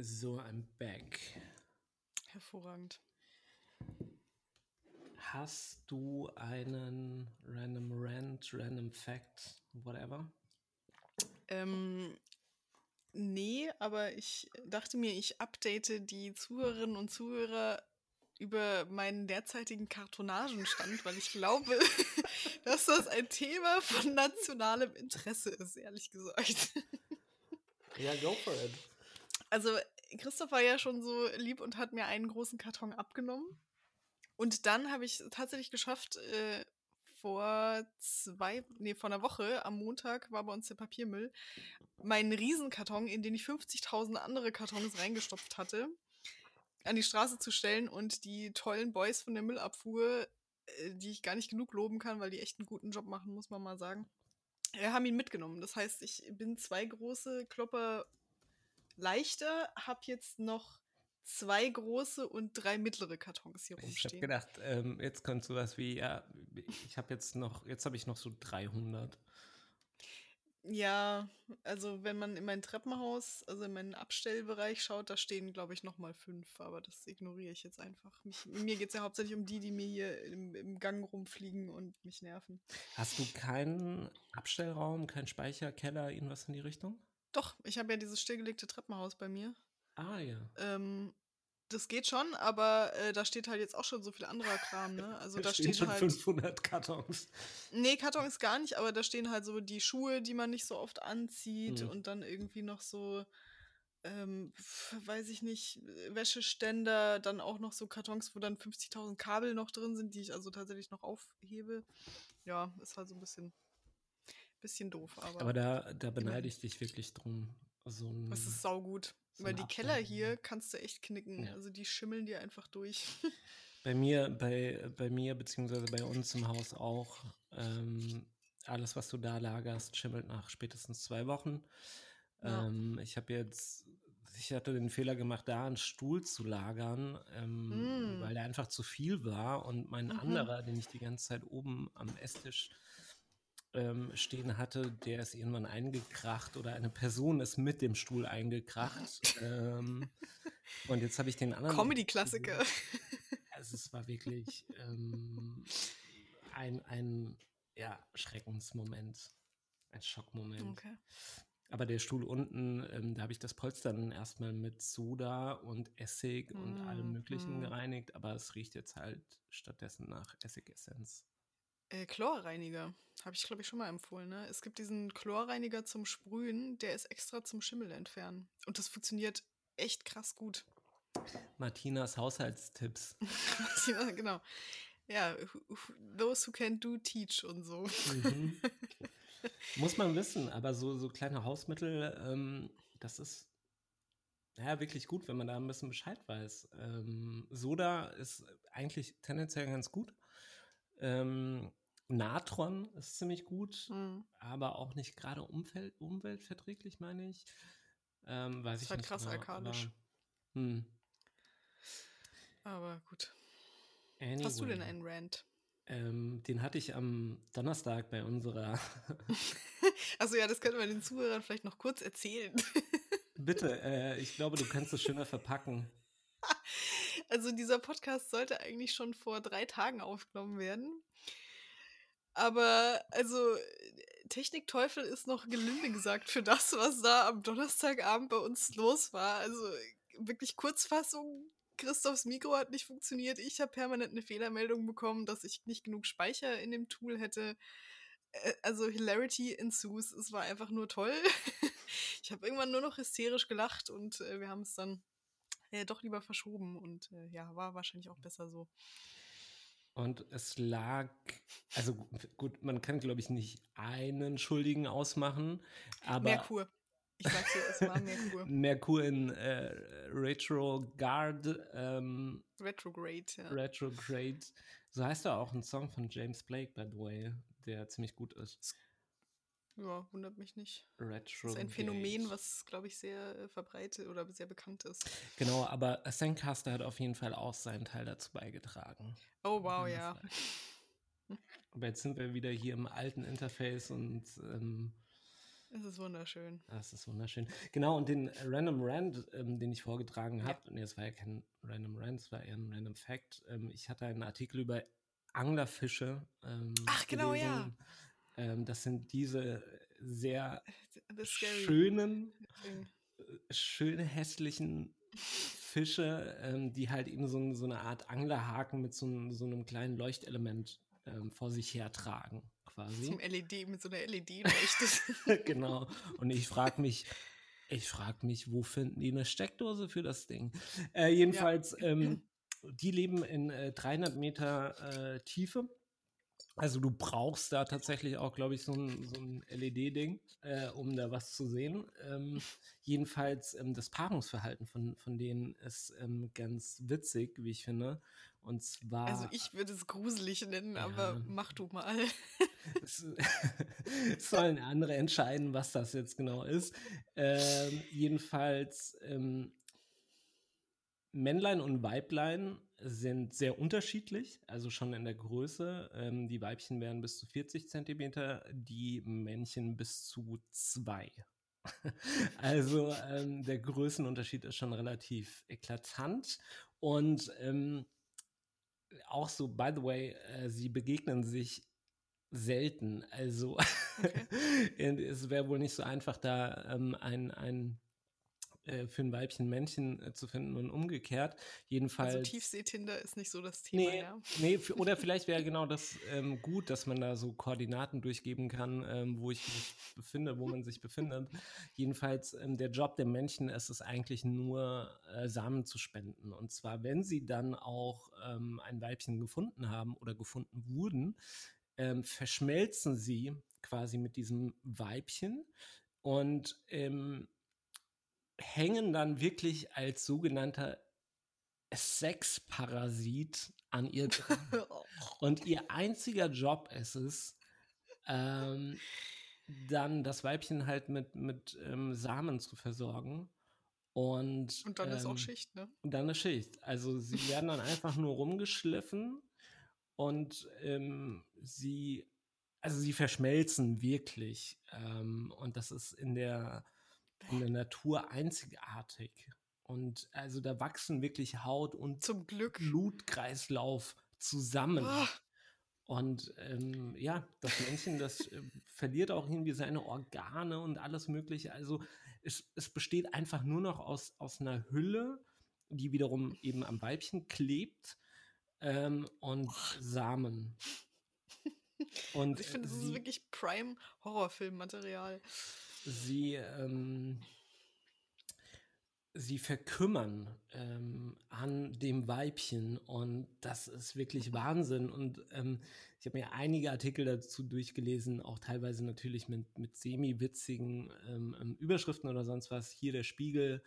So, I'm back. Hervorragend. Hast du einen Random Rant, Random Fact, whatever? Ähm, nee, aber ich dachte mir, ich update die Zuhörerinnen und Zuhörer über meinen derzeitigen Kartonagenstand, weil ich glaube, dass das ein Thema von nationalem Interesse ist, ehrlich gesagt. Ja, go for it. Also, Christoph war ja schon so lieb und hat mir einen großen Karton abgenommen. Und dann habe ich tatsächlich geschafft, äh, vor zwei, nee, vor einer Woche, am Montag war bei uns der Papiermüll, meinen Riesenkarton, in den ich 50.000 andere Kartons reingestopft hatte, an die Straße zu stellen und die tollen Boys von der Müllabfuhr, äh, die ich gar nicht genug loben kann, weil die echt einen guten Job machen, muss man mal sagen, äh, haben ihn mitgenommen. Das heißt, ich bin zwei große Klopper leichter, habe jetzt noch zwei große und drei mittlere Kartons hier Ich rumstehen. habe gedacht, ähm, jetzt kommt sowas wie, ja, ich habe jetzt noch, jetzt habe ich noch so 300. Ja, also wenn man in mein Treppenhaus, also in meinen Abstellbereich schaut, da stehen, glaube ich, noch mal fünf, aber das ignoriere ich jetzt einfach. Mich, mir geht es ja hauptsächlich um die, die mir hier im, im Gang rumfliegen und mich nerven. Hast du keinen Abstellraum, keinen Speicher, Keller, irgendwas in die Richtung? Doch, ich habe ja dieses stillgelegte Treppenhaus bei mir. Ah ja. Ähm, das geht schon, aber äh, da steht halt jetzt auch schon so viel anderer Kram, ne? Also da stehen schon halt. 500 Kartons. Nee, Kartons gar nicht, aber da stehen halt so die Schuhe, die man nicht so oft anzieht Mhm. und dann irgendwie noch so, ähm, weiß ich nicht, äh, Wäscheständer, dann auch noch so Kartons, wo dann 50.000 Kabel noch drin sind, die ich also tatsächlich noch aufhebe. Ja, ist halt so ein bisschen, bisschen doof, aber, Aber da, da beneide ich dich wirklich drum. So ein, es ist saugut. so Weil die Keller Abstand, hier ja. kannst du echt knicken. Ja. Also die schimmeln dir einfach durch. Bei mir, bei, bei mir, beziehungsweise bei uns im Haus auch, ähm, alles, was du da lagerst, schimmelt nach spätestens zwei Wochen. Ja. Ähm, ich habe jetzt, ich hatte den Fehler gemacht, da einen Stuhl zu lagern, ähm, Mm. weil der einfach zu viel war und mein Mhm. anderer, den ich die ganze Zeit oben am Esstisch ähm, stehen hatte, der ist irgendwann eingekracht oder eine Person ist mit dem Stuhl eingekracht. ähm, und jetzt habe ich den anderen. Comedy-Klassiker. Also es war wirklich ähm, ein, ein ja, Schreckensmoment, ein Schockmoment. Okay. Aber der Stuhl unten, ähm, da habe ich das Polster dann erstmal mit Soda und Essig und allem Mm, Möglichen mm. gereinigt, aber es riecht jetzt halt stattdessen nach Essigessenz. Äh, Chlorreiniger. Habe ich, glaube ich, schon mal empfohlen. Ne? Es gibt diesen Chlorreiniger zum Sprühen, der ist extra zum Schimmel entfernen. Und das funktioniert echt krass gut. Martinas Haushaltstipps. ja, genau. Ja, those who can do, teach und so. Mhm. Muss man wissen, aber so, so kleine Hausmittel, ähm, das ist ja wirklich gut, wenn man da ein bisschen Bescheid weiß. Ähm, Soda ist eigentlich tendenziell ganz gut. Ähm, Natron ist ziemlich gut, Hm. aber auch nicht gerade umfeld, umweltverträglich, meine ich. Ähm, weiß Ist ich halt krass genau, alkalisch. aber, hm. Aber gut. Hast du denn Anyway, einen Rant? Ähm, den hatte ich am Donnerstag bei unserer Also ja, das könnte man den Zuhörern vielleicht noch kurz erzählen. Bitte, äh, ich glaube, du kannst es schöner verpacken. Also dieser Podcast sollte eigentlich schon vor drei Tagen aufgenommen werden. Aber also Technikteufel ist noch gelinde gesagt für das, was da am Donnerstagabend bei uns los war. Also wirklich Kurzfassung. Christophs Mikro hat nicht funktioniert. Ich habe permanent eine Fehlermeldung bekommen, dass ich nicht genug Speicher in dem Tool hätte. Äh, Also Hilarity ensues. Es war einfach nur toll. Ich habe irgendwann nur noch hysterisch gelacht und äh, wir haben es dann äh, doch lieber verschoben und äh, ja, war wahrscheinlich auch besser so. Und es lag, also gu- gut, man kann, glaube ich, nicht einen Schuldigen ausmachen, aber Merkur. Ich sag's dir, es war Merkur. Merkur in äh, Retrograde, ähm, Retrograde, ja. Retrograde, so heißt da auch ein Song von James Blake, by the way, der ziemlich gut ist. Ja, wundert mich nicht. Retrograde. Das ist ein Phänomen, was, glaube ich, sehr äh, verbreitet oder sehr bekannt ist. Genau, aber Zencaster hat auf jeden Fall auch seinen Teil dazu beigetragen. Oh, wow, ja. Aber jetzt sind wir wieder hier im alten Interface und ähm, Es ist wunderschön. Das ist wunderschön. Genau, und den Random Rand, ähm, den ich vorgetragen habe, ja. nee, es war ja kein Random Rand, es war eher ein Random Fact. Ähm, ich hatte einen Artikel über Anglerfische. Ähm, Ach, genau, gelesen. ja. Ähm, das sind diese sehr schönen, äh, schöne, hässlichen Fische, ähm, die halt eben so, so, eine Art Anglerhaken mit so, so einem kleinen Leuchtelement ähm, vor sich hertragen, quasi. Zum LED, mit so einer LED-Leuchte. genau. Und ich frage mich, ich frage mich, wo finden die eine Steckdose für das Ding? Äh, jedenfalls, ja. ähm, die leben in äh, 300 Meter äh, Tiefe also du brauchst da tatsächlich auch, glaube ich, so ein, so ein LED-Ding, äh, um da was zu sehen. Ähm, jedenfalls ähm, das Paarungsverhalten von, von denen ist ähm, ganz witzig, wie ich finde. Und zwar. Also ich würde es gruselig nennen, ja, aber mach du mal. es, sollen andere entscheiden, was das jetzt genau ist. Ähm, jedenfalls ähm, Männlein und Weiblein sind sehr unterschiedlich, also schon in der Größe. Ähm, die Weibchen werden bis zu 40 Zentimeter, die Männchen bis zu zwei. also ähm, der Größenunterschied ist schon relativ eklatant. Und ähm, auch so, by the way, äh, sie begegnen sich selten. Also okay. es wäre wohl nicht so einfach, da ähm, ein, ein für ein Weibchen Männchen äh, zu finden und umgekehrt. Jedenfalls. Also Tiefseetinder ist nicht so das Thema, nee, ja. Nee, oder vielleicht wäre genau das ähm, gut, dass man da so Koordinaten durchgeben kann, ähm, wo ich mich befinde, wo man sich befindet. Jedenfalls, ähm, der Job der Männchen ist es eigentlich nur, äh, Samen zu spenden. Und zwar, wenn sie dann auch ähm, ein Weibchen gefunden haben oder gefunden wurden, ähm, verschmelzen sie quasi mit diesem Weibchen und ähm, hängen dann wirklich als sogenannter Sexparasit an ihr dran. Und ihr einziger Job ist es, ähm, dann das Weibchen halt mit, mit ähm, Samen zu versorgen. Und, und dann ähm, ist auch ähm, Schicht, ne? Und dann ist Schicht. Also sie werden dann einfach nur rumgeschliffen und ähm, sie, also sie verschmelzen wirklich. Ähm, und das ist in der in der Natur einzigartig. Und also da wachsen wirklich Haut und Zum Glück. Blutkreislauf zusammen. Oh. Und ähm, ja, das Männchen, das äh, verliert auch irgendwie seine Organe und alles Mögliche. Also es, es besteht einfach nur noch aus, aus einer Hülle, die wiederum eben am Weibchen klebt ähm, und oh. Samen. Und ich finde, das ist wirklich Prime-Horrorfilm-Material sie, ähm, sie verkümmern ähm, an dem Weibchen und das ist wirklich Wahnsinn. Und ähm, ich habe mir einige Artikel dazu durchgelesen, auch teilweise natürlich mit, mit semi-witzigen ähm, ähm, Überschriften oder sonst was. Hier der Spiegel.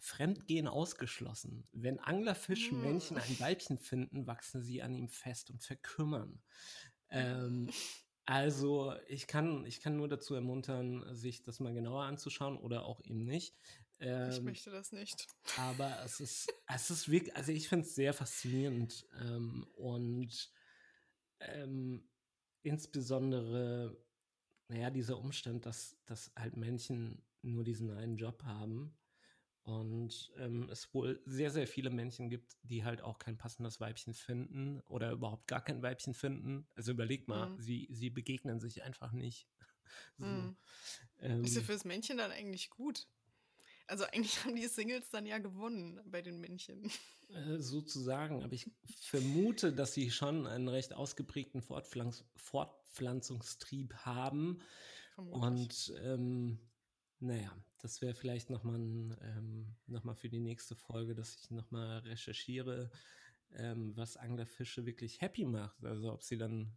Fremdgehen ausgeschlossen. Wenn Anglerfischmännchen hm. ein Weibchen finden, wachsen sie an ihm fest und verkümmern. Ähm, also ich kann, ich kann nur dazu ermuntern, sich das mal genauer anzuschauen oder auch eben nicht. Ähm, ich möchte das nicht. Aber es ist, es ist wirklich, also ich finde es sehr faszinierend ähm, und ähm, insbesondere, naja, dieser Umstand, dass, dass halt Männchen nur diesen einen Job haben und ähm, es wohl sehr, sehr viele Männchen gibt, die halt auch kein passendes Weibchen finden oder überhaupt gar kein Weibchen finden. Also überleg mal, mhm. sie, sie begegnen sich einfach nicht. so. mhm. ähm, ist ja fürs Männchen dann eigentlich gut. Also eigentlich haben die Singles dann ja gewonnen bei den Männchen. Äh, sozusagen, aber ich vermute, dass sie schon einen recht ausgeprägten Fortpflanz Fortpflanzungstrieb haben. Vermutlich. Und ähm, naja, das wäre vielleicht nochmal ähm, noch für die nächste Folge, dass ich nochmal recherchiere, ähm, was Anglerfische wirklich happy macht. Also ob sie dann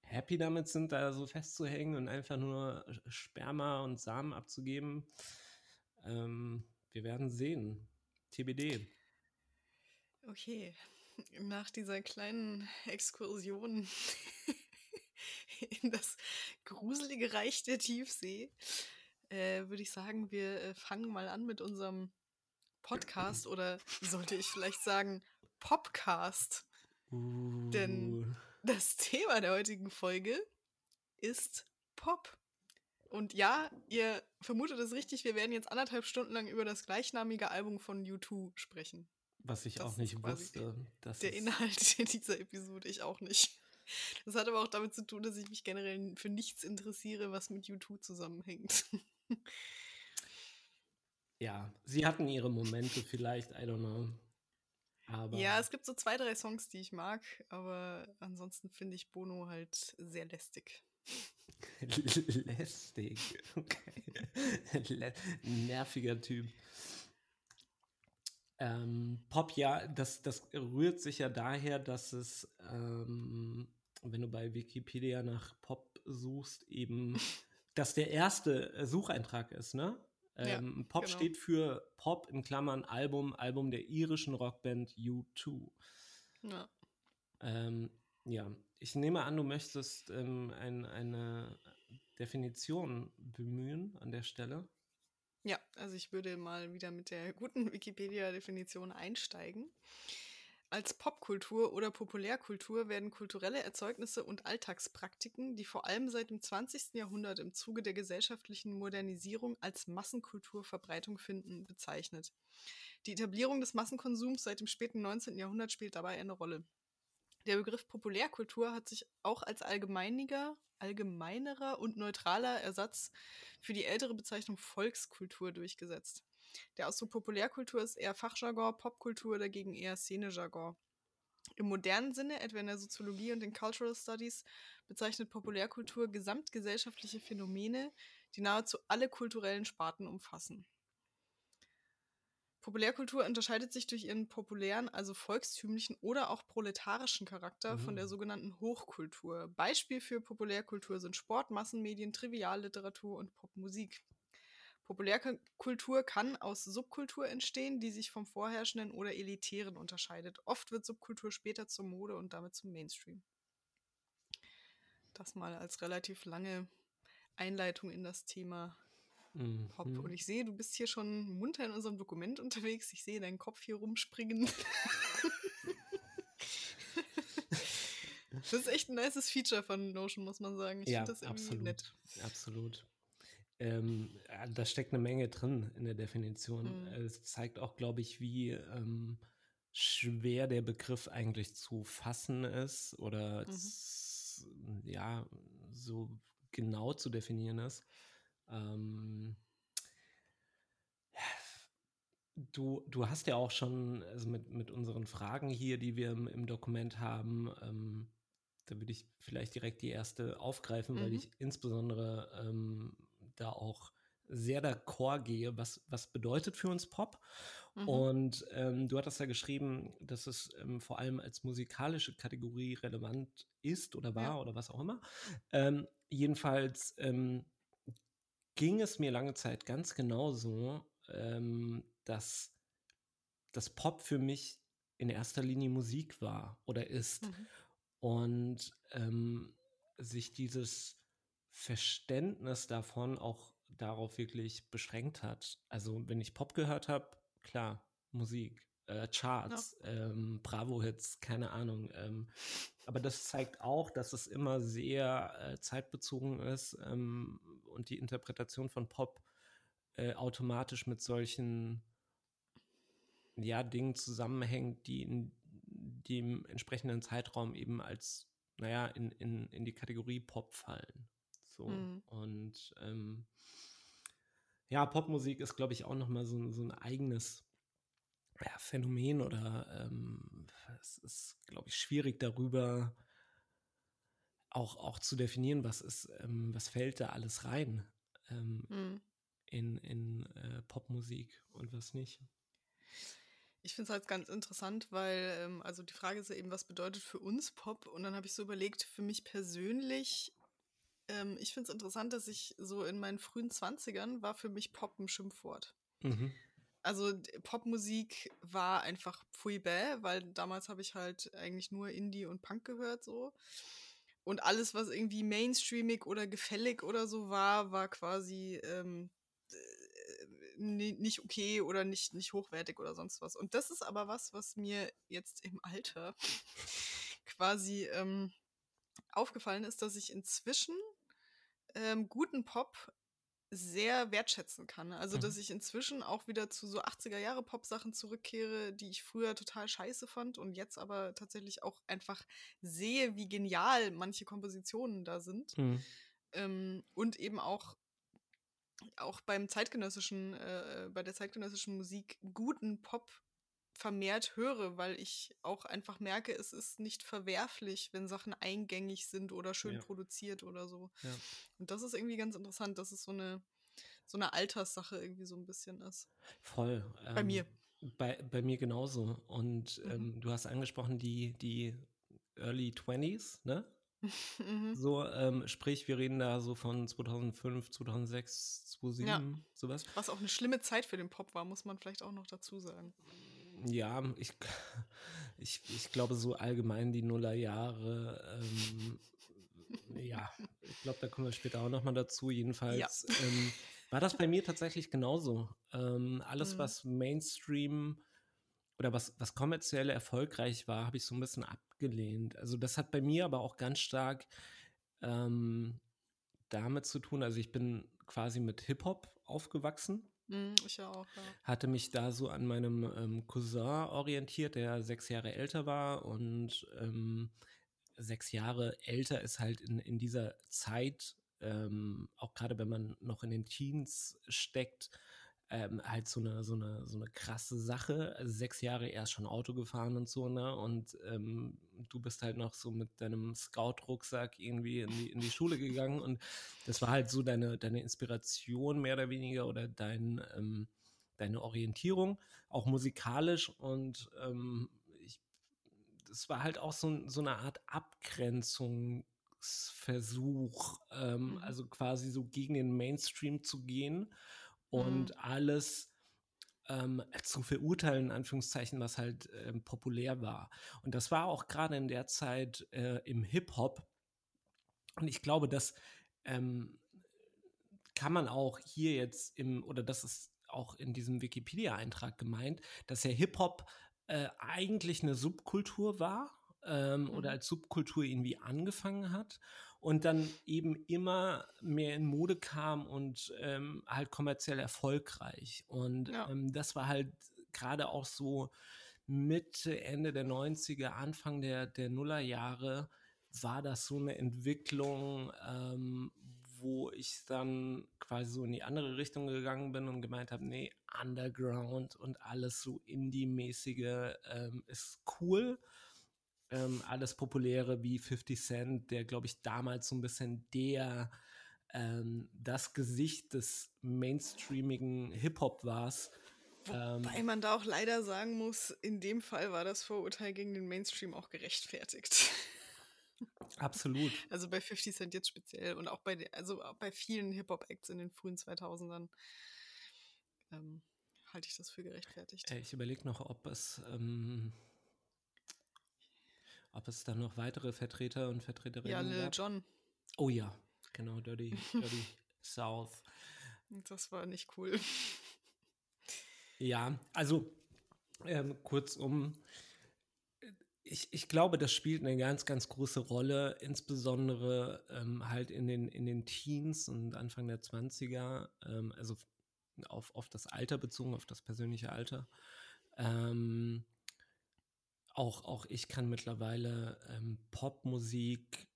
happy damit sind, da so festzuhängen und einfach nur Sperma und Samen abzugeben. Ähm, wir werden sehen. TBD. Okay, nach dieser kleinen Exkursion in das gruselige Reich der Tiefsee äh, würde ich sagen, wir äh, fangen mal an mit unserem Podcast oder sollte ich vielleicht sagen Popcast. Uh. Denn das Thema der heutigen Folge ist Pop. Und ja, ihr vermutet es richtig, wir werden jetzt anderthalb Stunden lang über das gleichnamige Album von U2 sprechen. Was ich Das auch nicht wusste. Das Der Inhalt dieser Episode, ich auch nicht. Das hat aber auch damit zu tun, dass ich mich generell für nichts interessiere, was mit U2 zusammenhängt. Ja, sie hatten ihre Momente vielleicht, I don't know. Aber Ja, es gibt so zwei, drei Songs, die ich mag, aber ansonsten finde ich Bono halt sehr lästig. lästig. Okay. Nerviger Typ. Ähm, Pop, ja, das, das rührt sich ja daher, dass es, ähm, wenn du bei Wikipedia nach Pop suchst, eben, dass der erste äh, Sucheintrag ist, ne? Ja, Ähm, Pop genau. steht für Pop in Klammern Album, Album der irischen Rockband U2. Ja. Ähm, ja, ich nehme an, du möchtest ähm, ein, eine Definition bemühen an der Stelle. Ja, also ich würde mal wieder mit der guten Wikipedia-Definition einsteigen. Als Popkultur oder Populärkultur werden kulturelle Erzeugnisse und Alltagspraktiken, die vor allem seit dem 20. Jahrhundert im Zuge der gesellschaftlichen Modernisierung als Massenkultur Verbreitung finden, bezeichnet. Die Etablierung des Massenkonsums seit dem späten 19. Jahrhundert spielt dabei eine Rolle. Der Begriff Populärkultur hat sich auch als allgemeiniger, allgemeinerer und neutraler Ersatz für die ältere Bezeichnung Volkskultur durchgesetzt. Der Ausdruck Populärkultur ist eher Fachjargon, Popkultur dagegen eher Szenejargon. Im modernen Sinne, etwa in der Soziologie und den Cultural Studies, bezeichnet Populärkultur gesamtgesellschaftliche Phänomene, die nahezu alle kulturellen Sparten umfassen. Populärkultur unterscheidet sich durch ihren populären, also volkstümlichen oder auch proletarischen Charakter von der Mhm. sogenannten Hochkultur. Beispiel für Populärkultur sind Sport, Massenmedien, Trivialliteratur und Popmusik. Populärkultur kann aus Subkultur entstehen, die sich vom vorherrschenden oder elitären unterscheidet. Oft wird Subkultur später zur Mode und damit zum Mainstream. Das mal als relativ lange Einleitung in das Thema Pop. Mhm. Und ich sehe, du bist hier schon munter in unserem Dokument unterwegs. Ich sehe deinen Kopf hier rumspringen. das ist echt ein nices Feature von Notion, muss man sagen. Ich Ja, finde das irgendwie absolut. nett. Absolut. Ähm, ja, da steckt eine Menge drin in der Definition. Mhm. Es zeigt auch, glaube ich, wie ähm, schwer der Begriff eigentlich zu fassen ist oder Mhm. ja, so genau zu definieren ist. Ähm, Du, du hast ja auch schon, also mit, mit unseren Fragen hier, die wir im, im Dokument haben, ähm, da würde ich vielleicht direkt die erste aufgreifen, weil Mhm. ich insbesondere ähm, da auch sehr d'accord gehe, was, was bedeutet für uns Pop. Mhm. Und ähm, du hattest ja geschrieben, dass es ähm, vor allem als musikalische Kategorie relevant ist oder war Ja. oder was auch immer. Ähm, jedenfalls ähm, ging es mir lange Zeit ganz genauso, ähm, dass das Pop für mich in erster Linie Musik war oder ist. Mhm. Und ähm, sich dieses Verständnis davon auch darauf wirklich beschränkt hat. Also wenn ich Pop gehört habe, klar, Musik, äh, Charts, ähm, Bravo-Hits, keine Ahnung. Ähm, aber das zeigt auch, dass es immer sehr äh, zeitbezogen ist ähm, und die Interpretation von Pop äh, automatisch mit solchen ja, Dingen zusammenhängt, die in dem entsprechenden Zeitraum eben als, naja, in, in, in die Kategorie Pop fallen. So. Mhm. Und ähm, ja, Popmusik ist, glaube ich, auch nochmal so, so ein eigenes ja, Phänomen oder ähm, es ist, glaube ich, schwierig darüber auch, auch zu definieren, was ist, ähm, was fällt da alles rein ähm, Mhm. in, in äh, Popmusik und was nicht. Ich finde es halt ganz interessant, weil, ähm, also die Frage ist ja eben, was bedeutet für uns Pop? Und dann habe ich so überlegt, für mich persönlich, ähm, ich finde es interessant, dass ich so in meinen frühen 20ern war für mich Pop ein Schimpfwort. Mhm. Also Popmusik war einfach pfui bäh, weil damals habe ich halt eigentlich nur Indie und Punk gehört so. Und alles, was irgendwie mainstreamig oder gefällig oder so war, war quasi ähm, äh, ni- nicht okay oder nicht, nicht hochwertig oder sonst was. Und das ist aber was, was mir jetzt im Alter quasi ähm, aufgefallen ist, dass ich inzwischen ähm, guten Pop sehr wertschätzen kann. Also, Mhm. dass ich inzwischen auch wieder zu so 80er Jahre Pop-Sachen zurückkehre, die ich früher total scheiße fand und jetzt aber tatsächlich auch einfach sehe, wie genial manche Kompositionen da sind. Mhm. Ähm, und eben auch, auch beim zeitgenössischen, äh, bei der zeitgenössischen Musik guten Pop vermehrt höre, weil ich auch einfach merke, es ist nicht verwerflich, wenn Sachen eingängig sind oder schön Ja. produziert oder so. Ja. Und das ist irgendwie ganz interessant, dass es so eine, so eine Alterssache irgendwie so ein bisschen ist. Voll. Bei ähm, mir. Bei, bei mir genauso. Und Mhm. ähm, du hast angesprochen, die, die Early 20s, ne? Mhm. So, ähm, sprich, wir reden da so von 2005, 2006, 2007, sowas. Was auch eine schlimme Zeit für den Pop war, muss man vielleicht auch noch dazu sagen. Ja, ich, ich, ich glaube, so allgemein die Nullerjahre, ähm, ja, ich glaube, da kommen wir später auch nochmal dazu. Jedenfalls ähm, war das bei mir tatsächlich genauso. Ähm, alles, Mhm. was Mainstream oder was, was kommerziell erfolgreich war, habe ich so ein bisschen abgelehnt. Also das hat bei mir aber auch ganz stark ähm, damit zu tun. Also ich bin quasi mit Hip-Hop aufgewachsen ich ja auch, ja. hatte mich da so an meinem ähm, Cousin orientiert, der sechs Jahre älter war und ähm, sechs Jahre älter ist halt in, in dieser Zeit, ähm, auch gerade wenn man noch in den Teens steckt, ähm, halt so eine, so, eine, so eine krasse Sache. Also sechs Jahre erst schon Auto gefahren und so, ne? Und ähm, du bist halt noch so mit deinem Scout-Rucksack irgendwie in die, in die Schule gegangen und das war halt so deine, deine Inspiration mehr oder weniger oder dein, ähm, deine Orientierung, auch musikalisch und ähm, ich, das war halt auch so, so eine Art Abgrenzungsversuch, ähm, Mhm. also quasi so gegen den Mainstream zu gehen und Mhm. alles ähm, zu verurteilen, in Anführungszeichen, was halt ähm, populär war. Und das war auch gerade in der Zeit äh, im Hip-Hop. Und ich glaube, das ähm, kann man auch hier jetzt im, oder das ist auch in diesem Wikipedia-Eintrag gemeint, dass der Hip-Hop äh, eigentlich eine Subkultur war ähm, oder Mhm. als Subkultur irgendwie angefangen hat und dann eben immer mehr in Mode kam und ähm, halt kommerziell erfolgreich. Und Ja. ähm, das war halt gerade auch so Mitte, Ende der 90er, Anfang der, der Nullerjahre war das so eine Entwicklung, ähm, wo ich dann quasi so in die andere Richtung gegangen bin und gemeint habe, nee, Underground und alles so Indie-mäßige ähm, ist cool. Ähm, alles Populäre wie 50 Cent, der, glaube ich, damals so ein bisschen der, ähm, das Gesicht des mainstreamigen Hip-Hop war. Ähm, Wobei man da auch leider sagen muss, in dem Fall war das Vorurteil gegen den Mainstream auch gerechtfertigt. absolut. Also bei 50 Cent jetzt speziell und auch bei, de- also auch bei vielen Hip-Hop-Acts in den frühen 2000ern ähm, halte ich das für gerechtfertigt. Äh, Ich überlege noch, ob es, ähm, ob es dann noch weitere Vertreter und Vertreterinnen ja, gab. Jon, Oh ja, genau, Dirty, Dirty South. das war nicht cool. Ja, also ähm, kurzum, ich, ich glaube, das spielt eine ganz, ganz große Rolle, insbesondere ähm, halt in den, in den Teens und Anfang der 20er, ähm, also auf, auf das Alter bezogen, auf das persönliche Alter. Ähm, auch, auch ich kann mittlerweile ähm, Popmusik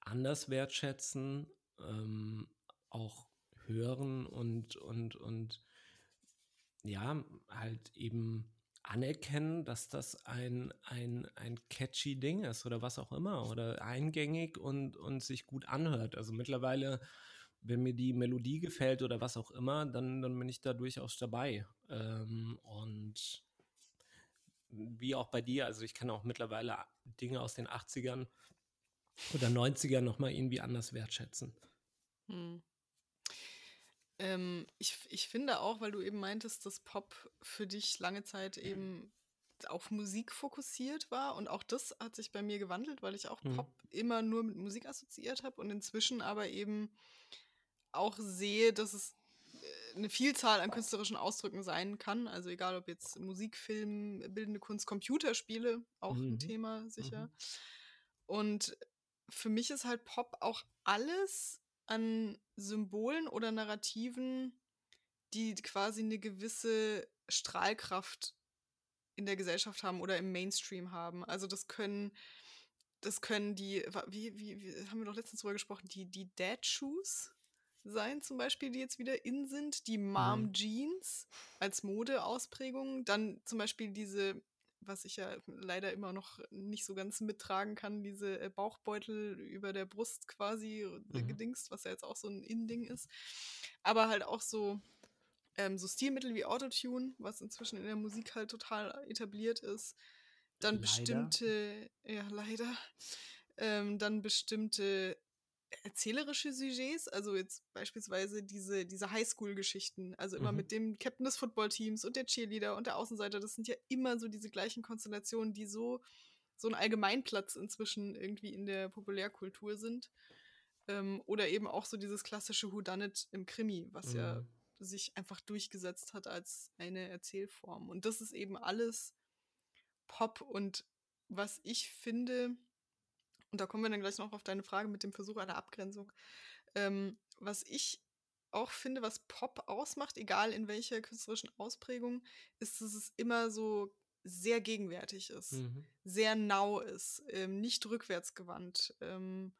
anders wertschätzen, ähm, auch hören und, und, und ja, halt eben anerkennen, dass das ein, ein, ein catchy Ding ist oder was auch immer oder eingängig und, und sich gut anhört. Also mittlerweile, wenn mir die Melodie gefällt oder was auch immer, dann, dann bin ich da durchaus dabei. Ähm, und wie auch bei dir, also ich kann auch mittlerweile Dinge aus den 80ern oder 90ern nochmal irgendwie anders wertschätzen. Hm. Ähm, ich, ich finde auch, weil du eben meintest, dass Pop für dich lange Zeit eben auf Musik fokussiert war und auch das hat sich bei mir gewandelt, weil ich auch Mhm. Pop immer nur mit Musik assoziiert habe und inzwischen aber eben auch sehe, dass es eine Vielzahl an künstlerischen Ausdrücken sein kann. Also egal ob jetzt Musik, Film, bildende Kunst, Computerspiele, auch ein Mhm. Thema sicher. Mhm. Und für mich ist halt Pop auch alles, an Symbolen oder Narrativen, die quasi eine gewisse Strahlkraft in der Gesellschaft haben oder im Mainstream haben. Also das können, das können die, wie, wie, wie haben wir doch letztens drüber gesprochen, die, die Dad Shoes sein, zum Beispiel, die jetzt wieder in sind, die Mom mhm. Jeans als Modeausprägung, dann zum Beispiel diese, was ich ja leider immer noch nicht so ganz mittragen kann, diese äh, Bauchbeutel über der Brust quasi äh, mhm. gedingst, was ja jetzt auch so ein In-Ding ist. Aber halt auch so, ähm, so Stilmittel wie Autotune, was inzwischen in der Musik halt total etabliert ist. Dann leider. bestimmte, ja, leider. Ähm, dann bestimmte erzählerische Sujets, also jetzt beispielsweise diese, diese Highschool-Geschichten, also immer mhm. mit dem Captain des Footballteams und der Cheerleader und der Außenseiter, das sind ja immer so diese gleichen Konstellationen, die so, so ein Allgemeinplatz inzwischen irgendwie in der Populärkultur sind. Ähm, oder eben auch so dieses klassische Whodunit im Krimi, was mhm. ja sich einfach durchgesetzt hat als eine Erzählform. Und das ist eben alles Pop und was ich finde, und da kommen wir dann gleich noch auf deine Frage mit dem Versuch einer Abgrenzung. Ähm, was ich auch finde, was Pop ausmacht, egal in welcher künstlerischen Ausprägung, ist, dass es immer so sehr gegenwärtig ist, mhm. sehr nau ist, ähm, nicht rückwärtsgewandt ähm,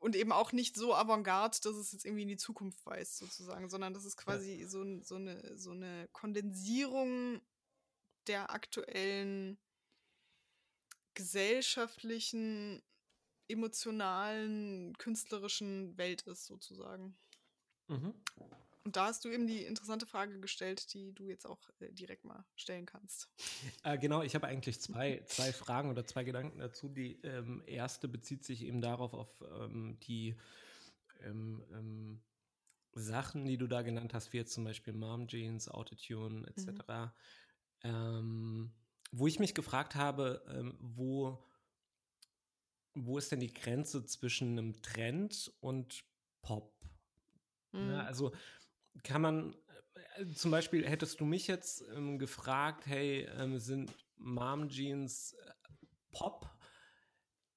und eben auch nicht so avantgarde, dass es jetzt irgendwie in die Zukunft weist, sozusagen, sondern das ist quasi ja. so, so, eine, so eine Kondensierung der aktuellen gesellschaftlichen, emotionalen, künstlerischen Welt ist, sozusagen. Mhm. Und da hast du eben die interessante Frage gestellt, die du jetzt auch äh, direkt mal stellen kannst. Äh, genau, ich habe eigentlich zwei, zwei Fragen oder zwei Gedanken dazu. Die ähm, erste bezieht sich eben darauf, auf ähm, die ähm, ähm Sachen, die du da genannt hast, wie jetzt zum Beispiel Mom Jeans, Autotune etc. Mhm. Wo ich mich gefragt habe, ähm, wo, wo ist denn die Grenze zwischen einem Trend und Pop? Mhm. Ja, also kann man, äh, zum Beispiel hättest du mich jetzt ähm, gefragt, hey, ähm, sind Mom Jeans äh, Pop?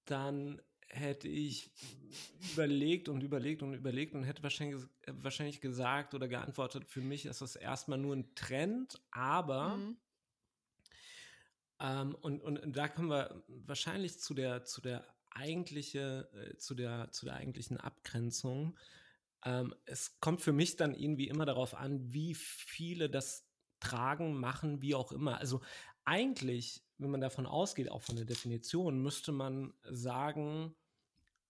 Dann hätte ich überlegt und überlegt und überlegt und hätte wahrscheinlich, wahrscheinlich gesagt oder geantwortet, für mich ist das erstmal nur ein Trend, aber mhm. Ähm, und, und, und da kommen wir wahrscheinlich zu der, zu der eigentliche, äh, zu der, zu der eigentlichen Abgrenzung. Ähm, es kommt für mich dann irgendwie immer darauf an, wie viele das tragen, machen, wie auch immer. Also eigentlich, wenn man davon ausgeht, auch von der Definition, müsste man sagen,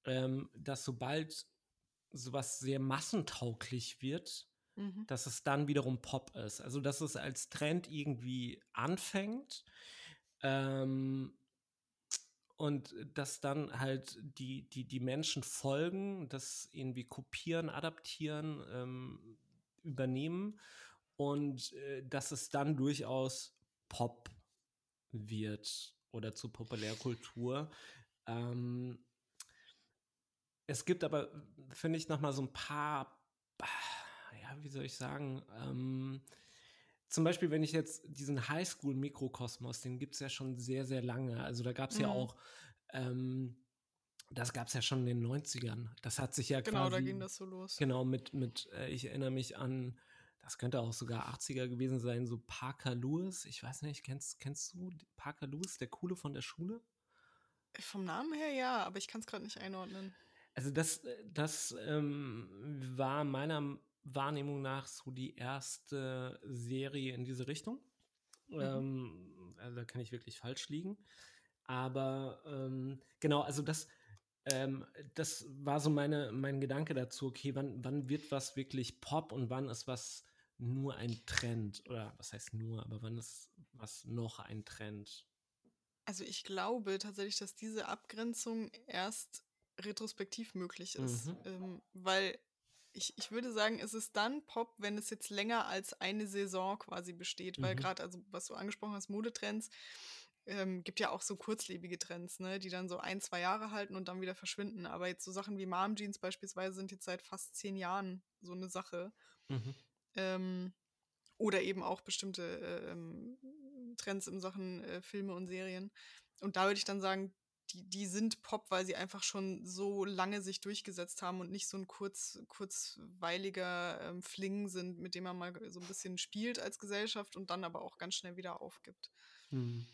ähm, dass sobald sowas sehr massentauglich wird, mhm. dass es dann wiederum Pop ist. Also dass es als Trend irgendwie anfängt ähm, und dass dann halt die, die, die Menschen folgen, das irgendwie kopieren, adaptieren, ähm, übernehmen und äh, dass es dann durchaus Pop wird oder zu Populärkultur. Ähm, es gibt aber, finde ich, noch mal so ein paar, ja, wie soll ich sagen, ähm, zum Beispiel, wenn ich jetzt diesen Highschool-Mikrokosmos, den gibt es ja schon sehr, sehr lange. Also da gab es mhm. ja auch, ähm, das gab es ja schon in den 90ern. Das hat sich ja genau, quasi. Genau, da ging das so los. Genau, mit, mit äh, ich erinnere mich an, das könnte auch sogar 80er gewesen sein, so Parker Lewis. Ich weiß nicht, kennst, kennst du Parker Lewis, der Coole von der Schule? Vom Namen her ja, aber ich kann es gerade nicht einordnen. Also das, das ähm, war meiner Wahrnehmung nach so die erste Serie in diese Richtung. Mhm. Ähm, also da kann ich wirklich falsch liegen. Aber ähm, genau, also das, ähm, das war so meine, mein Gedanke dazu, okay, wann, wann wird was wirklich Pop und wann ist was nur ein Trend? Oder was heißt nur, aber wann ist was noch ein Trend? Also ich glaube tatsächlich, dass diese Abgrenzung erst retrospektiv möglich ist. Mhm. Ähm, weil ich, ich würde sagen, es ist dann Pop, wenn es jetzt länger als eine Saison quasi besteht, mhm. weil gerade, also was du angesprochen hast, Modetrends, ähm, gibt ja auch so kurzlebige Trends, ne, die dann so ein, zwei Jahre halten und dann wieder verschwinden. Aber jetzt so Sachen wie Mom Jeans beispielsweise sind jetzt seit fast zehn Jahren so eine Sache. Mhm. Ähm, oder eben auch bestimmte äh, ähm, Trends in Sachen äh, Filme und Serien. Und da würde ich dann sagen, die, die sind Pop, weil sie einfach schon so lange sich durchgesetzt haben und nicht so ein kurz, kurzweiliger ähm, Fling sind, mit dem man mal so ein bisschen spielt als Gesellschaft und dann aber auch ganz schnell wieder aufgibt. Hm.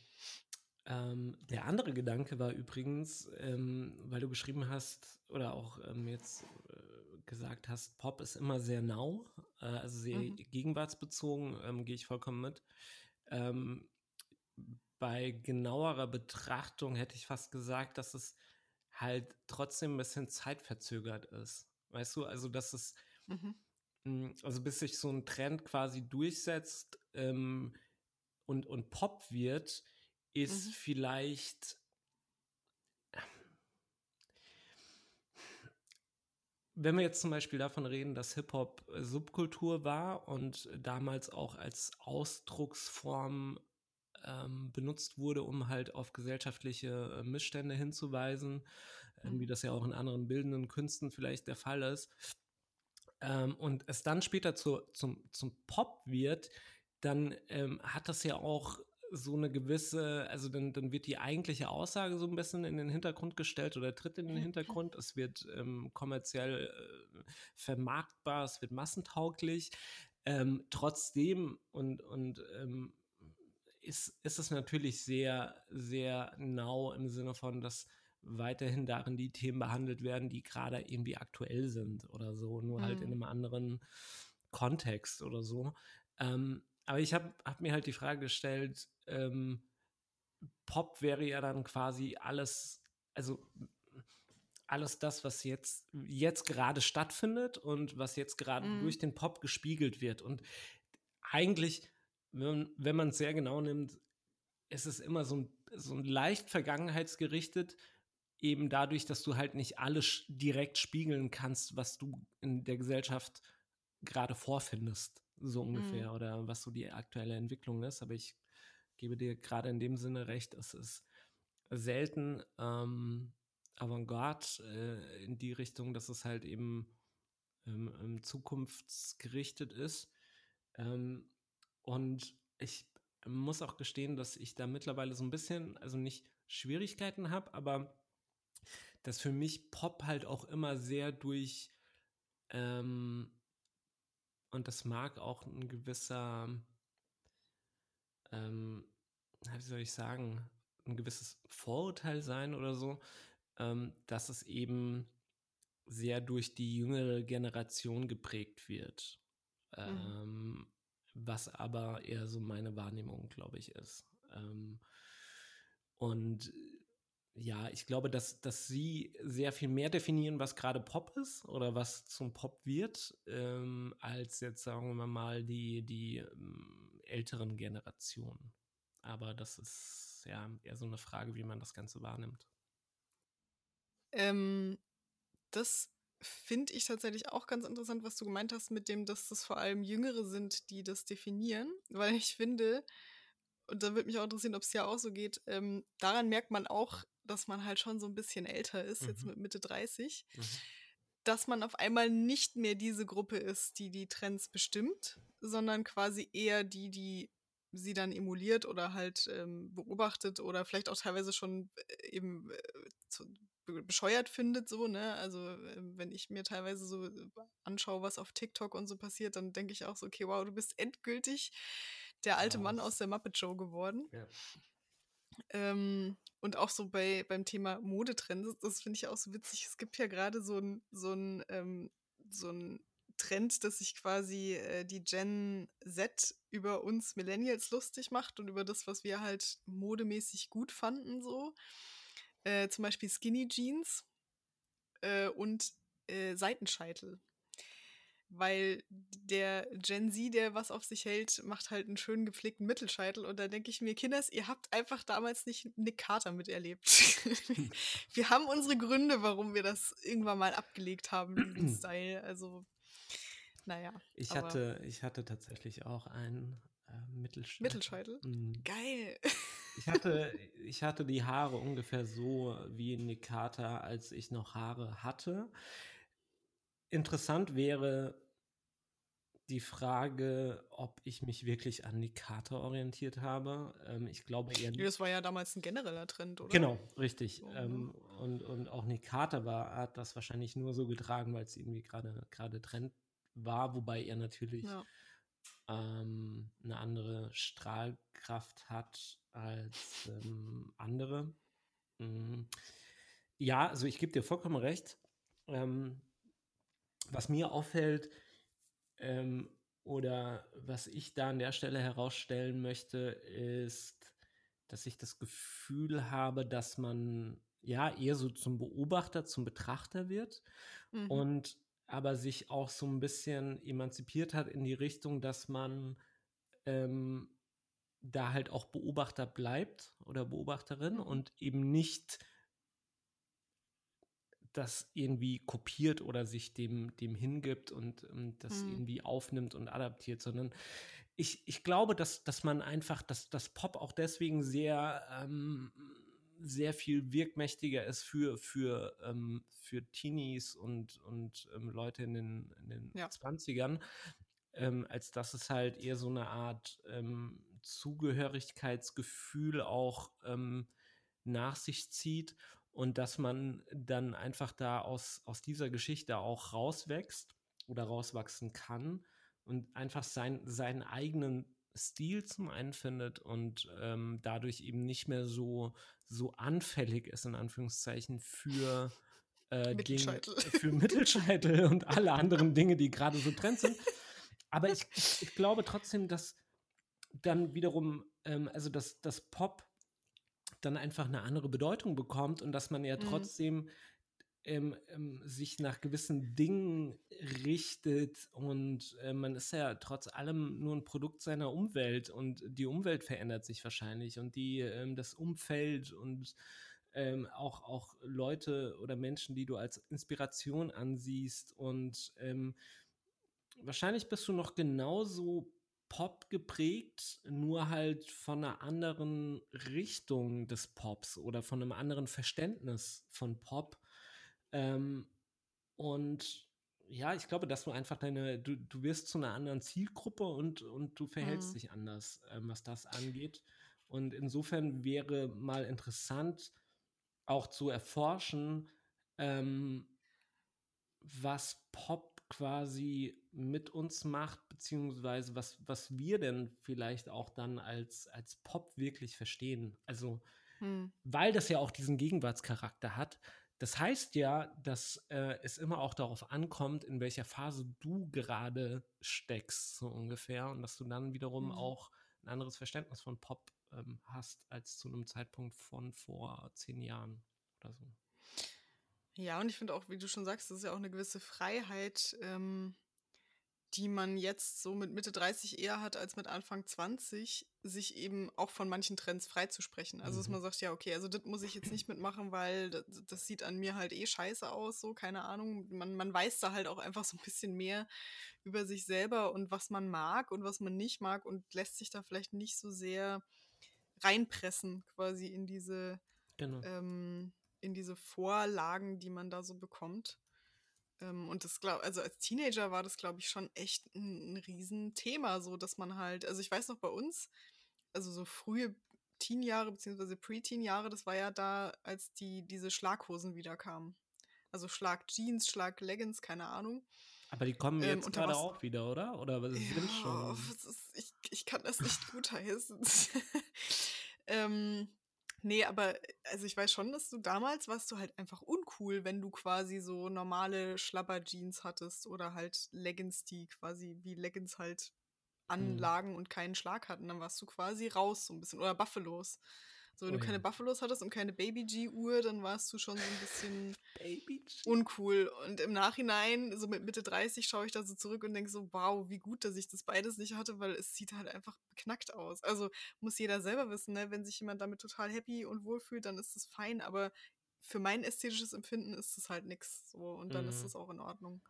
Ähm, der andere Gedanke war übrigens, ähm, weil du geschrieben hast oder auch ähm, jetzt äh, gesagt hast, Pop ist immer sehr now, äh, also sehr mhm. gegenwartsbezogen, ähm, gehe ich vollkommen mit. Ähm, bei genauerer Betrachtung hätte ich fast gesagt, dass es halt trotzdem ein bisschen zeitverzögert ist. Weißt du, also dass es, mhm. Hm, also bis sich so ein Trend quasi durchsetzt ähm, und, und Pop wird, ist mhm. vielleicht wenn wir jetzt zum Beispiel davon reden, dass Hip-Hop Subkultur war und damals auch als Ausdrucksform ähm, benutzt wurde, um halt auf gesellschaftliche äh, Missstände hinzuweisen, äh, wie das ja auch in anderen bildenden Künsten vielleicht der Fall ist. Ähm, und es dann später zu, zum, zum Pop wird, dann ähm, hat das ja auch so eine gewisse, also dann, dann wird die eigentliche Aussage so ein bisschen in den Hintergrund gestellt oder tritt in den Hintergrund. Es wird ähm, kommerziell äh, vermarktbar, es wird massentauglich. Ähm, trotzdem und, und ähm, ist, ist es natürlich sehr, sehr genau im Sinne von, dass weiterhin darin die Themen behandelt werden, die gerade irgendwie aktuell sind oder so, nur mhm. halt in mhm. einem anderen Kontext oder so. Ähm, aber ich habe hab mir halt die Frage gestellt, ähm, Pop wäre ja dann quasi alles, also alles das, was jetzt, jetzt gerade stattfindet und was jetzt gerade mhm. durch den Pop gespiegelt wird. Und eigentlich wenn, man es sehr genau nimmt, ist es immer so ein, so ein leicht vergangenheitsgerichtet, eben dadurch, dass du halt nicht alles direkt spiegeln kannst, was du in der Gesellschaft gerade vorfindest, so ungefähr, mhm. oder was so die aktuelle Entwicklung ist. Aber ich gebe dir gerade in dem Sinne recht, es ist selten ähm, Avantgarde äh, in die Richtung, dass es halt eben ähm, zukunftsgerichtet ist. Ähm, und ich muss auch gestehen, dass ich da mittlerweile so ein bisschen, also nicht Schwierigkeiten habe, aber dass für mich Pop halt auch immer sehr durch, ähm, und das mag auch ein gewisser, ähm, wie soll ich sagen, ein gewisses Vorurteil sein oder so, ähm, dass es eben sehr durch die jüngere Generation geprägt wird. Mhm. Ähm, was aber eher so meine Wahrnehmung, glaube ich, ist. Ähm, und ja, ich glaube, dass, dass sie sehr viel mehr definieren, was gerade Pop ist oder was zum Pop wird, ähm, als jetzt, sagen wir mal, die, die ähm, älteren Generationen. Aber das ist ja eher so eine Frage, wie man das Ganze wahrnimmt. Ähm, das finde ich tatsächlich auch ganz interessant, was du gemeint hast mit dem, dass das vor allem Jüngere sind, die das definieren, weil ich finde, und da würde mich auch interessieren, ob es ja auch so geht, ähm, daran merkt man auch, dass man halt schon so ein bisschen älter ist, mhm. jetzt mit Mitte 30, mhm. dass man auf einmal nicht mehr diese Gruppe ist, die die Trends bestimmt, sondern quasi eher die, die sie dann emuliert oder halt ähm, beobachtet oder vielleicht auch teilweise schon äh, eben äh, zu, bescheuert findet, so, ne? Also, ähm, wenn ich mir teilweise so äh, anschaue, was auf TikTok und so passiert, dann denke ich auch so, okay, wow, du bist endgültig der alte wow. Mann aus der Muppet Show geworden. Ja. Ähm, und auch so bei, beim Thema Modetrends, das finde ich auch so witzig. Es gibt ja gerade so ein, so ein, ähm, so ein Trend, dass sich quasi äh, die Gen Z über uns Millennials lustig macht und über das, was wir halt modemäßig gut fanden, so. Äh, zum Beispiel Skinny Jeans äh, und äh, Seitenscheitel. Weil der Gen Z, der was auf sich hält, macht halt einen schönen gepflegten Mittelscheitel. Und da denke ich mir, Kinders, ihr habt einfach damals nicht Nick Carter miterlebt. wir haben unsere Gründe, warum wir das irgendwann mal abgelegt haben, diesen Style. Also, naja. Ich, hatte, ich hatte tatsächlich auch einen äh, Mittelscheitel. Mittelscheitel? Mhm. Geil. Ich hatte, ich hatte die Haare ungefähr so wie Nick Carter, als ich noch Haare hatte. Interessant wäre, die Frage, ob ich mich wirklich an die Karte orientiert habe. Ähm, ich glaube eher nicht. Das war ja damals ein genereller Trend, oder? Genau, richtig. Oh. Ähm, und, und auch Nikata war, hat das wahrscheinlich nur so getragen, weil es irgendwie gerade gerade Trend war, wobei er natürlich ja. ähm, eine andere Strahlkraft hat als ähm, andere. Mhm. Ja, also ich gebe dir vollkommen recht. Ähm, was mir auffällt, ähm, oder was ich da an der Stelle herausstellen möchte, ist, dass ich das Gefühl habe, dass man ja eher so zum Beobachter, zum Betrachter wird mhm. und aber sich auch so ein bisschen emanzipiert hat in die Richtung, dass man ähm, da halt auch Beobachter bleibt oder Beobachterin mhm. und eben nicht das irgendwie kopiert oder sich dem, dem hingibt und, und ähm, das mhm. irgendwie aufnimmt und adaptiert, sondern ich, ich glaube, dass, dass man einfach, dass das Pop auch deswegen sehr, ähm, sehr viel wirkmächtiger ist für, für, ähm, für Teenies und, und ähm, Leute in den, in den ja. 20ern, ähm, als dass es halt eher so eine Art ähm, Zugehörigkeitsgefühl auch nach sich zieht und dass man dann einfach da aus, aus dieser Geschichte auch rauswächst oder rauswachsen kann und einfach sein, seinen eigenen Stil zum einen findet und ähm, dadurch eben nicht mehr so, so anfällig ist, in Anführungszeichen, für, äh, Mittelscheitel. Dinge, für Mittelscheitel und alle anderen Dinge, die gerade so Trend sind. Aber ich, ich, ich, glaube trotzdem, dass dann wiederum, ähm, also dass das Pop dann einfach eine andere Bedeutung bekommt und dass man ja mhm. trotzdem ähm, ähm, sich nach gewissen Dingen richtet und äh, man ist ja trotz allem nur ein Produkt seiner Umwelt und die Umwelt verändert sich wahrscheinlich und die ähm, das Umfeld und ähm, auch, auch Leute oder Menschen, die du als Inspiration ansiehst und ähm, wahrscheinlich bist du noch genauso Pop geprägt, nur halt von einer anderen Richtung des Pops oder von einem anderen Verständnis von Pop. Ähm, und ja, ich glaube, dass du einfach deine, du, du wirst zu einer anderen Zielgruppe und, und du verhältst mhm. dich anders, ähm, was das angeht. Und insofern wäre mal interessant, auch zu erforschen, ähm, was Pop quasi mit uns macht, beziehungsweise was, was wir denn vielleicht auch dann als, als Pop wirklich verstehen. Also, hm. weil das ja auch diesen Gegenwartscharakter hat. Das heißt ja, dass äh, es immer auch darauf ankommt, in welcher Phase du gerade steckst, so ungefähr. Und dass du dann wiederum hm. auch ein anderes Verständnis von Pop ähm, hast als zu einem Zeitpunkt von vor zehn Jahren oder so. Ja, und ich finde auch, wie du schon sagst, das ist ja auch eine gewisse Freiheit, ähm, die man jetzt so mit Mitte 30 eher hat als mit Anfang 20, sich eben auch von manchen Trends freizusprechen. Also, dass mhm. man sagt, ja, okay, also das muss ich jetzt nicht mitmachen, weil das, das, sieht an mir halt eh scheiße aus, so, keine Ahnung. Man, man weiß da halt auch einfach so ein bisschen mehr über sich selber und was man mag und was man nicht mag und lässt sich da vielleicht nicht so sehr reinpressen, quasi in diese genau. ähm, in diese Vorlagen, die man da so bekommt. Ähm, und das glaube, also als Teenager war das, glaube ich, schon echt ein, ein Riesenthema, so dass man halt, also ich weiß noch bei uns, also so frühe Teenjahre bzw. Pre-Teen-Jahre, das war ja da, als die diese Schlaghosen wieder kamen. Also Schlag-Jeans, Schlag-Leggings, keine Ahnung. Aber die kommen ähm, jetzt ähm, gerade auch wieder, oder? Oder was ja, sind schon? Ist, ich, ich kann das nicht gut heißen. ähm, Nee, aber also ich weiß schon, dass du damals warst du halt einfach uncool, wenn du quasi so normale Schlabber-Jeans hattest oder halt Leggings, die quasi wie Leggings halt mhm. anlagen mhm. und keinen Schlag hatten. Dann warst du quasi raus so ein bisschen. Oder Buffalos. So, wenn oh, du keine ja. Buffalos hattest und keine Baby-G-Uhr, dann warst du schon so ein bisschen uncool. Und im Nachhinein, so mit Mitte 30, schaue ich da so zurück und denke so, wow, wie gut, dass ich das beides nicht hatte, weil es sieht halt einfach beknackt aus. Also muss jeder selber wissen, ne? wenn sich jemand damit total happy und wohl fühlt, dann ist das fein, aber für mein ästhetisches Empfinden ist es halt nichts. So, und dann mhm. ist es auch in Ordnung.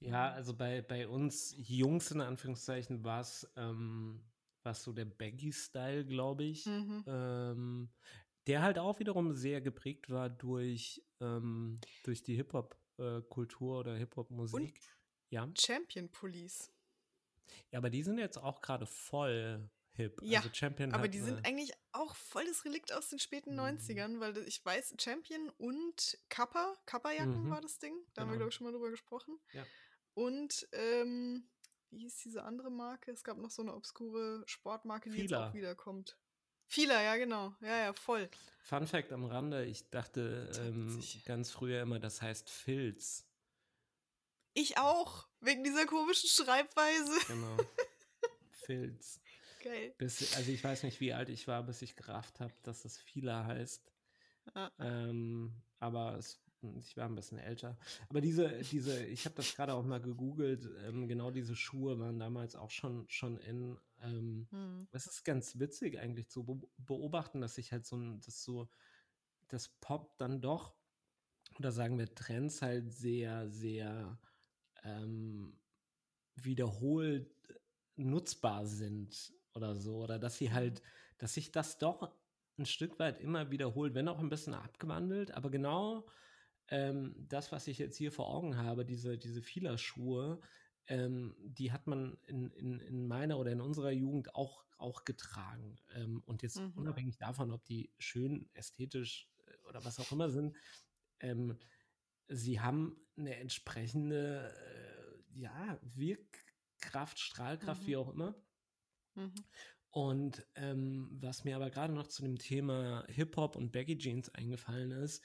Ja, also bei, bei uns Jungs in Anführungszeichen war es ähm, was so der Baggy-Style, glaube ich. Mhm. Ähm, der halt auch wiederum sehr geprägt war durch, ähm, durch die Hip-Hop-Kultur oder Hip-Hop-Musik. Ja. Champion Police. Ja, aber die sind jetzt auch gerade voll hip. Ja, also Champion Aber die sind eigentlich auch voll das Relikt aus den späten Mhm. 90ern, weil ich weiß, Champion und Kappa, Kappa-Jacken Mhm. war das Ding. Da haben wir, Genau. glaube ich, schon mal drüber gesprochen. Ja. Und, ähm, wie hieß diese andere Marke? Es gab noch so eine obskure Sportmarke, die jetzt Fila. auch wiederkommt. Fila, ja, genau. Ja, ja, voll. Fun Fact am Rande, ich dachte ähm, ganz früher immer, das heißt Filz. Ich auch, wegen dieser komischen Schreibweise. Genau. Filz. Geil. Bis, also ich weiß nicht, wie alt ich war, bis ich gerafft habe, dass es Fila heißt. Ja. Ähm, aber es, ich war ein bisschen älter. Aber diese, diese, ich habe das gerade auch mal gegoogelt, ähm, genau diese Schuhe waren damals auch schon, schon in. Ähm, Hm. es ist ganz witzig eigentlich zu be beobachten, dass sich halt so ein, das so, das Pop dann doch, oder sagen wir Trends halt sehr, sehr ähm, wiederholt nutzbar sind oder so. Oder dass sie halt, dass sich das doch ein Stück weit immer wiederholt, wenn auch ein bisschen abgewandelt, aber genau ähm, das, was ich jetzt hier vor Augen habe, diese, diese Fielerschuhe, ähm, die hat man in, in, in meiner oder in unserer Jugend auch, auch getragen. Ähm, und jetzt Mhm. unabhängig davon, ob die schön, ästhetisch äh, oder was auch immer sind, ähm, sie haben eine entsprechende äh, ja, Wirkkraft, Strahlkraft, Mhm. wie auch immer. Mhm. Und ähm, was mir aber gerade noch zu dem Thema Hip-Hop und Baggy Jeans eingefallen ist,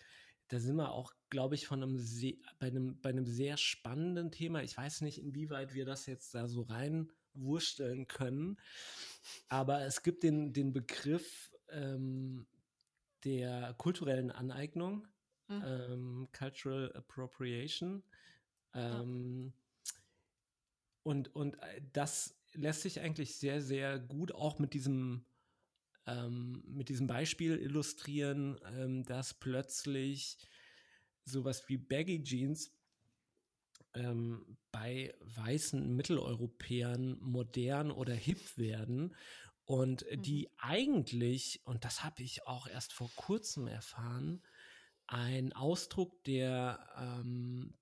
da sind wir auch, glaube ich, von einem sehr, bei, einem, bei einem sehr spannenden Thema. Ich weiß nicht, inwieweit wir das jetzt da so reinwursteln können, aber es gibt den, den Begriff ähm, der kulturellen Aneignung, Mhm. ähm, Cultural Appropriation. Ähm, und, und äh, das lässt sich eigentlich sehr, sehr gut auch mit diesem, ähm, mit diesem Beispiel illustrieren, ähm, dass plötzlich sowas wie Baggy Jeans ähm, bei weißen Mitteleuropäern modern oder hip werden und Mhm. die eigentlich, und das habe ich auch erst vor kurzem erfahren, ein Ausdruck der, ähm,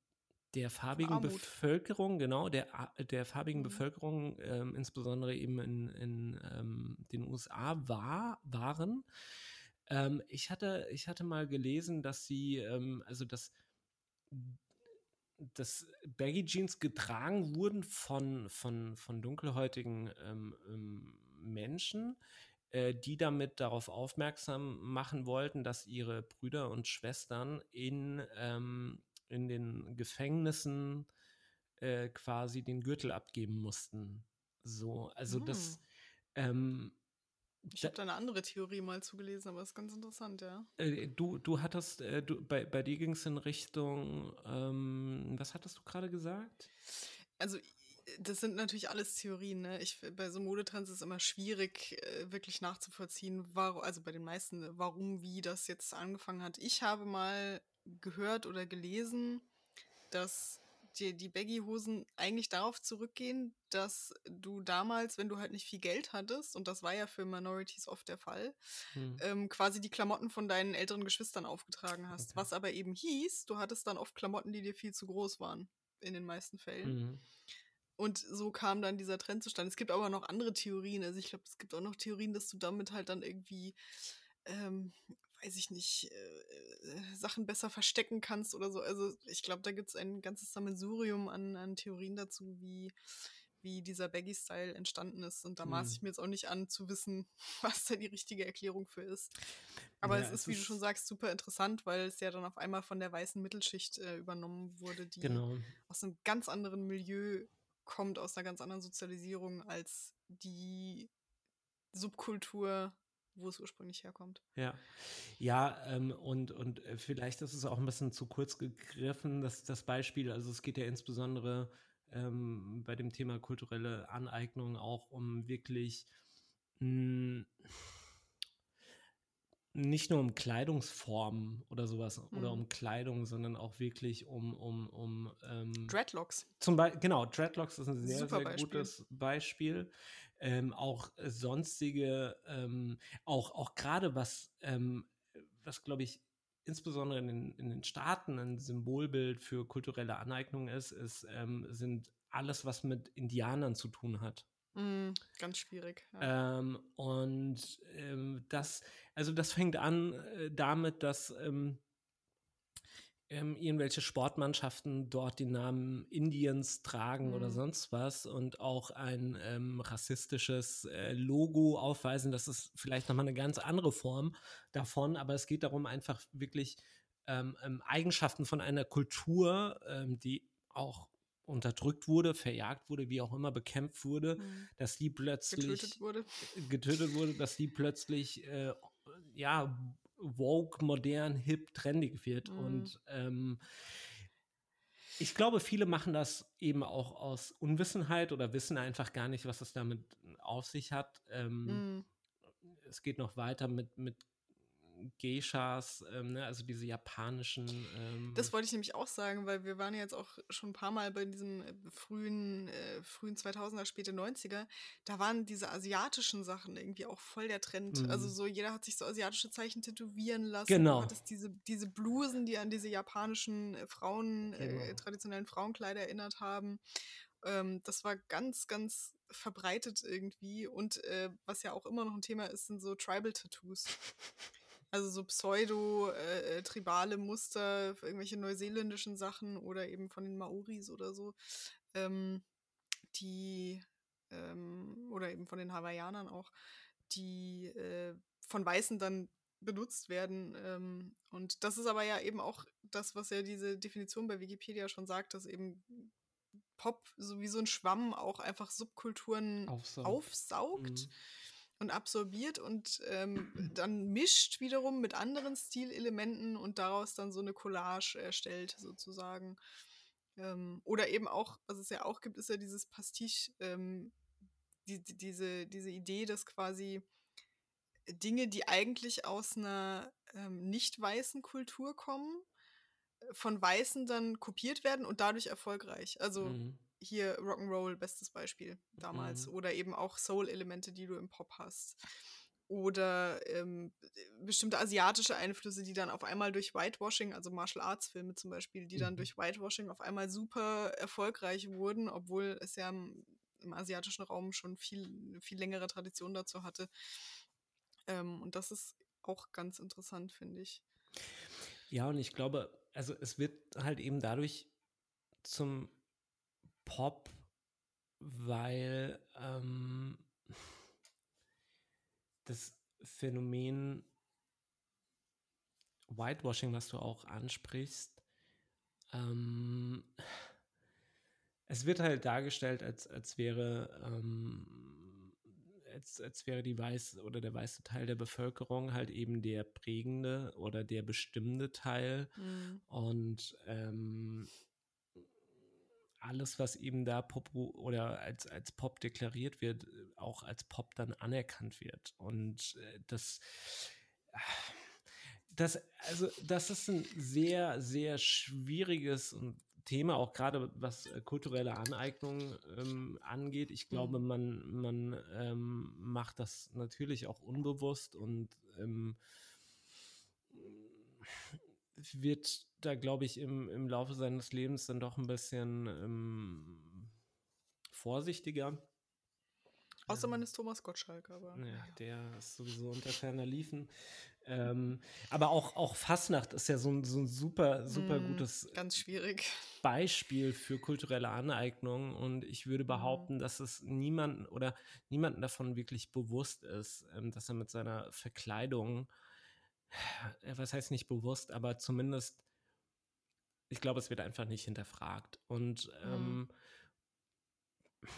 der farbigen Armut. Bevölkerung, genau, der, der farbigen Mhm. Bevölkerung, ähm, insbesondere eben in, in ähm, den USA war, waren. Ähm, ich, hatte, ich hatte mal gelesen, dass sie, ähm, also dass, dass Baggy Jeans getragen wurden von, von, von dunkelhäutigen ähm, ähm, Menschen, äh, die damit darauf aufmerksam machen wollten, dass ihre Brüder und Schwestern in, in den Gefängnissen äh, quasi den Gürtel abgeben mussten. So, also das. Ähm, Ich habe da eine andere Theorie mal zugelesen, aber ist ganz interessant, ja. äh, du, du hattest, äh, du, bei, bei dir ging es in Richtung, ähm, was hattest du gerade gesagt? Also, das sind natürlich alles Theorien, ne? Ich, bei so Modetrends ist es immer schwierig, äh, wirklich nachzuvollziehen, warum, also bei den meisten, warum, wie das jetzt angefangen hat. Ich habe mal gehört oder gelesen, dass die, die Baggy-Hosen eigentlich darauf zurückgehen, dass du damals, wenn du halt nicht viel Geld hattest, und das war ja für Minorities oft der Fall, Hm. ähm, quasi die Klamotten von deinen älteren Geschwistern aufgetragen hast. Okay. Was aber eben hieß, du hattest dann oft Klamotten, die dir viel zu groß waren. In den meisten Fällen. Mhm. Und so kam dann dieser Trend zustande. Es gibt aber noch andere Theorien. Also ich glaube, es gibt auch noch Theorien, dass du damit halt dann irgendwie, ähm, weiß ich nicht, äh, äh, Sachen besser verstecken kannst oder so. Also ich glaube, da gibt es ein ganzes Sammelsurium an, an Theorien dazu, wie, wie dieser Baggy-Style entstanden ist. Und da maße Hm. ich mir jetzt auch nicht an zu wissen, was da die richtige Erklärung für ist. Aber Ja, es ist, es wie du schon sagst, super interessant, weil es ja dann auf einmal von der weißen Mittelschicht äh, übernommen wurde, die Genau. aus einem ganz anderen Milieu kommt, aus einer ganz anderen Sozialisierung als die Subkultur, wo es ursprünglich herkommt. Ja, ja ähm, und, und äh, vielleicht ist es auch ein bisschen zu kurz gegriffen, das, das Beispiel. Also es geht ja insbesondere ähm, bei dem Thema kulturelle Aneignung auch um wirklich mh, nicht nur um Kleidungsformen oder sowas oder Mhm. um Kleidung, sondern auch wirklich um, um, um ähm, Dreadlocks. zum Beispiel, genau, Dreadlocks ist ein sehr, Super sehr Beispiel. gutes Beispiel. Ähm, auch sonstige, ähm, auch, auch gerade was, ähm, was glaube ich, insbesondere in den, in den Staaten ein Symbolbild für kulturelle Aneignung ist, ist ähm, sind alles, was mit Indianern zu tun hat. Mm, ganz schwierig. Ja. Ähm, und ähm, das, also das fängt an äh, damit, dass ähm, irgendwelche Sportmannschaften dort den Namen Indiens tragen mhm. oder sonst was und auch ein ähm, rassistisches äh, Logo aufweisen. Das ist vielleicht nochmal eine ganz andere Form davon, aber es geht darum, einfach wirklich ähm, ähm Eigenschaften von einer Kultur, ähm, die auch unterdrückt wurde, verjagt wurde, wie auch immer bekämpft wurde, mhm. dass die plötzlich getötet wurde, getötet wurde dass die plötzlich äh, ja woke, modern, hip, trendig wird. Mhm. Und ähm, ich glaube, viele machen das eben auch aus Unwissenheit oder wissen einfach gar nicht, was es damit auf sich hat. Ähm, mhm. Es geht noch weiter mit, mit Geishas, ähm, ne, also diese japanischen. Ähm das wollte ich nämlich auch sagen, weil wir waren ja jetzt auch schon ein paar Mal bei diesen äh, frühen, äh, frühen 2000er, späte 90er. Da waren diese asiatischen Sachen irgendwie auch voll der Trend. Also mhm. Also so jeder hat sich so asiatische Zeichen tätowieren lassen. Genau. Du hattest diese, diese Blusen, die an diese japanischen äh, Frauen, äh, genau. äh, traditionellen Frauenkleider erinnert haben. Ähm, das war ganz, ganz verbreitet irgendwie. Und äh, was ja auch immer noch ein Thema ist, sind so Tribal-Tattoos. Also so pseudo-tribale äh, Muster, irgendwelche neuseeländischen Sachen oder eben von den Maoris oder so, ähm, die, ähm, oder eben von den Hawaiianern auch, die äh, von Weißen dann benutzt werden. Ähm, und das ist aber ja eben auch das, was ja diese Definition bei Wikipedia schon sagt, dass eben Pop so wie so ein Schwamm auch einfach Subkulturen aufsaugt. aufsaugt. Mhm und absorbiert und ähm, dann mischt wiederum mit anderen Stilelementen und daraus dann so eine Collage erstellt, sozusagen. Ähm, oder eben auch, was es ja auch gibt, ist ja dieses Pastiche, ähm, die, die, diese, diese Idee, dass quasi Dinge, die eigentlich aus einer ähm, nicht weißen Kultur kommen, von Weißen dann kopiert werden und dadurch erfolgreich. Also mhm hier Rock'n'Roll, bestes Beispiel damals. Mhm. Oder eben auch Soul-Elemente, die du im Pop hast. Oder ähm, bestimmte asiatische Einflüsse, die dann auf einmal durch Whitewashing, also Martial Arts Filme zum Beispiel, die dann mhm. durch Whitewashing auf einmal super erfolgreich wurden, obwohl es ja im, im asiatischen Raum schon viel, viel längere Tradition dazu hatte. Ähm, und das ist auch ganz interessant, finde ich. Ja, und ich glaube, also es wird halt eben dadurch zum Pop, weil ähm, das Phänomen Whitewashing, was du auch ansprichst, ähm, es wird halt dargestellt, als, als wäre ähm, als, als wäre die weiße oder der weiße Teil der Bevölkerung halt eben der prägende oder der bestimmende Teil. Mhm. Und ähm, alles, was eben da Pop oder als, als Pop deklariert wird, auch als Pop dann anerkannt wird. Und äh, das, das, also, das ist ein sehr, sehr schwieriges Thema, auch gerade was äh, kulturelle Aneignung ähm, angeht. Ich glaube, mhm. man, man ähm, macht das natürlich auch unbewusst und ähm, wird da, glaube ich, im, im Laufe seines Lebens dann doch ein bisschen ähm, vorsichtiger. Außer man ist Thomas Gottschalk, aber. Ja, der ist sowieso unter ferner Liefen. Ähm, aber auch, auch Fastnacht ist ja so ein, so ein super, super mm, gutes ganz schwierig. Beispiel für kulturelle Aneignung. Und ich würde mhm. behaupten, dass es niemanden oder niemanden davon wirklich bewusst ist, ähm, dass er mit seiner Verkleidung was heißt nicht bewusst, aber zumindest, ich glaube, es wird einfach nicht hinterfragt. Und ähm, mhm.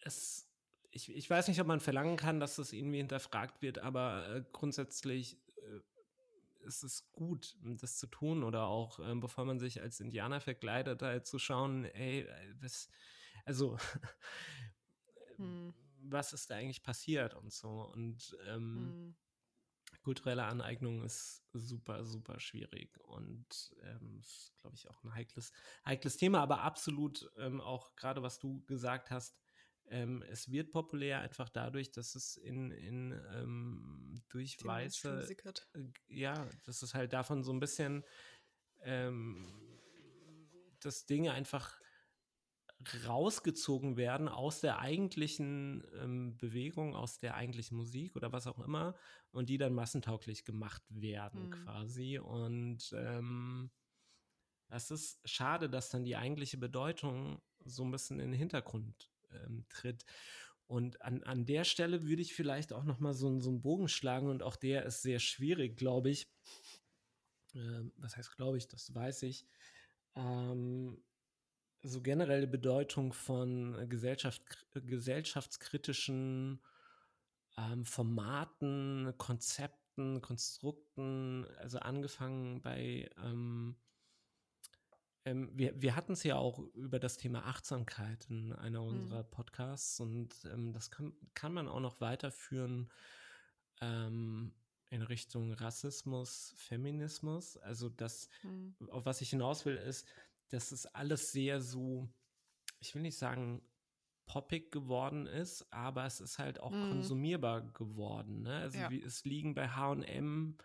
es, ich, ich weiß nicht, ob man verlangen kann, dass das irgendwie hinterfragt wird, aber äh, grundsätzlich äh, ist es gut, das zu tun oder auch, äh, bevor man sich als Indianer verkleidet, halt zu schauen, ey, äh, was, also, hm. was ist da eigentlich passiert und so. Und ähm, hm kulturelle Aneignung ist super, super schwierig und ähm, ist, glaube ich, auch ein heikles, heikles Thema, aber absolut ähm, auch gerade, was du gesagt hast, ähm, es wird populär einfach dadurch, dass es in, in ähm, durch Den weiße, äh, ja, dass es halt davon so ein bisschen ähm, das Dinge einfach rausgezogen werden aus der eigentlichen ähm, Bewegung, aus der eigentlichen Musik oder was auch immer und die dann massentauglich gemacht werden mhm. quasi. Und ähm, das ist schade, dass dann die eigentliche Bedeutung so ein bisschen in den Hintergrund ähm, tritt. Und an, an der Stelle würde ich vielleicht auch noch mal so, so einen Bogen schlagen und auch der ist sehr schwierig, glaube ich. Ähm, was heißt, glaube ich, das weiß ich. Ähm, so generelle Bedeutung von Gesellschaft, gesellschaftskritischen ähm, Formaten, Konzepten, Konstrukten, also angefangen bei, ähm, ähm, wir, wir hatten es ja auch über das Thema Achtsamkeit in einer mhm. unserer Podcasts und ähm, das kann, kann man auch noch weiterführen ähm, in Richtung Rassismus, Feminismus. Also das, mhm. auf was ich hinaus will, ist, dass es alles sehr so, ich will nicht sagen poppig geworden ist, aber es ist halt auch mm. konsumierbar geworden. Ne? Also ja. wie, es liegen bei H&M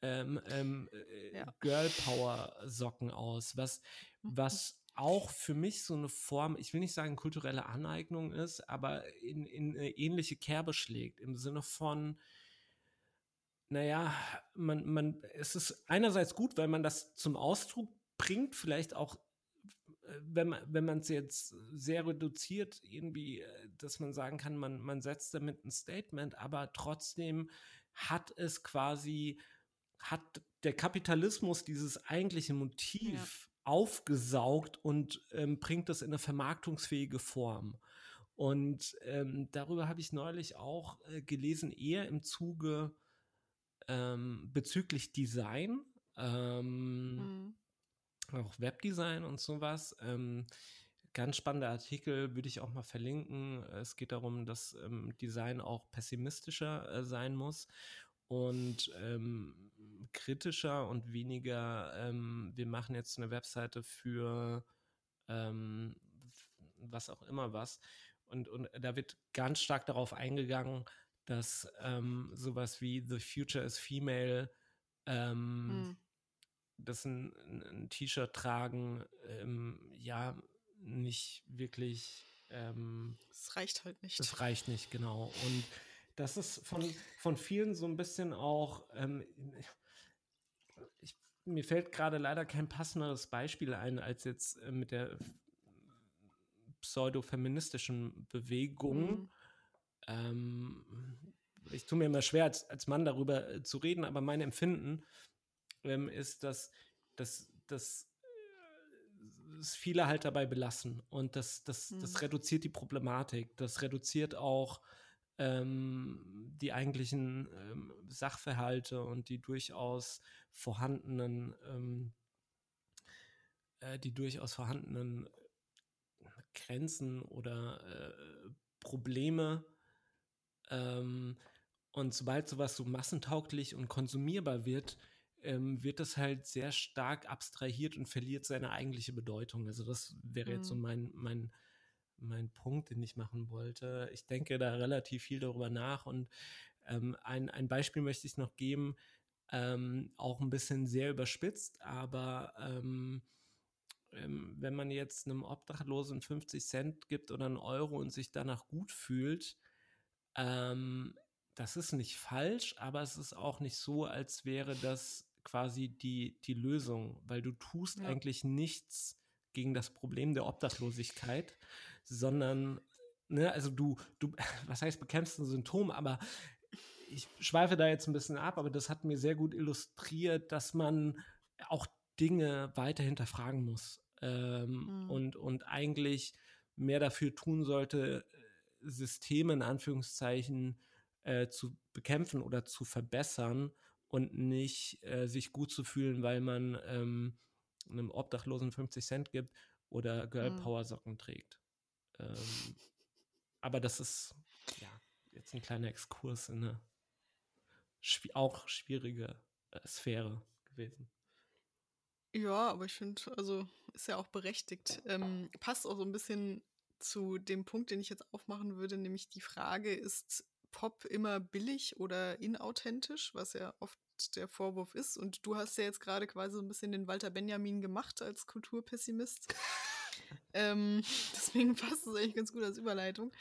ähm, ähm, äh, ja. Girl Power Socken aus, was, mhm. was auch für mich so eine Form, ich will nicht sagen kulturelle Aneignung ist, aber in, in eine ähnliche Kerbe schlägt, im Sinne von, naja, man, man, es ist einerseits gut, weil man das zum Ausdruck bringt vielleicht auch, äh, wenn man wenn es jetzt sehr reduziert, irgendwie, äh, dass man sagen kann, man, man setzt damit ein Statement, aber trotzdem hat es quasi, hat der Kapitalismus dieses eigentliche Motiv ja. aufgesaugt und ähm, bringt das in eine vermarktungsfähige Form. Und ähm, darüber habe ich neulich auch äh, gelesen, eher im Zuge ähm, bezüglich Design. Ähm, mhm auch Webdesign und sowas. Ähm, ganz spannender Artikel würde ich auch mal verlinken. Es geht darum, dass ähm, Design auch pessimistischer äh, sein muss und ähm, kritischer und weniger, ähm, wir machen jetzt eine Webseite für ähm, was auch immer was. Und, und da wird ganz stark darauf eingegangen, dass ähm, sowas wie The Future is Female ähm, mhm dass ein, ein T-Shirt tragen, ähm, ja, nicht wirklich. Ähm, es reicht halt nicht. Es reicht nicht, genau. Und das ist von, von vielen so ein bisschen auch. Ähm, ich, mir fällt gerade leider kein passenderes Beispiel ein, als jetzt äh, mit der pseudo-feministischen Bewegung. Mhm. Ähm, ich tue mir immer schwer, als, als Mann darüber äh, zu reden, aber mein Empfinden ähm, ist, dass, dass, dass es viele halt dabei belassen. Und das, das, mhm. das reduziert die Problematik. Das reduziert auch ähm, die eigentlichen ähm, Sachverhalte und die durchaus vorhandenen, ähm, äh, die durchaus vorhandenen Grenzen oder äh, Probleme. Ähm, und sobald sowas so massentauglich und konsumierbar wird, ähm, wird das halt sehr stark abstrahiert und verliert seine eigentliche Bedeutung. Also das wäre mhm. jetzt so mhm. mein, mein, mein Punkt, den ich machen wollte. Ich denke da relativ viel darüber nach und ähm, ein, ein Beispiel möchte ich noch geben, ähm, auch ein bisschen sehr überspitzt, aber ähm, ähm wenn man jetzt einem Obdachlosen 50 Cent gibt oder einen Euro und sich danach gut fühlt, ähm, das ist nicht falsch, aber es ist auch nicht so, als wäre das quasi die, die Lösung, weil du tust ja. eigentlich nichts gegen das Problem der Obdachlosigkeit, sondern, ne, also du, du, was heißt, bekämpfst ein Symptom, aber ich schweife da jetzt ein bisschen ab, aber das hat mir sehr gut illustriert, dass man auch Dinge weiter hinterfragen muss ähm, mhm. und, und eigentlich mehr dafür tun sollte, Systeme in Anführungszeichen äh, zu bekämpfen oder zu verbessern und nicht äh, sich gut zu fühlen, weil man ähm, einem Obdachlosen 50 Cent gibt oder Girl mhm. Power Socken trägt. Ähm, aber das ist ja jetzt ein kleiner Exkurs in eine schw auch schwierige äh, Sphäre gewesen. Ja, aber ich finde, also ist ja auch berechtigt. Ähm, passt auch so ein bisschen zu dem Punkt, den ich jetzt aufmachen würde, nämlich die Frage, ist Pop immer billig oder inauthentisch, was ja oft der Vorwurf ist. Und du hast ja jetzt gerade quasi so ein bisschen den Walter Benjamin gemacht als Kulturpessimist. ähm, deswegen passt es eigentlich ganz gut als Überleitung.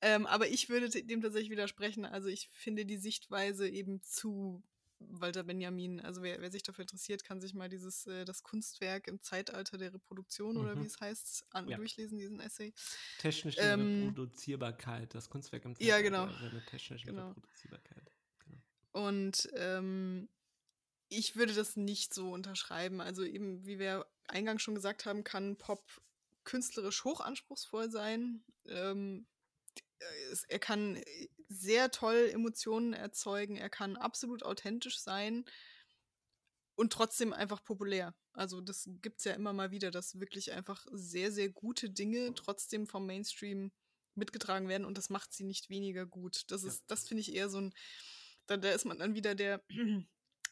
Ähm, aber ich würde dem tatsächlich widersprechen. Also ich finde die Sichtweise eben zu Walter Benjamin, also wer, wer sich dafür interessiert, kann sich mal dieses, äh, das Kunstwerk im Zeitalter der Reproduktion mhm. oder wie es heißt, an, ja. durchlesen, diesen Essay. Technische ähm, Reproduzierbarkeit, das Kunstwerk im Zeitalter ja, genau. der technischen genau. Reproduzierbarkeit. Genau. Und ähm, ich würde das nicht so unterschreiben. Also eben, wie wir eingangs schon gesagt haben, kann Pop künstlerisch hochanspruchsvoll sein. Ähm, er kann sehr toll Emotionen erzeugen, er kann absolut authentisch sein und trotzdem einfach populär. Also das gibt es ja immer mal wieder, dass wirklich einfach sehr, sehr gute Dinge trotzdem vom Mainstream mitgetragen werden und das macht sie nicht weniger gut. Das ist, das finde ich eher so ein, da, da ist man dann wieder der,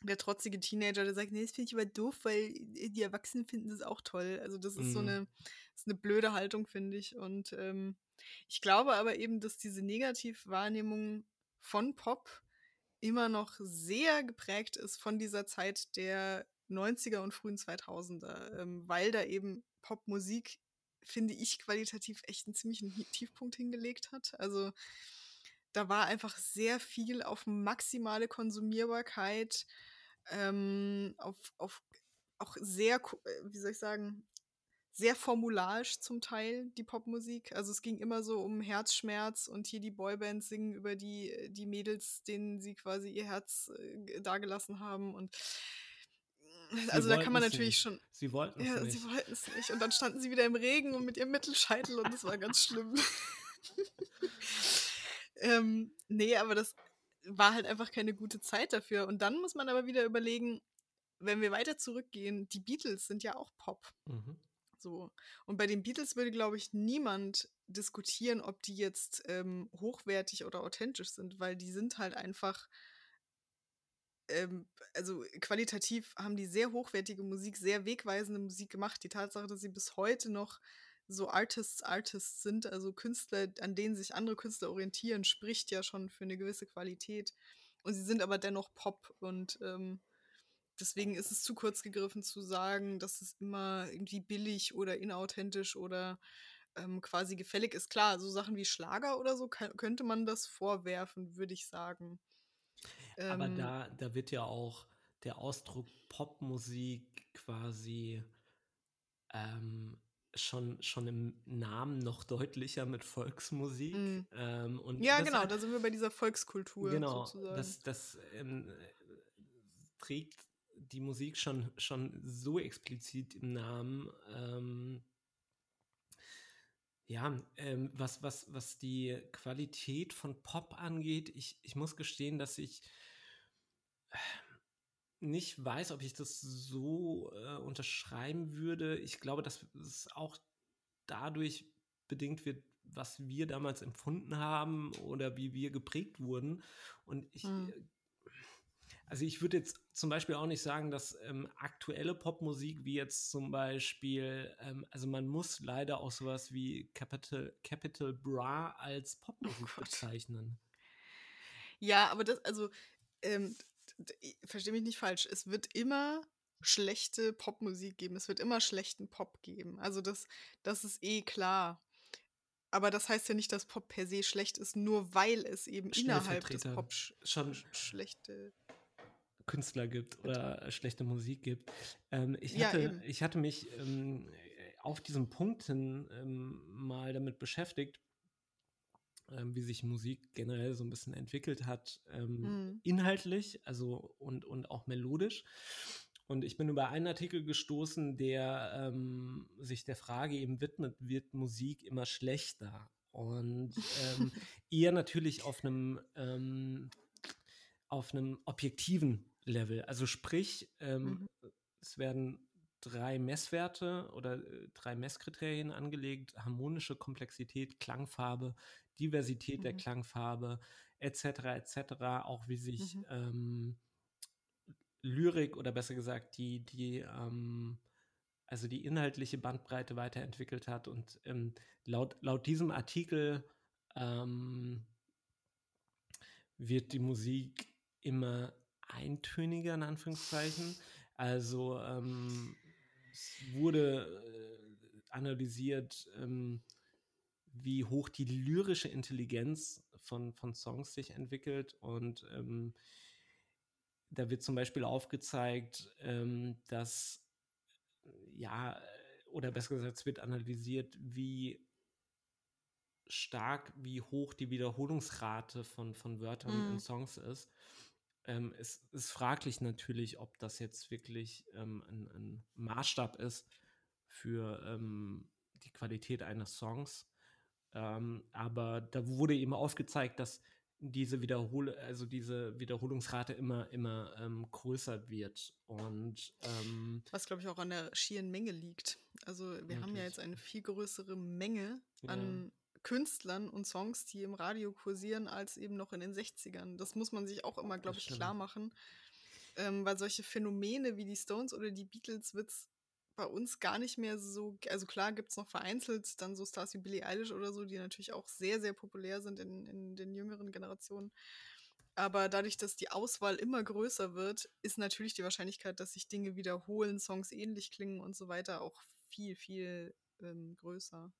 der trotzige Teenager, der sagt, nee, das finde ich aber doof, weil die Erwachsenen finden das auch toll. Also das ist mhm. so eine, ist eine blöde Haltung, finde ich. Und ähm, ich glaube aber eben, dass diese Negativwahrnehmung von Pop immer noch sehr geprägt ist von dieser Zeit der 90er und frühen 2000er, ähm, weil da eben Popmusik, finde ich, qualitativ echt einen ziemlichen Tiefpunkt hingelegt hat. Also da war einfach sehr viel auf maximale Konsumierbarkeit, ähm, auf, auf auch sehr, äh, wie soll ich sagen, sehr formularisch zum Teil, die Popmusik. Also es ging immer so um Herzschmerz und hier die Boybands singen über die, äh, die Mädels, denen sie quasi ihr Herz äh, dagelassen haben. Und sie also da kann man natürlich nicht. schon. Sie wollten es ja, nicht. Sie wollten es nicht. Und dann standen sie wieder im Regen und mit ihrem Mittelscheitel und das war ganz schlimm. ähm, nee, aber das war halt einfach keine gute Zeit dafür. Und dann muss man aber wieder überlegen, wenn wir weiter zurückgehen, die Beatles sind ja auch Pop. Mhm. So. Und bei den Beatles würde, glaube ich, niemand diskutieren, ob die jetzt ähm, hochwertig oder authentisch sind, weil die sind halt einfach, ähm, also qualitativ haben die sehr hochwertige Musik, sehr wegweisende Musik gemacht. Die Tatsache, dass sie bis heute noch so Artists, Artists sind, also Künstler, an denen sich andere Künstler orientieren, spricht ja schon für eine gewisse Qualität. Und sie sind aber dennoch Pop und ähm, deswegen ist es zu kurz gegriffen zu sagen, dass es immer irgendwie billig oder inauthentisch oder ähm, quasi gefällig ist. Klar, so Sachen wie Schlager oder so könnte man das vorwerfen, würde ich sagen. Aber ähm, da, da wird ja auch der Ausdruck Popmusik quasi ähm, schon, schon im Namen noch deutlicher mit Volksmusik. Mm. Ähm, und ja, genau, da sind wir bei dieser Volkskultur genau, sozusagen. Das, das ähm, trägt die Musik schon, schon so explizit im Namen. Ähm, ja, ähm, was, was, was die Qualität von Pop angeht, ich, ich muss gestehen, dass ich äh, nicht weiß, ob ich das so äh, unterschreiben würde. Ich glaube, dass es auch dadurch bedingt wird, was wir damals empfunden haben oder wie wir geprägt wurden. Und ich hm. Also ich würde jetzt zum Beispiel auch nicht sagen, dass ähm, aktuelle Popmusik wie jetzt zum Beispiel, ähm, also man muss leider auch sowas wie Capital, Capital Bra als Popmusik oh bezeichnen. Ja, aber das, also, ähm, verstehe mich nicht falsch, es wird immer schlechte Popmusik geben, es wird immer schlechten Pop geben. Also das, das ist eh klar. Aber das heißt ja nicht, dass Pop per se schlecht ist, nur weil es eben innerhalb des Pop schon schlechte Künstler gibt oder schlechte Musik gibt. Ähm, ich, hatte, ja, ich hatte mich ähm, auf diesen Punkten ähm, mal damit beschäftigt, ähm, wie sich Musik generell so ein bisschen entwickelt hat, mhm. inhaltlich, also und, und auch melodisch. Und ich bin über einen Artikel gestoßen, der ähm, sich der Frage eben widmet, wird Musik immer schlechter? Und ähm, eher natürlich auf einem auf einem objektiven Level. Also sprich, ähm, mhm. es werden drei Messwerte oder äh, drei Messkriterien angelegt, harmonische Komplexität, Klangfarbe, Diversität mhm. der Klangfarbe, etc., etc., auch wie sich mhm. ähm, Lyrik oder besser gesagt die, die ähm, also die inhaltliche Bandbreite weiterentwickelt hat. Und ähm, laut, laut diesem Artikel ähm, wird die Musik immer eintöniger, in Anführungszeichen. Also ähm, es wurde, äh, analysiert, ähm, wie hoch die lyrische Intelligenz von, von Songs sich entwickelt. Und ähm, da wird zum Beispiel aufgezeigt, ähm, dass, ja, oder besser gesagt, es wird analysiert, wie stark, wie hoch die Wiederholungsrate von, von Wörtern mm. in Songs ist. Ähm, es ist fraglich natürlich, ob das jetzt wirklich ähm, ein, ein, Maßstab ist für ähm, die Qualität eines Songs. Ähm, aber da wurde eben aufgezeigt, dass diese Wiederhol also diese Wiederholungsrate immer, immer ähm, größer wird. Und ähm, was glaube ich auch an der schieren Menge liegt. Also wir wirklich. haben ja jetzt eine viel größere Menge an Künstlern und Songs, die im Radio kursieren, als eben noch in den 60ern. Das muss man sich auch immer, glaube ich, klar machen. Ähm, weil solche Phänomene wie die Stones oder die Beatles wird es bei uns gar nicht mehr so, also klar gibt es noch vereinzelt dann so Stars wie Billie Eilish oder so, die natürlich auch sehr, sehr populär sind in, in den jüngeren Generationen. Aber dadurch, dass die Auswahl immer größer wird, ist natürlich die Wahrscheinlichkeit, dass sich Dinge wiederholen, Songs ähnlich klingen und so weiter auch viel, viel ähm, größer.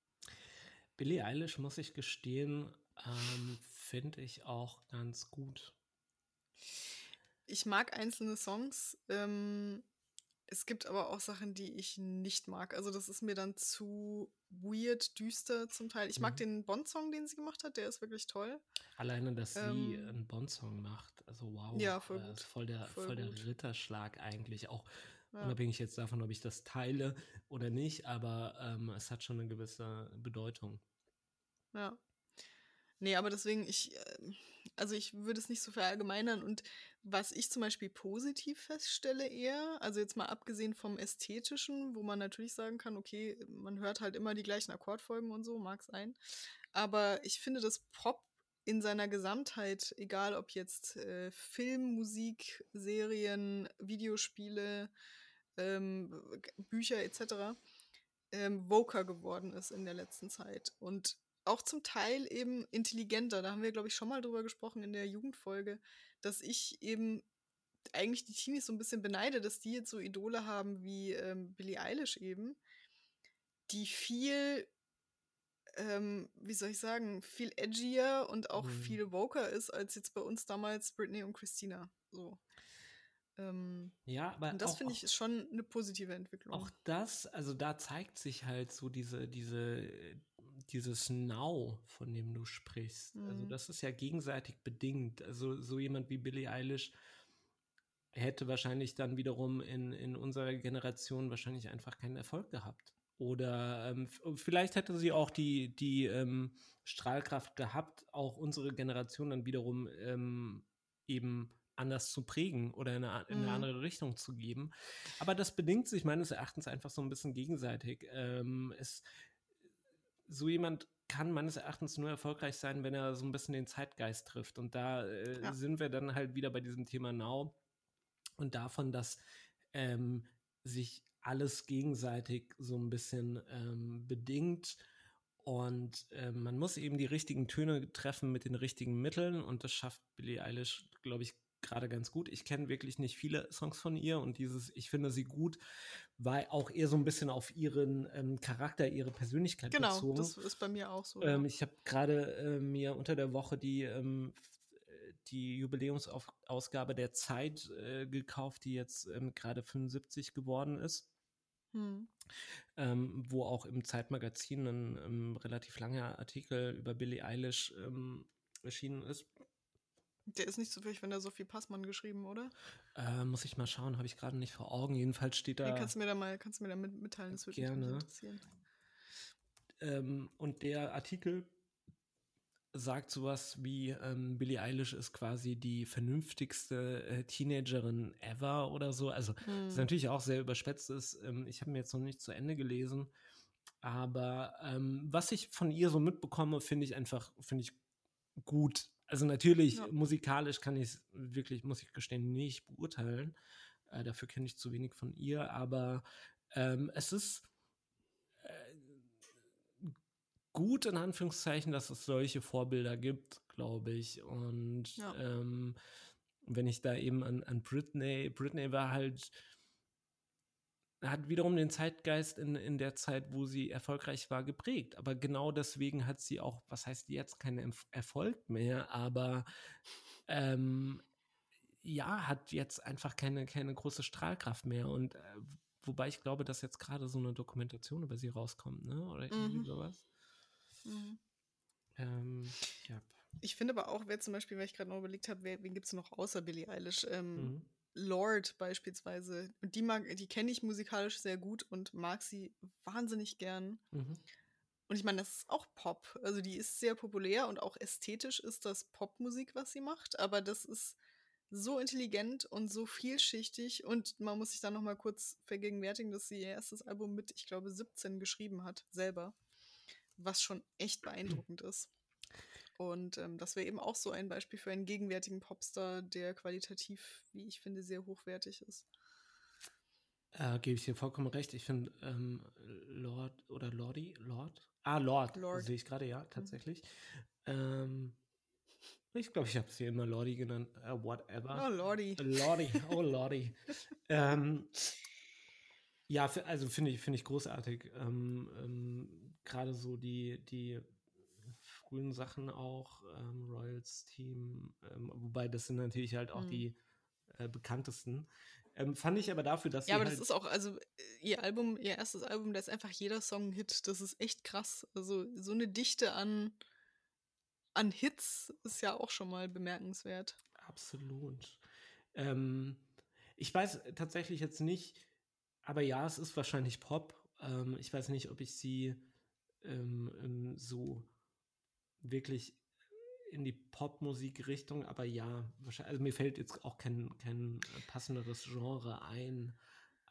Billie Eilish, muss ich gestehen, ähm, finde ich auch ganz gut. Ich mag einzelne Songs. Ähm, es gibt aber auch Sachen, die ich nicht mag. Also das ist mir dann zu weird, düster zum Teil. Ich mag mhm. den Bond-Song, den sie gemacht hat, der ist wirklich toll. Alleine, dass ähm, sie einen Bond-Song macht, also wow. Ja, voll gut. Äh, voll der, voll, voll der Ritterschlag eigentlich. Auch ja. Unabhängig jetzt davon, ob ich das teile oder nicht, aber ähm, es hat schon eine gewisse Bedeutung. Ja. Nee, aber deswegen, ich, ähm, also ich würde es nicht so verallgemeinern. Und was ich zum Beispiel positiv feststelle eher, also jetzt mal abgesehen vom Ästhetischen, wo man natürlich sagen kann, okay, man hört halt immer die gleichen Akkordfolgen und so, mag sein. Aber ich finde, dass Pop in seiner Gesamtheit, egal ob jetzt äh, Film, Musik, Serien, Videospiele, ähm, Bücher etc., ähm, Voker geworden ist in der letzten Zeit. Und auch zum Teil eben intelligenter. Da haben wir, glaube ich, schon mal drüber gesprochen in der Jugendfolge, dass ich eben eigentlich die Teenies so ein bisschen beneide, dass die jetzt so Idole haben wie ähm, Billie Eilish eben, die viel, ähm, wie soll ich sagen, viel edgier und auch mhm. viel woker ist, als jetzt bei uns damals Britney und Christina. So. Ähm, ja, aber und das finde ich ist schon eine positive Entwicklung. Auch das, also da zeigt sich halt so diese, diese, dieses Now, von dem du sprichst. Also mhm. Also das ist ja gegenseitig bedingt. Also so jemand wie Billie Eilish hätte wahrscheinlich dann wiederum in, in unserer Generation wahrscheinlich einfach keinen Erfolg gehabt. Oder ähm, vielleicht hätte sie auch die, die ähm, Strahlkraft gehabt, auch unsere Generation dann wiederum ähm, eben anders zu prägen oder in eine, in eine, mhm. andere Richtung zu geben. Aber das bedingt sich meines Erachtens einfach so ein bisschen gegenseitig. Ähm, es, so jemand kann meines Erachtens nur erfolgreich sein, wenn er so ein bisschen den Zeitgeist trifft. Und da äh, ja. sind wir dann halt wieder bei diesem Thema Now und davon, dass ähm, sich alles gegenseitig so ein bisschen ähm, bedingt. Und äh, man muss eben die richtigen Töne treffen mit den richtigen Mitteln. Und das schafft Billie Eilish, glaube ich, gerade ganz gut. Ich kenne wirklich nicht viele Songs von ihr und dieses Ich finde sie gut war auch eher so ein bisschen auf ihren ähm, Charakter, ihre Persönlichkeit genau, bezogen. Genau, das ist bei mir auch so. Ähm, ja. Ich habe gerade äh, mir unter der Woche die ähm, die Jubiläumsausgabe der Zeit äh, gekauft, die jetzt ähm, gerade 75 geworden ist. Hm. Ähm, wo auch im Zeitmagazin ein ähm, relativ langer Artikel über Billie Eilish ähm, erschienen ist. Der ist nicht so zufällig, wenn da Sophie Passmann geschrieben, oder? Äh, muss ich mal schauen, habe ich gerade nicht vor Augen. Jedenfalls steht da. Nee, kannst du mir da mal, kannst du mir da mitteilen, das würde mich interessieren. Ähm, und der Artikel sagt sowas wie ähm, Billie Eilish ist quasi die vernünftigste äh, Teenagerin ever oder so. Also hm. das natürlich auch sehr überspitzt ist. Ähm, ich habe mir jetzt noch nicht zu Ende gelesen, aber ähm, was ich von ihr so mitbekomme, finde ich einfach, finde ich gut. Also natürlich, ja. musikalisch kann ich es wirklich, muss ich gestehen, nicht beurteilen. Äh, dafür kenne ich zu wenig von ihr, aber ähm, es ist äh, gut in Anführungszeichen, dass es solche Vorbilder gibt, glaube ich. Und ja. ähm, wenn ich da eben an, an Britney, Britney war halt hat wiederum den Zeitgeist in, in der Zeit, wo sie erfolgreich war, geprägt. Aber genau deswegen hat sie auch, was heißt jetzt, keinen Erfolg mehr, aber ähm, ja, hat jetzt einfach keine, keine große Strahlkraft mehr. Und äh, wobei ich glaube, dass jetzt gerade so eine Dokumentation über sie rauskommt, ne? Oder irgendwie mhm. sowas. Mhm. Ähm, ja. Ich finde aber auch, wer zum Beispiel, weil ich gerade noch überlegt habe, wen gibt es noch außer Billie Eilish? Ähm, mhm. Lord beispielsweise. Und die mag, die kenne ich musikalisch sehr gut und mag sie wahnsinnig gern. Mhm. Und ich meine, das ist auch Pop. Also die ist sehr populär und auch ästhetisch ist das Popmusik, was sie macht. Aber das ist so intelligent und so vielschichtig. Und man muss sich dann noch mal kurz vergegenwärtigen, dass sie ihr erstes Album mit, ich glaube, 17 geschrieben hat, selber. Was schon echt beeindruckend ist. Und ähm, das wäre eben auch so ein Beispiel für einen gegenwärtigen Popstar, der qualitativ, wie ich finde, sehr hochwertig ist. Äh, Gebe ich dir vollkommen recht. Ich finde ähm, Lord oder Lordi, Lord? Ah, Lord, Lord. sehe ich gerade, ja, mhm. tatsächlich. Mhm. Ähm, ich glaube, ich habe sie immer Lordi genannt. Uh, whatever. Oh, Lordi. Lordi, oh, Lordi. ähm, ja, also finde ich, find ich großartig. Ähm, ähm, Gerade so die, die frühen Sachen auch, ähm, Royals Team, ähm, wobei das sind natürlich halt auch mhm. die äh, bekanntesten. Ähm, fand ich aber dafür, dass Ja, aber halt das ist auch, also ihr Album, ihr erstes Album, da ist einfach jeder Song ein Hit. Das ist echt krass. Also so eine Dichte an, an Hits ist ja auch schon mal bemerkenswert. Absolut. Ähm, ich weiß tatsächlich jetzt nicht, aber ja, es ist wahrscheinlich Pop. Ähm, ich weiß nicht, ob ich sie ähm, so wirklich in die Popmusik-Richtung, aber ja, also mir fällt jetzt auch kein, kein passenderes Genre ein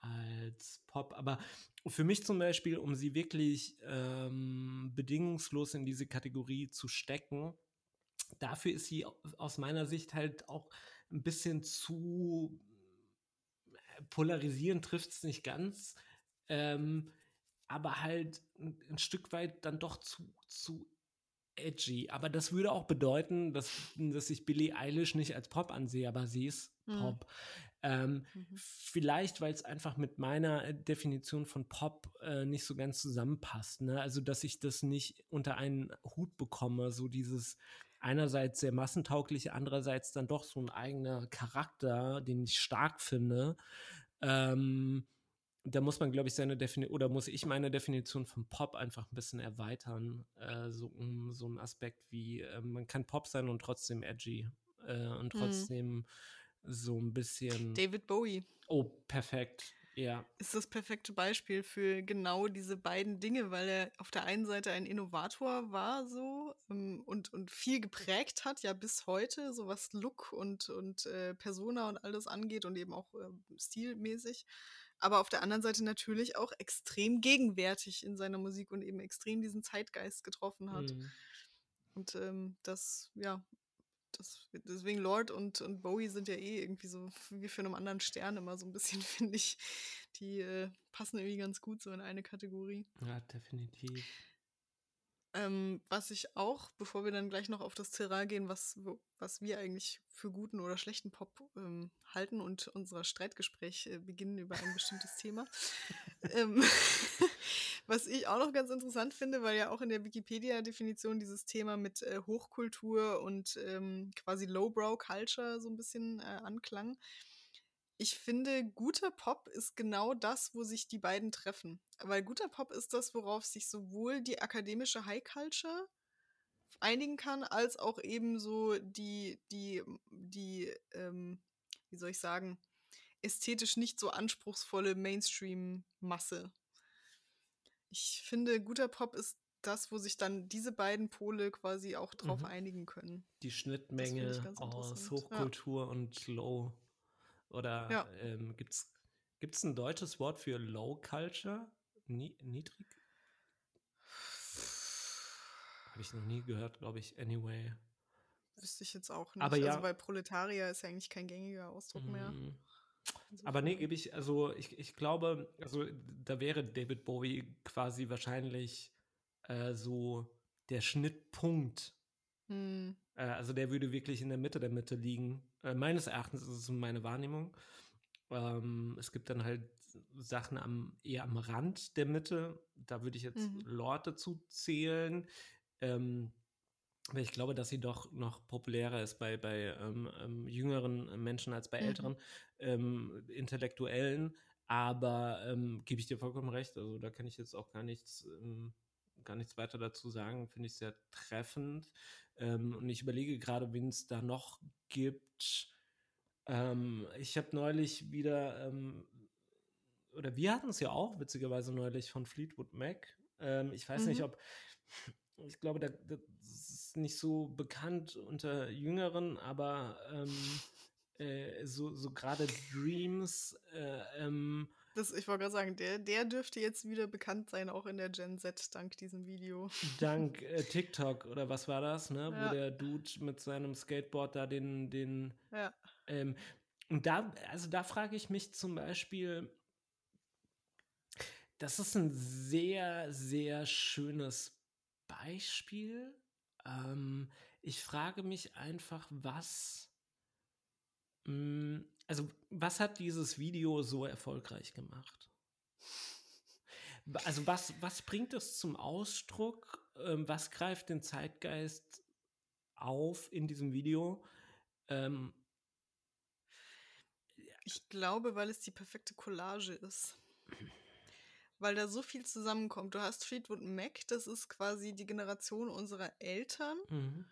als Pop. Aber für mich zum Beispiel, um sie wirklich ähm, bedingungslos in diese Kategorie zu stecken, dafür ist sie aus meiner Sicht halt auch ein bisschen zu polarisieren, trifft es nicht ganz. Ähm, aber halt ein, ein, Stück weit dann doch zu, zu edgy. Aber das würde auch bedeuten, dass, dass ich Billie Eilish nicht als Pop ansehe, aber sie ist mhm. Pop. Ähm, mhm. Vielleicht, weil es einfach mit meiner Definition von Pop äh, nicht so ganz zusammenpasst. Ne? Also, dass ich das nicht unter einen Hut bekomme, so dieses einerseits sehr massentaugliche, andererseits dann doch so ein eigener Charakter, den ich stark finde. Ähm, da muss man, glaube ich, seine Definition, oder muss ich meine Definition von Pop einfach ein bisschen erweitern. Äh, so um so einen Aspekt wie, äh, man kann Pop sein und trotzdem edgy äh, und mhm. trotzdem mhm. so ein bisschen. David Bowie. Oh, perfekt. Ja. Ist das perfekte Beispiel für genau diese beiden Dinge, weil er auf der einen Seite ein Innovator war so ähm, und, und viel geprägt hat, ja bis heute, so was Look und, und äh, Persona und alles angeht und eben auch äh, stilmäßig aber auf der anderen Seite natürlich auch extrem gegenwärtig in seiner Musik und eben extrem diesen Zeitgeist getroffen hat. Mhm. Und ähm, das, ja, das, deswegen Lord und, und Bowie sind ja eh irgendwie so wie für einen anderen Stern immer so ein bisschen, finde ich. Die äh, passen irgendwie ganz gut so in eine Kategorie. Ja, definitiv. Ähm, was ich auch, bevor wir dann gleich noch auf das Terrain gehen, was, was wir eigentlich für guten oder schlechten Pop ähm, halten und unser Streitgespräch äh, beginnen über ein bestimmtes Thema. ähm, was ich auch noch ganz interessant finde, weil ja auch in der Wikipedia-Definition dieses Thema mit äh, Hochkultur und ähm, quasi Lowbrow-Culture so ein bisschen äh, anklang ich finde, guter Pop ist genau das, wo sich die beiden treffen. Weil guter Pop ist das, worauf sich sowohl die akademische High Culture einigen kann, als auch eben so die, die, die, ähm, wie soll ich sagen, ästhetisch nicht so anspruchsvolle Mainstream-Masse. Ich finde, guter Pop ist das, wo sich dann diese beiden Pole quasi auch drauf mhm. einigen können. Die Schnittmenge aus Hochkultur ja. und Low oder ja. ähm, gibt es ein deutsches Wort für Low Culture? Nie, niedrig? Habe ich noch nie gehört, glaube ich. Anyway. Wüsste ich jetzt auch nicht. Aber ja, also, weil Proletarier ist ja eigentlich kein gängiger Ausdruck mehr. Mhm. Aber nee, gebe ich, also ich, ich glaube, also da wäre David Bowie quasi wahrscheinlich äh, so der Schnittpunkt. Hm. Äh, also der würde wirklich in der Mitte der Mitte liegen. Äh, meines Erachtens ist es meine Wahrnehmung. Ähm, es gibt dann halt Sachen am, eher am Rand der Mitte. Da würde ich jetzt Mhm. Lord dazu zählen. Ähm, ich glaube, dass sie doch noch populärer ist bei, bei ähm, ähm, jüngeren Menschen als bei Mhm. älteren ähm, Intellektuellen. Aber ähm, gebe ich dir vollkommen recht. Also da kann ich jetzt auch gar nichts, ähm, gar nichts weiter dazu sagen. Finde ich sehr treffend. Ähm, und ich überlege gerade, wen es da noch gibt. Ähm, ich habe neulich wieder, ähm, oder wir hatten es ja auch witzigerweise neulich von Fleetwood Mac. Ähm, ich weiß nicht, Mhm. ob, ich glaube, da, das ist nicht so bekannt unter Jüngeren, aber ähm, äh, so, so gerade Dreams, äh, ähm, Das, ich wollte gerade sagen, der, der dürfte jetzt wieder bekannt sein, auch in der Gen Z, dank diesem Video. dank äh, TikTok oder was war das, ne? Wo Ja. der Dude mit seinem Skateboard da den, den Ja. Ähm, und da, also da frage ich mich zum Beispiel, das ist ein sehr, sehr schönes Beispiel. Ähm, ich frage mich einfach, was, mh, also was hat dieses Video so erfolgreich gemacht? Also was, was bringt es zum Ausdruck? Ähm, was greift den Zeitgeist auf in diesem Video? Ähm, Ich glaube, weil es die perfekte Collage ist. Weil da so viel zusammenkommt. Du hast Fleetwood Mac, das ist quasi die Generation unserer Eltern mhm.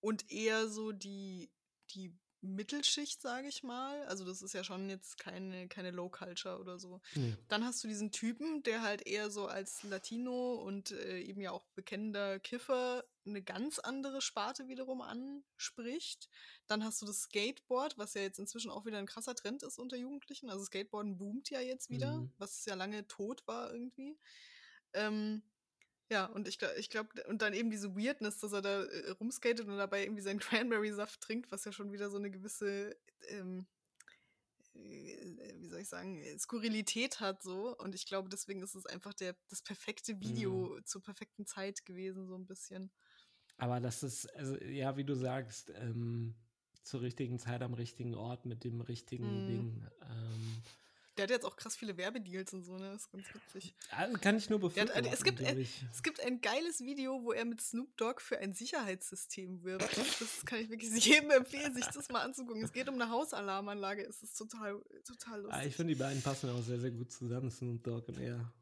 und eher so die, die Mittelschicht, sage ich mal. Also das ist ja schon jetzt keine, keine Low Culture oder so. Nee. Dann hast du diesen Typen, der halt eher so als Latino und äh, eben ja auch bekennender Kiffer eine ganz andere Sparte wiederum anspricht. Dann hast du das Skateboard, was ja jetzt inzwischen auch wieder ein krasser Trend ist unter Jugendlichen. Also Skateboarden boomt ja jetzt wieder, Mhm. was ja lange tot war irgendwie. Ähm, ja, und ich glaube, ich glaub, und dann eben diese Weirdness, dass er da äh, rumskatet und dabei irgendwie seinen Cranberry-Saft trinkt, was ja schon wieder so eine gewisse, ähm, äh, wie soll ich sagen, äh, Skurrilität hat so. Und ich glaube, deswegen ist es einfach der, das perfekte Video zur perfekten Zeit gewesen, so ein bisschen. Aber das ist, also ja, wie du sagst, ähm, zur richtigen Zeit am richtigen Ort mit dem richtigen Mm. Ding. Ähm, Der hat jetzt auch krass viele Werbedeals und so, ne? Das ist ganz witzig. also kann ich nur Ja, befürworten, es gibt, glaub äh. Es gibt ein geiles Video, wo er mit Snoop Dogg für ein Sicherheitssystem wirbt. Das kann ich wirklich jedem empfehlen, sich das mal anzugucken. Es geht um eine Hausalarmanlage. Es ist total, total lustig. Ah, ich finde, die beiden passen auch sehr, sehr gut zusammen, Snoop Dogg und er.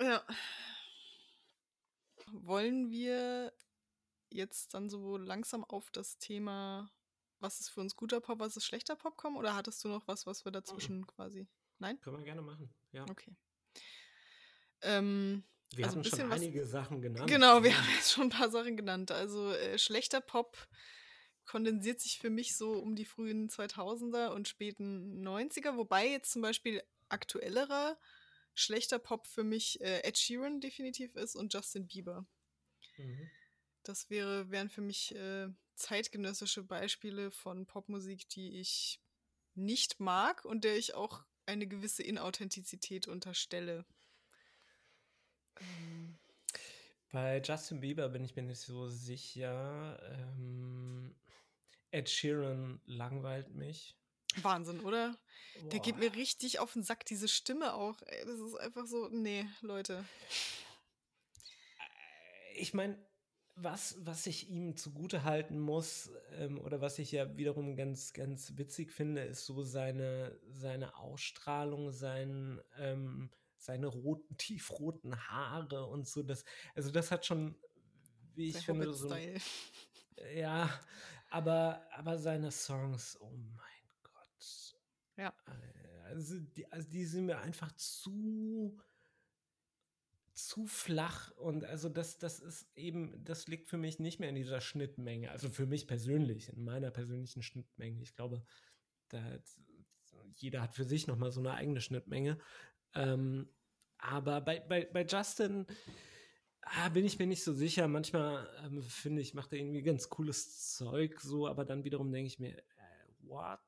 Ja. Wollen wir jetzt dann so langsam auf das Thema, was ist für uns guter Pop, was ist schlechter Pop kommen? Oder hattest du noch was, was wir dazwischen quasi. Nein? Können wir gerne machen, ja. Okay. Ähm, Wir also hatten schon bisschen was- einige Sachen genannt. Genau, wir Ja. haben jetzt schon ein paar Sachen genannt. Also äh, schlechter Pop kondensiert sich für mich so um die frühen 2000er und späten 90er, wobei jetzt zum Beispiel aktuellerer schlechter Pop für mich äh, Ed Sheeran definitiv ist und Justin Bieber. Mhm. Das wäre, wären für mich äh, zeitgenössische Beispiele von Popmusik, die ich nicht mag und der ich auch eine gewisse Inauthentizität unterstelle. Ähm, Bei Justin Bieber bin ich mir nicht so sicher. Ähm, Ed Sheeran langweilt mich. Wahnsinn, oder? Der geht Boah. mir richtig auf den Sack, diese Stimme auch. Das ist einfach so, nee, Leute. ich meine, was, was ich ihm zugute halten muss, ähm, oder was ich ja wiederum ganz, ganz witzig finde, ist so seine, seine Ausstrahlung, sein, ähm, seine roten, tiefroten Haare und so. Das, also das hat schon, wie ich finde, so. Ja, aber, aber seine Songs, oh mein Gott. Ja. Äh, Also die, also die sind mir einfach zu zu flach und also das, das ist eben, das liegt für mich nicht mehr in dieser Schnittmenge. Also für mich persönlich, in meiner persönlichen Schnittmenge. Ich glaube, da jeder hat für sich nochmal so eine eigene Schnittmenge. Ähm, aber bei, bei, bei Justin ah, bin ich mir nicht so sicher. Manchmal ähm, finde ich, macht er irgendwie ganz cooles Zeug so, aber dann wiederum denke ich mir, äh, what?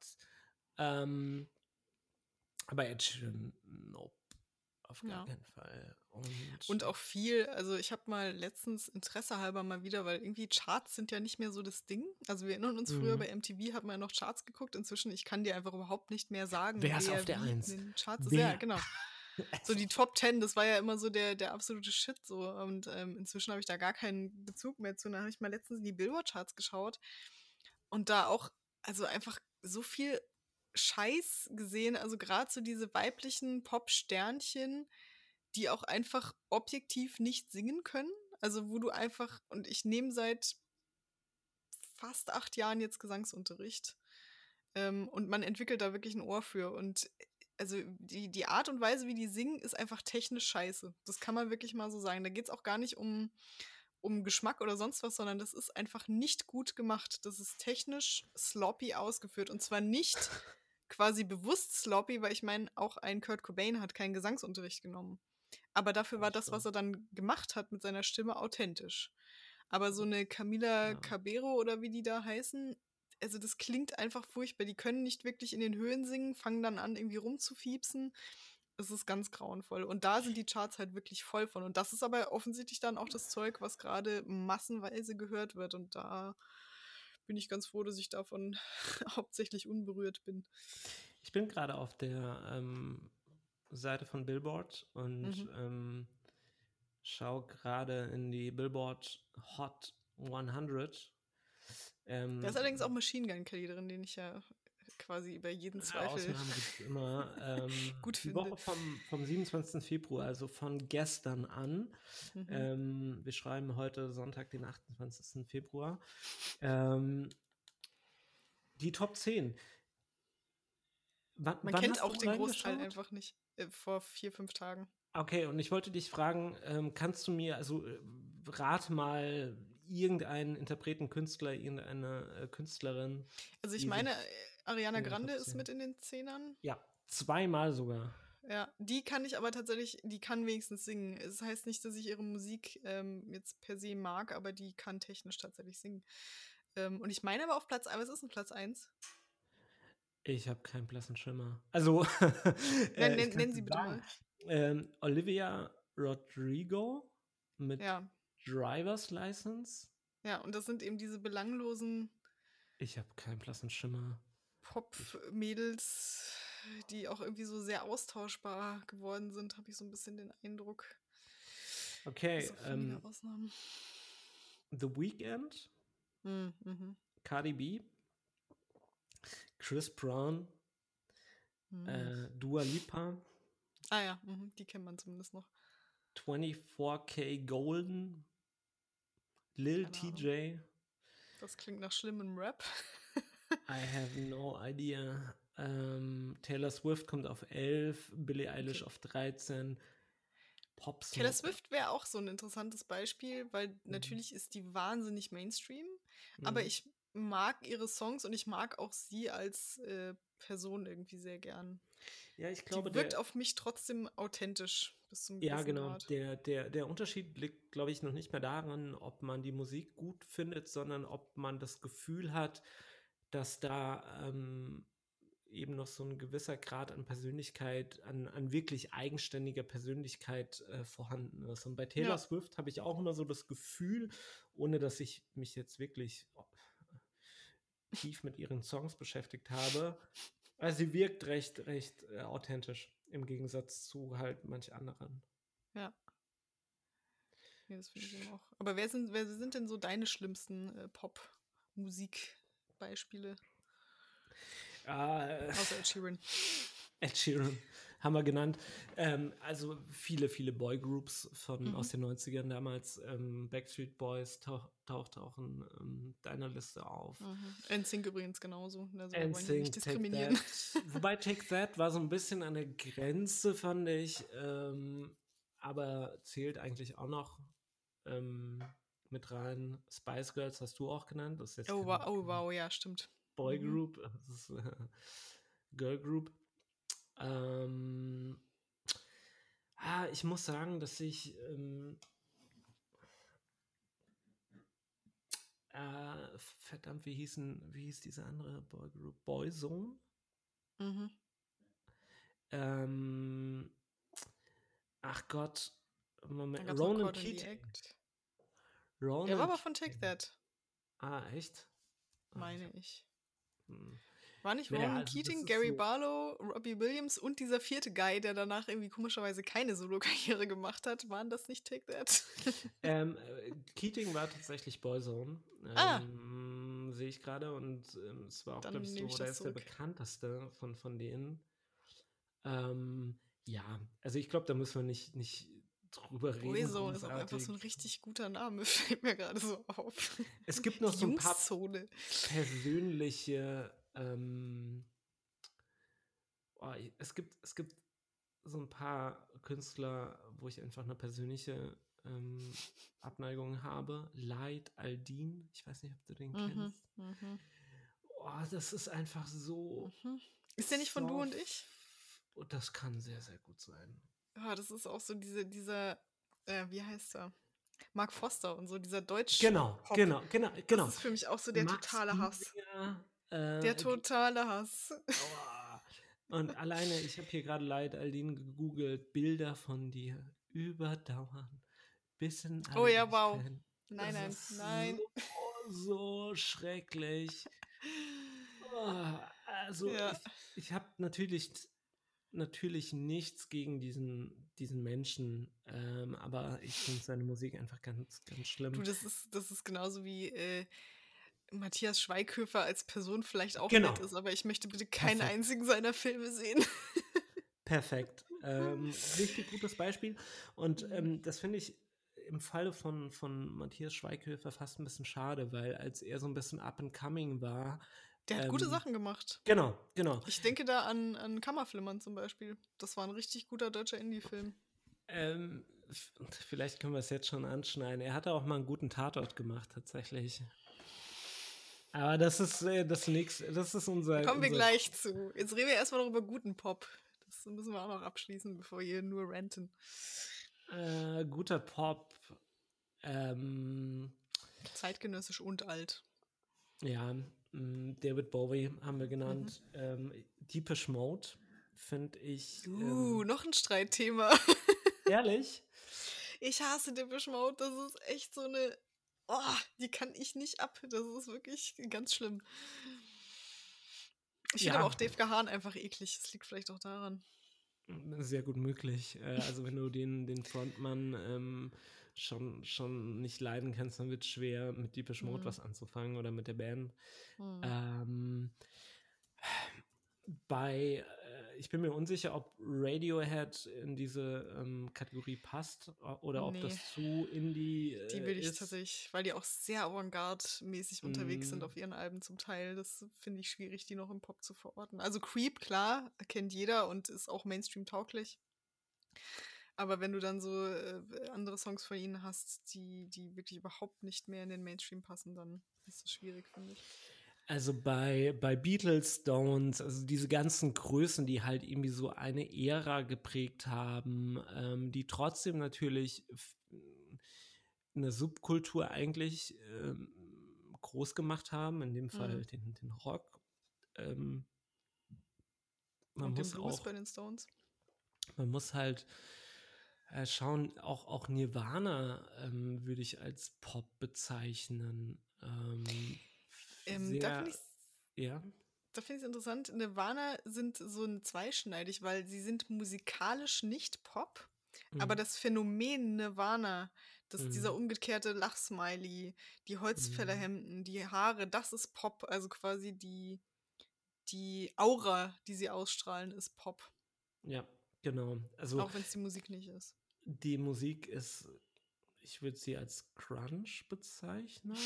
Ähm, aber Ed Sheeran, nope. Auf gar Ja. keinen Fall. Und, Und auch viel, also ich habe mal letztens Interesse halber mal wieder, weil irgendwie Charts sind ja nicht mehr so das Ding. Also wir erinnern uns früher Mhm. bei MTV hat man ja noch Charts geguckt. Inzwischen, ich kann dir einfach überhaupt nicht mehr sagen, Wer ist auf der Eins? Charts ist. Ja, genau. So die Top Ten, das war ja immer so der, der absolute Shit so. Und ähm, inzwischen habe ich da gar keinen Bezug mehr zu. Und dann habe ich mal letztens in die Billboard-Charts geschaut und da auch, also einfach so viel Scheiß gesehen. Also gerade so diese weiblichen Pop-Sternchen, die auch einfach objektiv nicht singen können. Also wo du einfach, und ich nehme seit fast acht Jahren jetzt Gesangsunterricht. Ähm, und man entwickelt da wirklich ein Ohr für. Und also die, die Art und Weise, wie die singen, ist einfach technisch scheiße. Das kann man wirklich mal so sagen. Da geht es auch gar nicht um, um Geschmack oder sonst was, sondern das ist einfach nicht gut gemacht. Das ist technisch sloppy ausgeführt. Und zwar nicht quasi bewusst sloppy, weil ich meine, auch ein Kurt Cobain hat keinen Gesangsunterricht genommen. Aber dafür war Das was er dann gemacht hat mit seiner Stimme, authentisch. Aber so eine Camila Ja. Cabero oder wie die da heißen, also das klingt einfach furchtbar. Die können nicht wirklich in den Höhen singen, fangen dann an, irgendwie rumzufiepsen. Es ist ganz grauenvoll. Und da sind die Charts halt wirklich voll von. Und das ist aber offensichtlich dann auch das Zeug, was gerade massenweise gehört wird. Und da bin ich ganz froh, dass ich davon hauptsächlich unberührt bin. Ich bin gerade auf der ähm, Seite von Billboard und Mhm. ähm, schaue gerade in die Billboard Hot 100. Ähm, Da ist allerdings auch Machine Gun Kelly drin, den ich ja quasi über jeden Zweifel. Ausnahmen gibt immer. Ähm, Gut die finde. Woche vom, vom 27. Februar, also von gestern an. Mhm. Ähm, wir schreiben heute Sonntag, den 28. Februar. Ähm, die Top 10. Wann, Man kennt auch den Großteil einfach nicht. Äh, vor vier, fünf Tagen. Okay, und ich wollte dich fragen, ähm, kannst du mir, also äh, rate mal irgendeinen Interpreten, Künstler, irgendeine äh, Künstlerin. Also ich meine, Ariana Grande ist 10. mit in den Zehnern. Ja, zweimal sogar. Ja, die kann ich aber tatsächlich, die kann wenigstens singen. Es heißt nicht, dass ich ihre Musik ähm, jetzt per se mag, aber die kann technisch tatsächlich singen. Ähm, und ich meine aber auf Platz 1, was ist denn Platz 1? Ich habe keinen blassen Schimmer. Also, äh, nenn, nenn sie bitte mal. Ähm, Olivia Rodrigo mit Ja, Driver's License. ja, und das sind eben diese belanglosen Ich habe keinen blassen Schimmer. Pop-Mädels, die auch irgendwie so sehr austauschbar geworden sind, habe ich so ein bisschen den Eindruck. Okay, ähm, Ausnahmen. The Weeknd, Hm, mhm. Cardi B, Chris Brown, Mhm. äh, Dua Lipa, ah ja, mhm, die kennt man zumindest noch. 24K Golden, Lil Keine Ahnung. TJ, Das klingt nach schlimmem Rap. I have no idea. Ähm, Taylor Swift kommt auf 11, Billie Eilish Okay. auf 13, Pop Taylor Swift wäre auch so ein interessantes Beispiel, weil natürlich ist die wahnsinnig Mainstream, aber Mhm. ich mag ihre Songs und ich mag auch sie als äh, Person irgendwie sehr gern. Ja, ich Die glaube, wirkt der, auf mich trotzdem authentisch bis zum ja, genau. Grad. Der, der, der Unterschied liegt, glaube ich, noch nicht mehr daran, ob man die Musik gut findet, sondern ob man das Gefühl hat, dass da ähm, eben noch so ein gewisser Grad an Persönlichkeit, an, an wirklich eigenständiger Persönlichkeit äh, vorhanden ist. Und bei Taylor Ja. Swift habe ich auch immer so das Gefühl, ohne dass ich mich jetzt wirklich oh, tief mit ihren Songs beschäftigt habe, also sie wirkt recht, recht äh, authentisch im Gegensatz zu halt manch anderen. Ja. Nee, das finde ich auch. Aber wer sind, wer sind denn so deine schlimmsten äh, Pop-Musik-Beispiele? Äh, Außer Ed Sheeran. Ed Sheeran haben wir genannt. Ähm, also viele, viele Boygroups von Mhm. aus den 90ern damals. Ähm, Backstreet Boys tauch, taucht auch in ähm, deiner Liste auf. Mhm. NSYNC übrigens genauso. Also wir wollen nicht Take diskriminieren. That. Wobei Take That war so ein bisschen an der Grenze, fand ich. Ähm, aber zählt eigentlich auch noch ähm, mit rein. Spice Girls hast du auch genannt. Das ist jetzt Oh, wow, oh, wow, ja, stimmt. Boy Mhm. Group, das ist äh, Girl Group. Ähm, ah, ich muss sagen, dass ich ähm, äh, verdammt, wie hießen, wie hieß diese andere Boy Group? Boyzone? Mhm. Ähm, ach Gott, Moment, Ronan Keating. Ronan Der war aber von. Take That, Ah, echt? Ah, meine ich. hm. War nicht Naja, Ronan also das Keating, Gary so- Barlow, Robbie Williams und dieser vierte Guy, der danach irgendwie komischerweise keine Solo-Karriere gemacht hat? Waren das nicht Take That? Ähm, äh, Keating war tatsächlich Boyzone. Ah. Ähm, Sehe ich gerade und ähm, es war auch, glaube ich, so, ich der ist der bekannteste von, von denen. Ähm, ja, also ich glaube, da müssen wir nicht, nicht drüber reden. Boyzone ist auch einfach so ein richtig guter Name, fällt mir gerade so auf. Es gibt noch so ein paar persönliche, ähm, oh, es gibt, es gibt so ein paar Künstler, wo ich einfach eine persönliche ähm, Abneigung habe. Light Aldin, ich weiß nicht, ob du den Mhm, kennst. mhm, Oh, das ist einfach so. mhm. Ist der nicht von Du und ich? Und das kann sehr, sehr gut sein. Ja, das ist auch so diese, dieser, äh, wie heißt er? Mark Foster und so, dieser Deutsch. Genau, Pop. genau, genau, genau. Das ist für mich auch so der Max totale Hass. Giesinger, äh, Der totale Hass. Aua. Und alleine, ich habe hier gerade Light Aldin gegoogelt, Bilder von dir überdauern. Bis in Oh ja, wow. Nein, nein, nein. So, so schrecklich. Oh, also, Ja. ich, ich habe natürlich, natürlich nichts gegen diesen, diesen Menschen, ähm, aber ich finde seine Musik einfach ganz, ganz schlimm. Du, das ist, das ist genauso wie äh, Matthias Schweighöfer als Person vielleicht auch Genau. nett ist, aber ich möchte bitte keinen Perfekt. einzigen seiner Filme sehen. Perfekt. Ähm, richtig gutes Beispiel. Und Mhm. ähm, das finde ich im Falle von, von Matthias Schweighöfer fast ein bisschen schade, weil als er so ein bisschen up and coming war. Der hat gute ähm, Sachen gemacht. Genau, genau. Ich denke da an, an Kammerflimmern zum Beispiel. Das war ein richtig guter deutscher Indie-Film. Ähm, vielleicht können wir es jetzt schon anschneiden. Er hatte auch mal einen guten Tatort gemacht, tatsächlich. Aber das ist äh, das nächste, das ist unser. Kommen wir unser, gleich zu. Jetzt reden wir erstmal noch über guten Pop. Das müssen wir auch noch abschließen, bevor wir hier nur ranten. Äh, guter Pop. Ähm, Zeitgenössisch und alt. Ja, David Bowie haben wir genannt. Ähm, Deepish Mode finde ich. Uh, Ähm, noch ein Streitthema. ehrlich? Ich hasse Depeche Mode. Das ist echt so eine. Oh, die kann ich nicht ab. Das ist wirklich ganz schlimm. Ich finde aber auch Dave Gahan einfach eklig. Das liegt vielleicht auch daran. Sehr gut möglich. Äh, also, wenn du den, den Frontmann ähm, schon, schon nicht leiden kannst, dann wird es schwer, mit Deepish Mode Mhm. was anzufangen oder mit der Band. Hm. Ähm, bei, äh, ich bin mir unsicher, ob Radiohead in diese ähm, Kategorie passt o- oder ob das Nee. zu Indie äh, Die will ich ist. tatsächlich, weil die auch sehr avantgarde-mäßig unterwegs sind Mm. auf ihren Alben zum Teil. Das finde ich schwierig, die noch im Pop zu verorten. Also Creep, klar, kennt jeder und ist auch Mainstream-tauglich. Aber wenn du dann so äh, andere Songs von ihnen hast, die, die wirklich überhaupt nicht mehr in den Mainstream passen, dann ist es schwierig, finde ich. Also bei, bei Beatles, Stones, also diese ganzen Größen, die halt irgendwie so eine Ära geprägt haben, ähm, die trotzdem natürlich f- eine Subkultur eigentlich ähm, groß gemacht haben, in dem Fall Mhm. den, den Rock. Ähm, man und den muss Blues auch, bei den Stones. man muss halt äh, schauen, auch, auch Nirvana ähm, würde ich als Pop bezeichnen. Ähm, Ähm, da finde ich ja. da finde ich es interessant. Nirvana sind so ein zweischneidig, weil sie sind musikalisch nicht Pop, aber Mhm. das Phänomen Nirvana, das, dieser Mhm. umgekehrte Lachsmiley, die Holzfällerhemden, die Haare, das ist Pop. Also quasi die, die Aura, die sie ausstrahlen, ist Pop. Ja, genau. Also Auch wenn es die Musik nicht ist. Die Musik ist, ich würde sie als Crunch bezeichnen.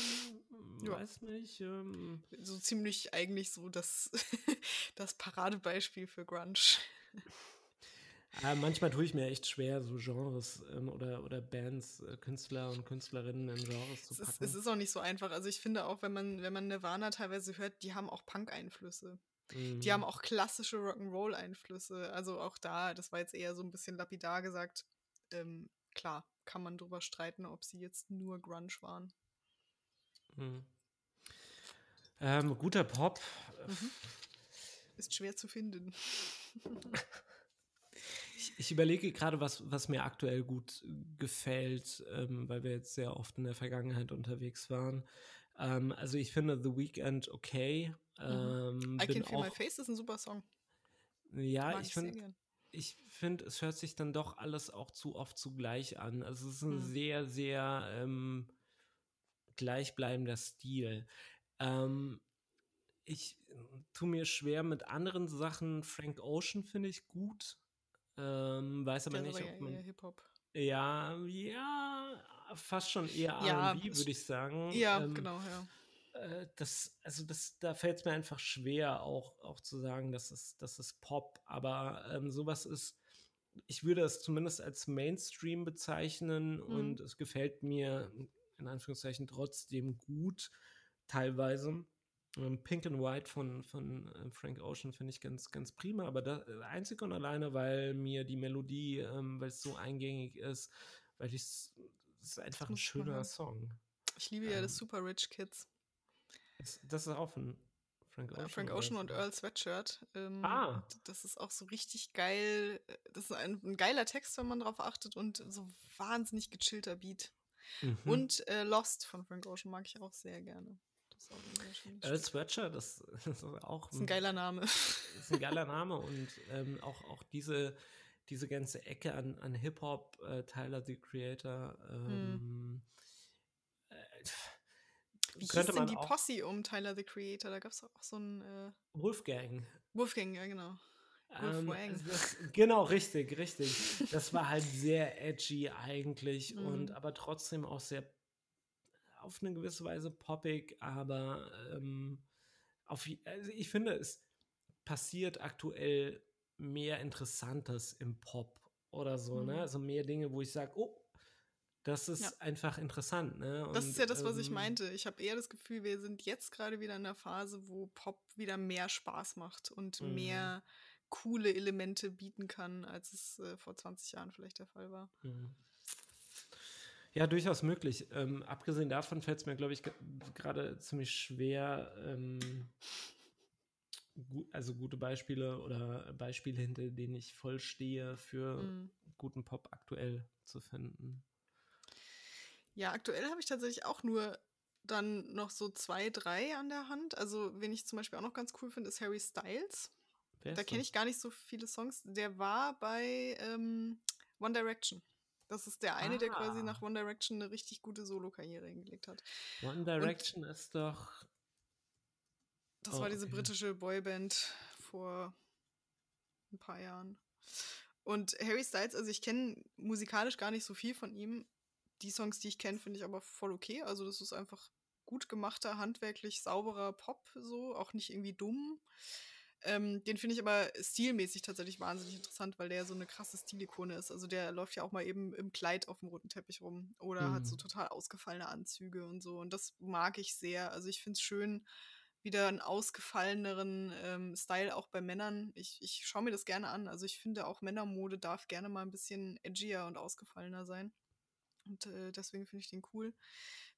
Ja. Weiß nicht. Ähm, So ziemlich eigentlich so das, das Paradebeispiel für Grunge. äh, manchmal tue ich mir echt schwer, so Genres ähm, oder, oder Bands, äh, Künstler und Künstlerinnen in Genres zu Es ist, packen. es ist auch nicht so einfach. Also ich finde auch, wenn man, wenn man Nirvana teilweise hört, die haben auch Punk-Einflüsse. Die haben Mhm. auch klassische Rock'n'Roll-Einflüsse. Also auch da, das war jetzt eher so ein bisschen lapidar gesagt. Ähm, klar, kann man drüber streiten, ob sie jetzt nur Grunge waren. Mhm. Ähm, guter Pop. Mhm. Ist schwer zu finden. ich ich überlege gerade, was, was mir aktuell gut gefällt, ähm, weil wir jetzt sehr oft in der Vergangenheit unterwegs waren. Ähm, also ich finde The Weeknd okay. Mhm. Ähm, I Can Feel My Face ist ein super Song. Ja, Mag ich finde, ich finde, es hört sich dann doch alles auch zu oft zugleich an. Also es ist ein mhm. sehr, sehr ähm, gleichbleibender Stil. Ähm, ich tue mir schwer mit anderen Sachen. Frank Ocean finde ich gut. Ähm, weiß aber Der nicht, ob man. Hip-Hop. Ja, ja, fast schon eher ja, R&B, würde ich sagen. Ja, ähm, genau, ja. Äh, das, also das, da fällt es mir einfach schwer, auch, auch zu sagen, das ist, das ist Pop. Aber ähm, sowas ist, ich würde es zumindest als Mainstream bezeichnen mhm. und es gefällt mir in Anführungszeichen trotzdem gut, teilweise. Ähm, Pink and White von, von äh, Frank Ocean finde ich ganz, ganz prima, aber das, äh, einzig und alleine, weil mir die Melodie, ähm, weil es so eingängig ist, weil ich es ist einfach ein schöner Song. Ich liebe ja das ähm. Super Rich Kids. Das, das ist auch von Frank Ocean. Frank Ocean und Earl Sweatshirt. Ähm, ah. Das ist auch so richtig geil. Das ist ein, ein, geiler Text, wenn man drauf achtet und so wahnsinnig gechillter Beat. Mhm. Und äh, Lost von Frank Ocean mag ich auch sehr gerne. Earl Sweatshirt, das, das, ist auch das ist ein geiler Name. Das ist ein geiler Name und ähm, auch, auch diese, diese ganze Ecke an, an Hip-Hop, äh, Tyler the Creator, hm. ähm, mhm. Wie könnte hieß denn die Posse um Tyler the Creator? Da gab es auch so ein äh Wolfgang. Wolfgang, ja genau. Ähm, das, genau, richtig, richtig. Das war halt sehr edgy eigentlich mhm. und aber trotzdem auch sehr auf eine gewisse Weise poppig, aber ähm, auf, also ich finde, es passiert aktuell mehr Interessantes im Pop oder so, ne? mhm. ne? Also mehr Dinge, wo ich sage, oh, das ist ja. einfach interessant. Ne? Und, das ist ja das, was ähm, ich meinte. Ich habe eher das Gefühl, wir sind jetzt gerade wieder in der Phase, wo Pop wieder mehr Spaß macht und mhm. mehr coole Elemente bieten kann, als es äh, vor 20 Jahren vielleicht der Fall war. Mhm. Ja, durchaus möglich. Ähm, abgesehen davon fällt es mir, glaube ich, gerade ziemlich schwer, ähm, gu also gute Beispiele oder Beispiele, hinter denen ich voll stehe, für mhm. guten Pop aktuell zu finden. Ja, aktuell habe ich tatsächlich auch nur dann noch so zwei, drei an der Hand. Also, wen ich zum Beispiel auch noch ganz cool finde, ist Harry Styles. Da kenne ich gar nicht so viele Songs. Der war bei ähm, One Direction. Das ist der eine, ah. der quasi nach One Direction eine richtig gute Solo-Karriere hingelegt hat. One Direction Und ist doch. Das oh, war diese okay. britische Boyband vor ein paar Jahren. Und Harry Styles, also ich kenne musikalisch gar nicht so viel von ihm, die Songs, die ich kenne, finde ich aber voll okay. Also das ist einfach gut gemachter, handwerklich sauberer Pop, so, auch nicht irgendwie dumm. Ähm, den finde ich aber stilmäßig tatsächlich wahnsinnig interessant, weil der so eine krasse Stilikone ist. Also der läuft ja auch mal eben im Kleid auf dem roten Teppich rum oder mhm. hat so mhm. total ausgefallene Anzüge und so. Und das mag ich sehr. Also ich finde es schön, wieder einen ausgefalleneren ähm, Style auch bei Männern. Ich, ich schaue mir das gerne an. Also ich finde auch Männermode darf gerne mal ein bisschen edgier und ausgefallener sein. Und äh, deswegen finde ich den cool.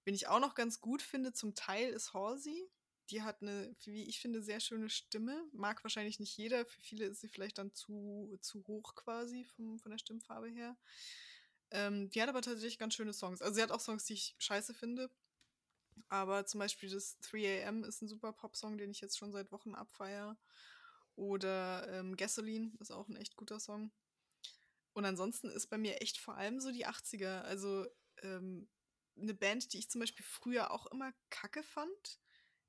Wen ich auch noch ganz gut finde, zum Teil ist Halsey. Die hat eine, wie ich finde, sehr schöne Stimme. Mag wahrscheinlich nicht jeder. Für viele ist sie vielleicht dann zu, zu hoch quasi vom, von der Stimmfarbe her. Ähm, die hat aber tatsächlich ganz schöne Songs. Also sie hat auch Songs, die ich scheiße finde. Aber zum Beispiel das 3am ist ein super Pop-Song, den ich jetzt schon seit Wochen abfeiere. Oder ähm, Gasoline ist auch ein echt guter Song. Und ansonsten ist bei mir echt vor allem so die 80er. Also ähm, eine Band, die ich zum Beispiel früher auch immer kacke fand,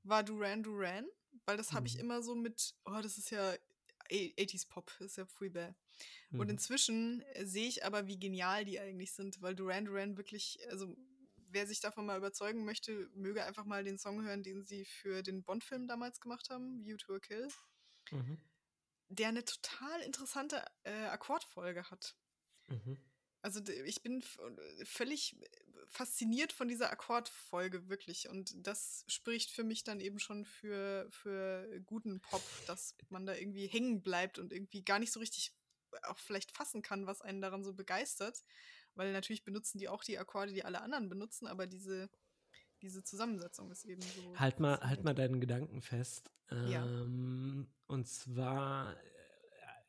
war Duran Duran, weil das mhm. habe ich immer so mit, oh, das ist ja 80s Pop, das ist ja Freebell. Mhm. Und inzwischen äh, sehe ich aber, wie genial die eigentlich sind, weil Duran Duran wirklich, also wer sich davon mal überzeugen möchte, möge einfach mal den Song hören, den sie für den Bond-Film damals gemacht haben, View to a Kill. Mhm der eine total interessante äh, Akkordfolge hat. Mhm. Also ich bin völlig fasziniert von dieser Akkordfolge wirklich und das spricht für mich dann eben schon für, für guten Pop, dass man da irgendwie hängen bleibt und irgendwie gar nicht so richtig auch vielleicht fassen kann, was einen daran so begeistert, weil natürlich benutzen die auch die Akkorde, die alle anderen benutzen, aber diese diese Zusammensetzung ist eben so. Halt mal, halt mal deinen Gedanken fest. Ja. Ähm, und zwar,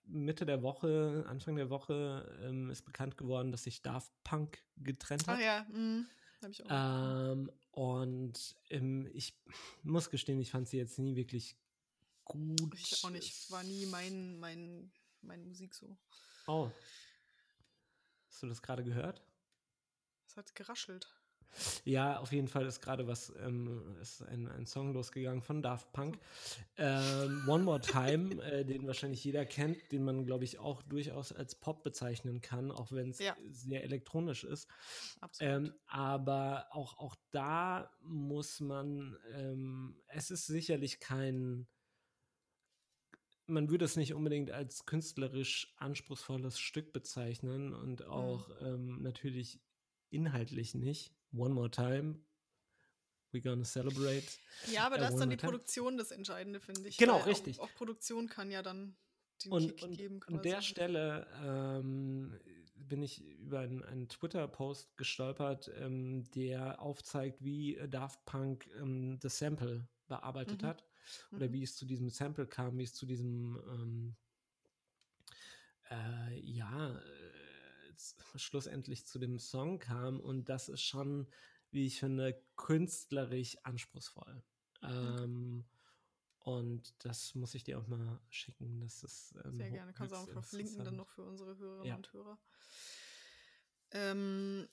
Mitte der Woche, Anfang der Woche ähm, ist bekannt geworden, dass sich Daft Punk getrennt hat. Ah ja, mhm. Hab ich auch. Ähm, und ähm, ich muss gestehen, ich fand sie jetzt nie wirklich gut. ich auch nicht. War nie mein, mein, meine Musik so. Oh. Hast du das gerade gehört? Es hat geraschelt. Ja, auf jeden Fall ist gerade was, ähm, ist ein, ein Song losgegangen von Daft Punk. Ähm, One More Time, äh, den wahrscheinlich jeder kennt, den man, glaube ich, auch durchaus als Pop bezeichnen kann, auch wenn es Ja. sehr elektronisch ist. Ähm, aber auch, auch da muss man, ähm, es ist sicherlich kein, man würde es nicht unbedingt als künstlerisch anspruchsvolles Stück bezeichnen und auch ähm, natürlich inhaltlich nicht. One more time. We're gonna celebrate. ja, aber äh, da ist dann die Time. Produktion das Entscheidende, finde ich. Genau, weil auch- richtig. Auch, Produktion kann ja dann den Und, Kick und geben. an der. Stelle ähm, bin ich über einen, einen Twitter-Post gestolpert, ähm, der aufzeigt, wie Daft Punk ähm, das Sample bearbeitet Mhm. hat oder Mhm. wie es zu diesem Sample kam, wie es zu diesem ähm, äh, ja s- schlussendlich zu dem Song kam und das ist schon, wie ich finde, künstlerisch anspruchsvoll. Ähm, und das muss ich dir auch mal schicken. Das ist ähm, Sehr gerne. Kannst du auch verlinken dann noch für unsere Hörerinnen Ja. und Hörer. Ähm,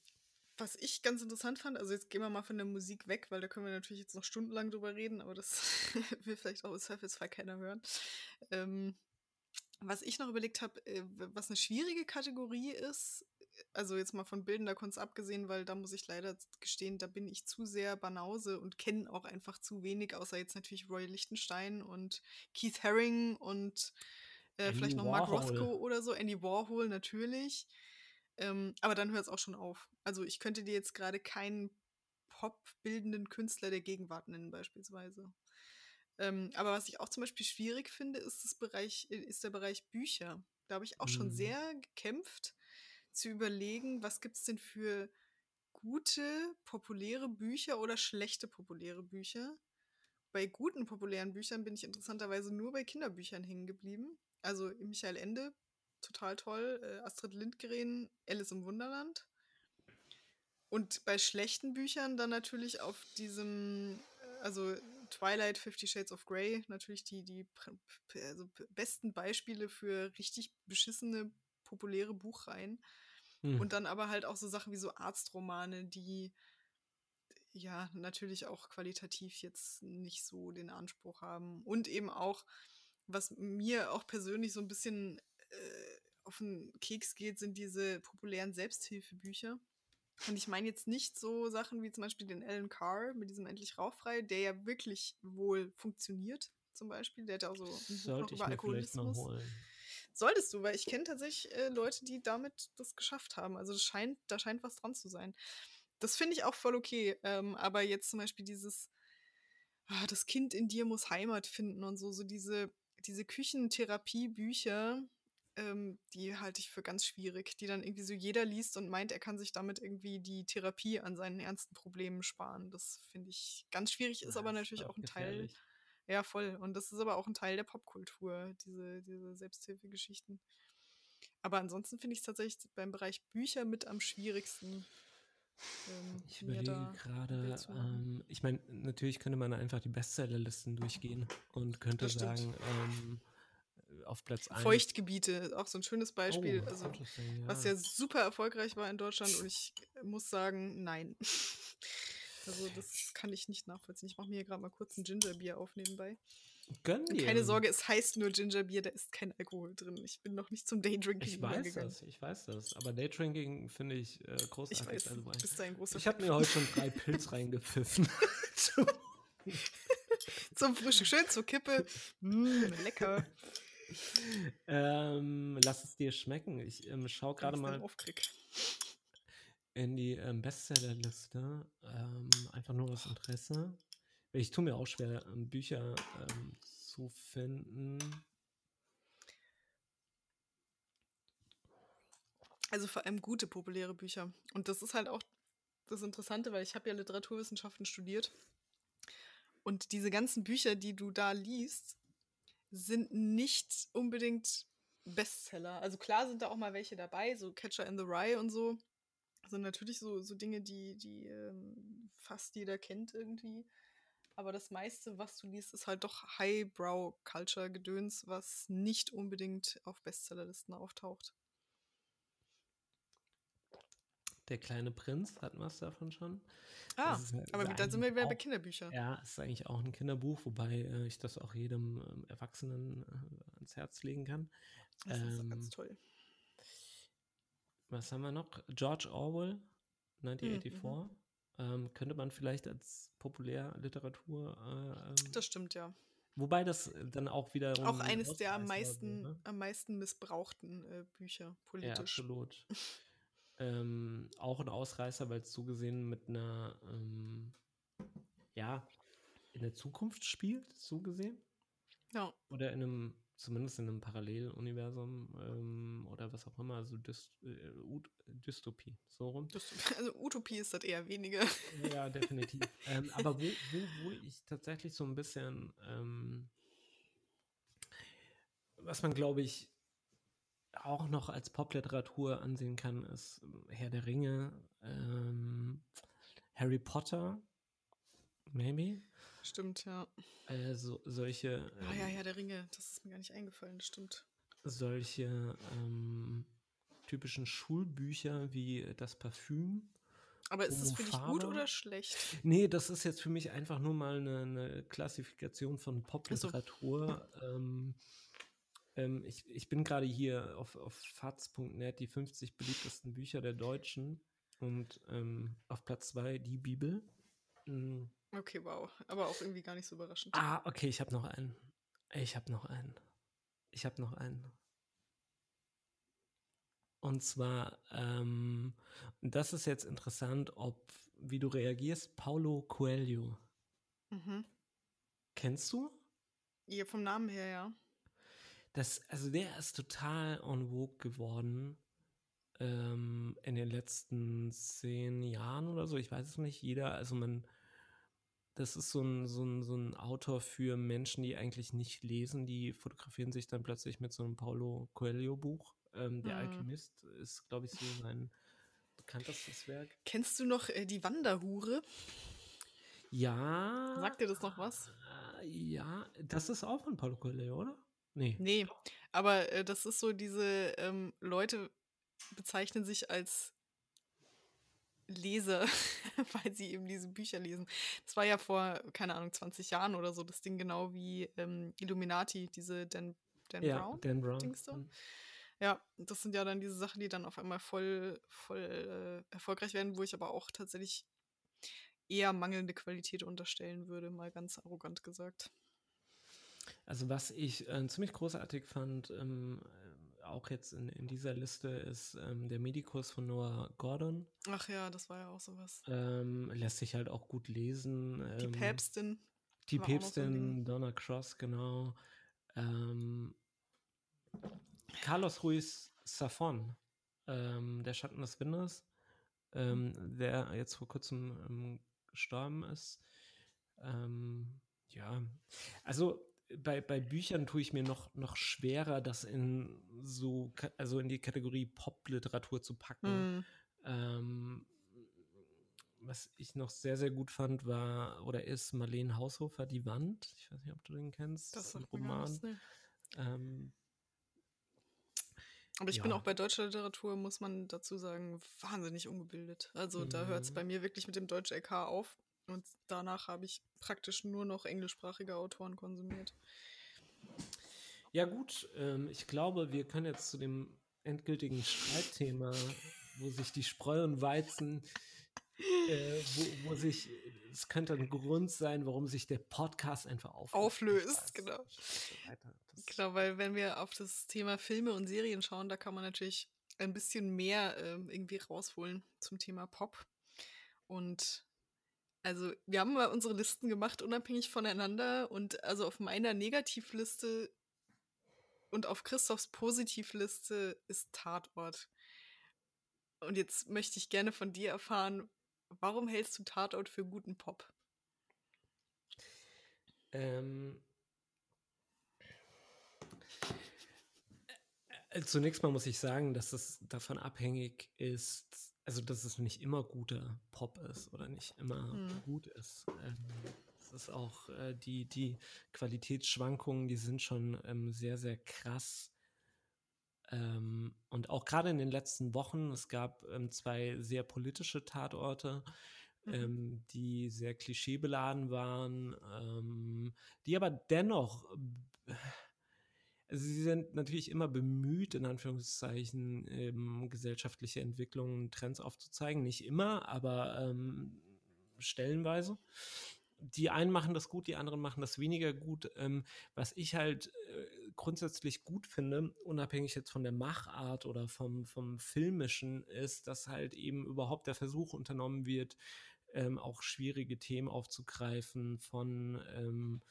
was ich ganz interessant fand, also jetzt gehen wir mal von der Musik weg, weil da können wir natürlich jetzt noch stundenlang drüber reden, aber das will vielleicht auch im Zweifelsfall keiner hören. Ähm, was ich noch überlegt habe, äh, was eine schwierige Kategorie ist, also jetzt mal von bildender Kunst abgesehen, weil da muss ich leider gestehen, da bin ich zu sehr Banause und kenne auch einfach zu wenig, außer jetzt natürlich Roy Lichtenstein und Keith Haring und äh, vielleicht noch Mark Warhol. Rothko oder so, Andy Warhol natürlich. Ähm, aber dann hört es auch schon auf. Also ich könnte dir jetzt gerade keinen pop-bildenden Künstler der Gegenwart nennen, beispielsweise. Ähm, aber was ich auch zum Beispiel schwierig finde, ist, das Bereich, äh, ist der Bereich Bücher. Da habe ich auch schon Mhm. sehr gekämpft, zu überlegen, was gibt es denn für gute, populäre Bücher oder schlechte, populäre Bücher. Bei guten, populären Büchern bin ich interessanterweise nur bei Kinderbüchern hängen geblieben. Also Michael Ende, total toll. Äh, Astrid Lindgren, Alice im Wunderland. Und bei schlechten Büchern dann natürlich auf diesem, äh, also Twilight, Fifty Shades of Grey, natürlich die, die also besten Beispiele für richtig beschissene, populäre Buchreihen. Hm. Und dann aber halt auch so Sachen wie so Arztromane, die ja natürlich auch qualitativ jetzt nicht so den Anspruch haben. Und eben auch, was mir auch persönlich so ein bisschen äh, auf den Keks geht, sind diese populären Selbsthilfebücher. Und ich meine jetzt nicht so Sachen wie zum Beispiel den Alan Carr mit diesem Endlich Rauchfrei, der ja wirklich wohl funktioniert, zum Beispiel. Der hat ja auch so ein Buch noch Sollte über Alkoholismus. Solltest du, weil ich kenne tatsächlich äh, Leute, die damit das geschafft haben. Also das scheint, da scheint was dran zu sein. Das finde ich auch voll okay. Ähm, aber jetzt zum Beispiel dieses, ah, das Kind in dir muss Heimat finden und so, so diese, diese Küchentherapie-Bücher, ähm, die halte ich für ganz schwierig, die dann irgendwie so jeder liest und meint, er kann sich damit irgendwie die Therapie an seinen ernsten Problemen sparen. Das finde ich ganz schwierig, ist Ja, aber natürlich auch ein Teil gefährlich. ja, voll. Und das ist aber auch ein Teil der Popkultur, diese, diese Selbsthilfegeschichten. Aber ansonsten finde ich es tatsächlich beim Bereich Bücher mit am schwierigsten. Ähm, Ich überlege gerade, ähm, ich meine, natürlich könnte man einfach die Bestsellerlisten durchgehen und könnte sagen, ähm, auf Platz 1. Feuchtgebiete, auch so ein schönes Beispiel. Oh, also, interesting, was ja super erfolgreich war in Deutschland und ich muss sagen, nein. Also das kann ich nicht nachvollziehen. Ich mache mir hier gerade mal kurz ein Gingerbier auf nebenbei. Gönn Und dir. keine Sorge, es heißt nur Gingerbier, da ist kein Alkohol drin. Ich bin noch nicht zum Daydrinking Ich weiß übergegangen. das, ich weiß das. Aber Daydrinking finde ich äh, Ich großartig. weiß, also, du bist ein großer ich habe mir heute schon drei Pilz reingepfiffen. Zum Frühstück, schön zur Kippe. Mm, lecker. Ähm, lass es dir schmecken. Ich ähm, schaue gerade mal in die ähm, Bestsellerliste. Ähm, einfach nur aus Interesse. Ich tue mir auch schwer, ähm, Bücher ähm, zu finden. Also vor allem gute, populäre Bücher. Und das ist halt auch das Interessante, weil ich habe ja Literaturwissenschaften studiert. Und diese ganzen Bücher, die du da liest, sind nicht unbedingt Bestseller. Also klar sind da auch mal welche dabei, so Catcher in the Rye und so. Sind natürlich so, so Dinge, die, die ähm, fast jeder kennt irgendwie. Aber das meiste, was du liest, ist halt doch Highbrow-Culture-Gedöns, was nicht unbedingt auf Bestsellerlisten auftaucht. Der kleine Prinz, hatten wir es davon schon? Ah, ist halt- aber dann sind wir wieder bei Kinderbüchern. Ja, es ist eigentlich auch ein Kinderbuch, wobei äh, ich das auch jedem ähm, Erwachsenen äh, ans Herz legen kann. Das ist ganz Ähm, toll. Was haben wir noch? George Orwell, 1984. Mhm, Ähm, könnte man vielleicht als Populärliteratur. Äh, ähm, Das stimmt, ja. wobei das äh, dann auch wiederum. Auch ein eines der am meisten, ne? am meisten missbrauchten äh, Bücher Ja, politisch. absolut. ähm, auch ein Ausreißer, weil es so gesehen mit einer, ähm, ja, in der Zukunft spielt, so gesehen. Ja, Oder in einem, zumindest in einem Paralleluniversum ähm, oder was auch immer, also Dys äh, Dystopie, so rum. also Utopie ist das eher weniger. Ja, definitiv. ähm, aber wo, wo, wo ich tatsächlich so ein bisschen, ähm, was man glaube ich auch noch als Popliteratur ansehen kann, ist ähm, Herr der Ringe, ähm, Harry Potter, maybe. Stimmt, ja. Also solche, Ah ja, ähm, ja, der Ringe, das ist mir gar nicht eingefallen, das stimmt. solche ähm, typischen Schulbücher wie das Parfüm. Aber ist das für dich gut oder schlecht? Nee, das ist jetzt für mich einfach nur mal eine, eine Klassifikation von Popliteratur. Ähm, ähm, ich, ich bin gerade hier auf, auf faz.net die 50 beliebtesten Bücher der Deutschen und ähm, auf Platz 2 die Bibel. Mm. Okay, wow. Aber auch irgendwie gar nicht so überraschend. Ah, okay, ich habe noch einen. Ich habe noch einen. Ich habe noch einen. Und zwar, ähm, das ist jetzt interessant, ob, wie du reagierst, Paulo Coelho. Mhm. Kennst du? Ja, vom Namen her, ja. Das, also der ist total en vogue geworden ähm, in den letzten zehn Jahren oder so. Ich weiß es nicht. Jeder, also man, das ist so ein, so ein, so ein Autor für Menschen, die eigentlich nicht lesen. Die fotografieren sich dann plötzlich mit so einem Paulo Coelho-Buch. Ähm, der Mhm. Alchemist ist, glaube ich, so sein bekanntestes Werk. Kennst du noch äh, die Wanderhure? Ja. Sagt dir das noch was? Ja, das ist auch von Paulo Coelho, oder? Nee. Nee, aber äh, das ist so, diese ähm, Leute bezeichnen sich als Leser, weil sie eben diese Bücher lesen. Das war ja vor, keine Ahnung, 20 Jahren oder so, das Ding genau wie ähm, Illuminati, diese Dan, Dan ja, Brown. Dan Brown. Dings da? Mhm. Ja, das sind ja dann diese Sachen, die dann auf einmal voll, voll äh, erfolgreich werden, wo ich aber auch tatsächlich eher mangelnde Qualität unterstellen würde, mal ganz arrogant gesagt. Also was ich äh, ziemlich großartig fand, ähm, äh, auch jetzt in, in dieser Liste, ist ähm, der Medikus von Noah Gordon. Ach ja, das war ja auch sowas. Ähm, lässt sich halt auch gut lesen. Die ähm, Päpstin. Die Päpstin. Donna Cross, genau. Ähm, Carlos Ruiz Safon, ähm, der Schatten des Windes, der jetzt vor kurzem gestorben ist. Ja, also bei, bei Büchern tue ich mir noch, noch schwerer, das in so, also in die Kategorie Popliteratur zu packen. Hm. Ähm, was ich noch sehr, sehr gut fand, war oder ist Marlene Haushofer, Die Wand. Ich weiß nicht, ob du den kennst. Das ein mir gar Roman. Ähm, Aber ich bin Ja. auch bei deutscher Literatur, muss man dazu sagen, wahnsinnig ungebildet. Also da hört es Mhm. bei mir wirklich mit dem Deutsch LK auf. Und danach habe ich praktisch nur noch englischsprachige Autoren konsumiert. ja, gut. Ähm, ich glaube, wir können jetzt zu dem endgültigen Streitthema, wo sich die Spreu und Weizen, äh, wo, wo sich, es könnte ein Grund sein, warum sich der Podcast einfach auflöst. Auflöst, genau. Genau, weil wenn wir auf das Thema Filme und Serien schauen, da kann man natürlich ein bisschen mehr ähm, irgendwie rausholen zum Thema Pop. Und also wir haben mal unsere Listen gemacht, unabhängig voneinander. Und also auf meiner Negativliste und auf Christophs Positivliste ist Tatort. Und jetzt möchte ich gerne von dir erfahren, warum hältst du Tatort für guten Pop? Ähm, Äh, zunächst mal muss ich sagen, dass es davon abhängig ist, also dass es nicht immer guter Pop ist oder nicht immer hm. gut ist. Ähm, es ist auch äh, die, die Qualitätsschwankungen, die sind schon ähm, sehr, sehr krass. Ähm, und auch gerade in den letzten Wochen, es gab ähm, zwei sehr politische Tatorte, mhm. Ähm, die sehr klischeebeladen waren, ähm, die aber dennoch also sie sind natürlich immer bemüht, in Anführungszeichen, ähm, gesellschaftliche Entwicklungen, Trends aufzuzeigen. Nicht immer, aber ähm, stellenweise. Die einen machen das gut, die anderen machen das weniger gut. Ähm, was ich halt äh, grundsätzlich gut finde, unabhängig jetzt von der Machart oder vom, vom Filmischen, ist, dass halt eben überhaupt der Versuch unternommen wird, ähm, auch schwierige Themen aufzugreifen von ähm,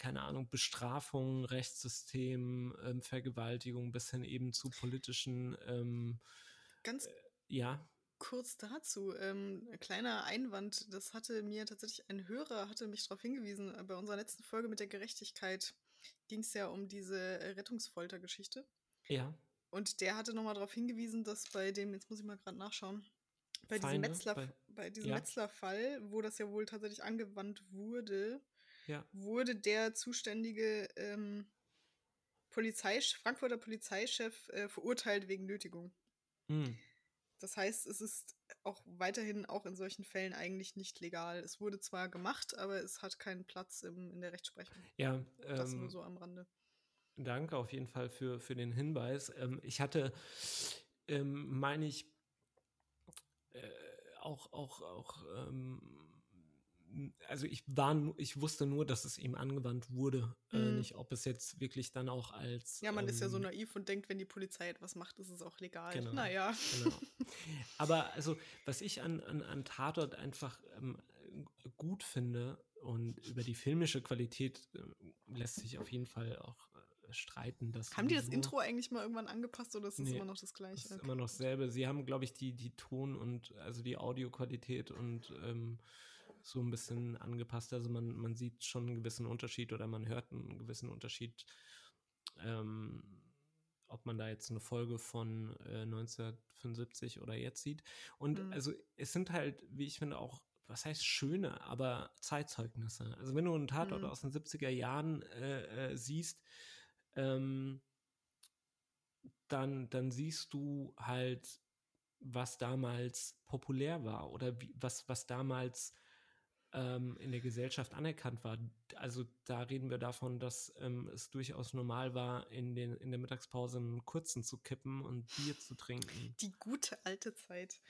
keine Ahnung, Bestrafung, Rechtssystem, ähm, Vergewaltigung bis hin eben zu politischen. Ähm, Ganz äh, ja. Kurz dazu, ähm, kleiner Einwand, das hatte mir tatsächlich ein Hörer, hatte mich darauf hingewiesen, äh, bei unserer letzten Folge mit der Gerechtigkeit ging es ja um diese äh, Rettungsfoltergeschichte. Ja. Und der hatte nochmal darauf hingewiesen, dass bei dem, jetzt muss ich mal gerade nachschauen, bei Feinde, diesem, Metzler, bei, bei diesem ja. Metzler-Fall, wo das ja wohl tatsächlich angewandt wurde, ja. wurde der zuständige ähm, Polizei, Frankfurter Polizeichef äh, verurteilt wegen Nötigung. Mhm. Das heißt, es ist auch weiterhin auch in solchen Fällen eigentlich nicht legal. Es wurde zwar gemacht, aber es hat keinen Platz im, in der Rechtsprechung. Ja, ähm, das nur so am Rande. Danke auf jeden Fall für, für den Hinweis. Ähm, ich hatte, ähm, meine ich, äh, auch, auch, auch ähm, also ich war, ich wusste nur, dass es ihm angewandt wurde, äh, mhm. äh, nicht ob es jetzt wirklich dann auch als. Ja, man ähm, ist ja so ähm, naiv und denkt, wenn die Polizei etwas macht, ist es auch legal. Genau, naja. Genau. Aber also, was ich an, an, an Tatort einfach ähm, gut finde und über die filmische Qualität äh, lässt sich auf jeden Fall auch äh, streiten. Dass haben die das Intro eigentlich mal irgendwann angepasst oder ist es nee, immer noch das gleiche? Es ist okay. immer noch dasselbe. Sie haben, glaube ich, die, die Ton- und also die Audioqualität und ähm, so ein bisschen angepasst. Also man, man sieht schon einen gewissen Unterschied oder man hört einen gewissen Unterschied, ähm, ob man da jetzt eine Folge von äh, 1975 oder jetzt sieht. Und mhm. also es sind halt, wie ich finde, auch was heißt schöne, aber Zeitzeugnisse. Also wenn du einen Tatort mhm. aus den 70er Jahren äh, äh, siehst, ähm, dann, dann siehst du halt, was damals populär war oder wie, was, was damals ähm, in der Gesellschaft anerkannt war. Also da reden wir davon, dass ähm, es durchaus normal war, in, den, in der Mittagspause einen kurzen zu kippen und Bier zu trinken. Die gute alte Zeit.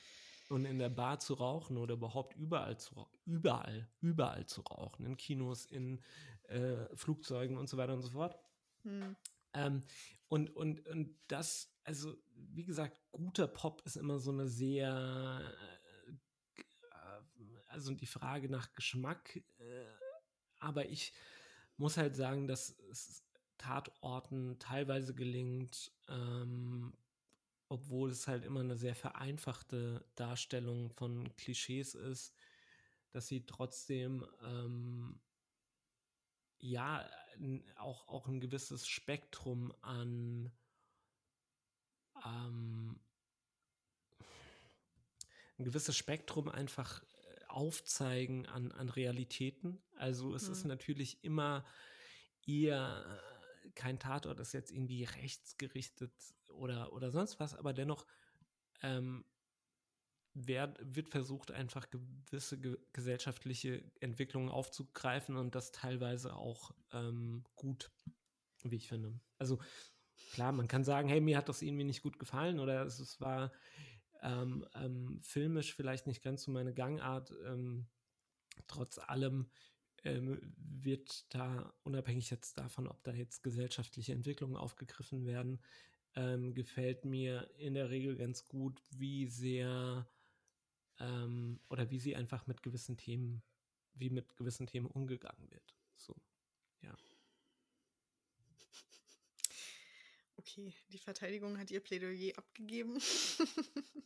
Und in der Bar zu rauchen oder überhaupt überall zu überall, überall zu rauchen, in Kinos, in äh, Flugzeugen und so weiter und so fort. Hm. Ähm, und, und, und das, also wie gesagt, guter Pop ist immer so eine sehr also die Frage nach Geschmack, äh, aber ich muss halt sagen, dass es Tatorten teilweise gelingt, ähm, obwohl es halt immer eine sehr vereinfachte Darstellung von Klischees ist, dass sie trotzdem ähm, ja auch, auch ein gewisses Spektrum an ähm, ein gewisses Spektrum einfach Aufzeigen an, an Realitäten. Also es mhm. ist natürlich immer eher äh, kein Tatort, das jetzt irgendwie rechtsgerichtet oder, oder sonst was, aber dennoch ähm, werd, wird versucht, einfach gewisse ge gesellschaftliche Entwicklungen aufzugreifen und das teilweise auch ähm, gut, wie ich finde. Also klar, man kann sagen, hey, mir hat das irgendwie nicht gut gefallen oder es, es war ähm, ähm, filmisch vielleicht nicht ganz so meine Gangart. Ähm, trotz allem ähm, wird da, unabhängig jetzt davon, ob da jetzt gesellschaftliche Entwicklungen aufgegriffen werden, ähm, gefällt mir in der Regel ganz gut, wie sehr ähm, oder wie sie einfach mit gewissen Themen, wie mit gewissen Themen umgegangen wird. So, ja. Okay, die Verteidigung hat ihr Plädoyer abgegeben.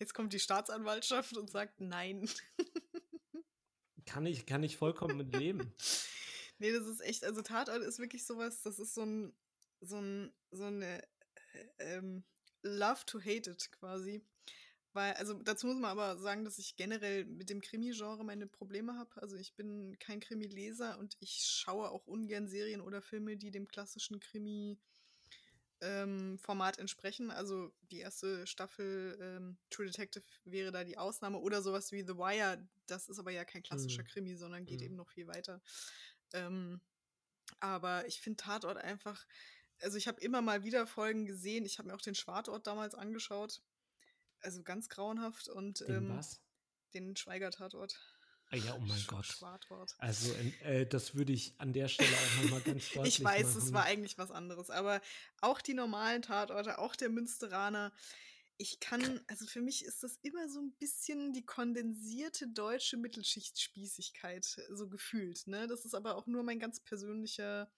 Jetzt kommt die Staatsanwaltschaft und sagt nein. Kann ich, kann ich vollkommen mit leben. nee, das ist echt, also Tatort ist wirklich sowas, das ist so ein, so, ein, so eine äh, ähm, Love to Hate it quasi. Weil, also dazu muss man aber sagen, dass ich generell mit dem Krimi-Genre meine Probleme habe. Also ich bin kein Krimi-Leser und ich schaue auch ungern Serien oder Filme, die dem klassischen Krimi ähm, Format entsprechen. Also die erste Staffel ähm, True Detective wäre da die Ausnahme oder sowas wie The Wire. Das ist aber ja kein klassischer mhm. Krimi, sondern geht mhm. eben noch viel weiter. Ähm, aber ich finde Tatort einfach, also ich habe immer mal wieder Folgen gesehen. Ich habe mir auch den Schwartort damals angeschaut. Also ganz grauenhaft und den ähm, was? Den Schweiger-Tatort. Ah ja, oh mein Gott. Schwartwort. Also äh, das würde ich an der Stelle auch nochmal ganz deutlich Ich weiß, machen. es war eigentlich was anderes, aber auch die normalen Tatorte, auch der Münsteraner, ich kann, also für mich ist das immer so ein bisschen die kondensierte deutsche Mittelschichtsspießigkeit, so gefühlt. Ne? Das ist aber auch nur mein ganz persönlicher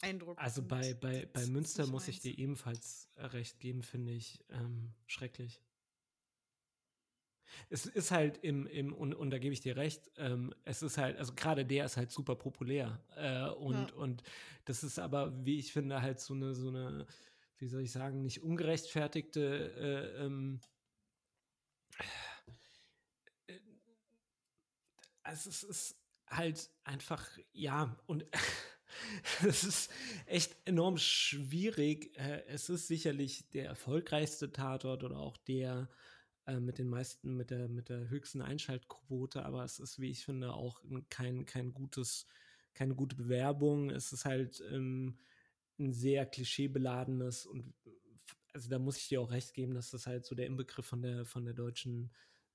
Eindruck. Also bei, bei, bei Münster muss ich dir ebenfalls recht geben, finde ich ähm, schrecklich. Es ist halt im, im und, und da gebe ich dir recht, ähm, es ist halt, also gerade der ist halt super populär. Äh, und, ja. und das ist aber, wie ich finde, halt so eine, so eine, wie soll ich sagen, nicht ungerechtfertigte äh, ähm, äh, also es ist halt einfach, ja, und es ist echt enorm schwierig. Äh, es ist sicherlich der erfolgreichste Tatort oder auch der, äh, mit den meisten, mit der, mit der höchsten Einschaltquote, aber es ist, wie ich finde, auch kein, kein gutes, keine gute Bewerbung. Es ist halt ähm, ein sehr klischeebeladenes und also da muss ich dir auch recht geben, dass das halt so der Inbegriff von der, von der deutschen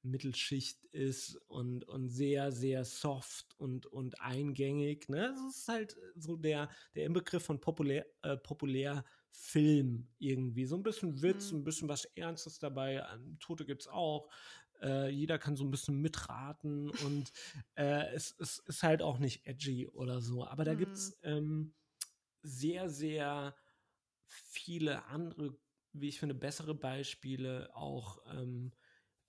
Mittelschicht ist und, und sehr, sehr soft und, und eingängig. Ne? Das ist halt so der, der Inbegriff von populär, äh, populär Film irgendwie. So ein bisschen Witz, mhm. ein bisschen was Ernstes dabei. Tote gibt es auch. Äh, jeder kann so ein bisschen mitraten und äh, es, es, ist halt auch nicht edgy oder so. Aber da mhm. gibt es ähm, sehr, sehr viele andere, wie ich finde, bessere Beispiele. Auch ähm,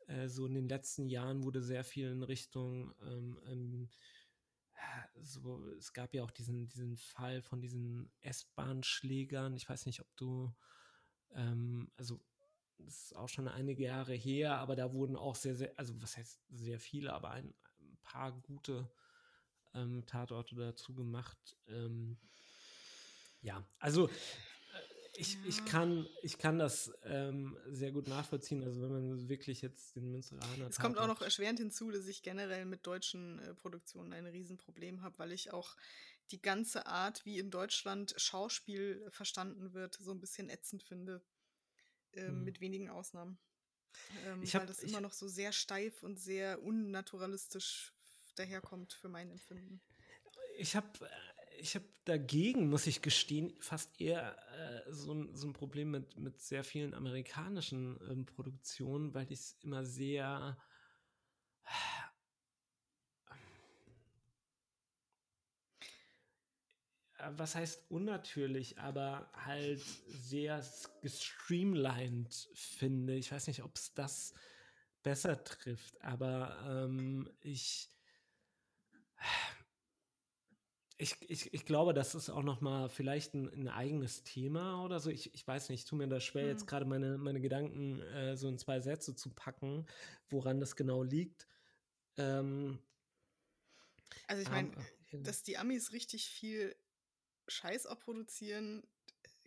äh, so in den letzten Jahren wurde sehr viel in Richtung ähm, ähm so, es gab ja auch diesen, diesen Fall von diesen S-Bahn-Schlägern. Ich weiß nicht, ob du, ähm, also das ist auch schon einige Jahre her, aber da wurden auch sehr, sehr, also was heißt sehr viele, aber ein, ein paar gute ähm, Tatorte dazu gemacht. Ähm, ja, also ich, ich, kann, ich kann das ähm, sehr gut nachvollziehen. Also wenn man wirklich jetzt den Münsteraner. Es kommt auch noch erschwerend hinzu, dass ich generell mit deutschen äh, Produktionen ein Riesenproblem habe, weil ich auch die ganze Art, wie in Deutschland Schauspiel verstanden wird, so ein bisschen ätzend finde. Äh, hm. Mit wenigen Ausnahmen. Ähm, ich hab, weil das immer noch so sehr steif und sehr unnaturalistisch daherkommt für mein Empfinden. Ich habe äh, ich habe dagegen, muss ich gestehen, fast eher äh, so, ein, so ein Problem mit, mit sehr vielen amerikanischen ähm, Produktionen, weil ich es immer sehr äh, was heißt unnatürlich, aber halt sehr gestreamlined finde. Ich weiß nicht, ob es das besser trifft, aber ähm, ich ich, ich, ich glaube, das ist auch noch mal vielleicht ein, ein eigenes Thema oder so. Ich, ich weiß nicht, ich tue mir da schwer, hm. jetzt gerade meine, meine Gedanken äh, so in zwei Sätze zu packen, woran das genau liegt. Ähm, also ich meine, dass die Amis richtig viel Scheiß auch produzieren,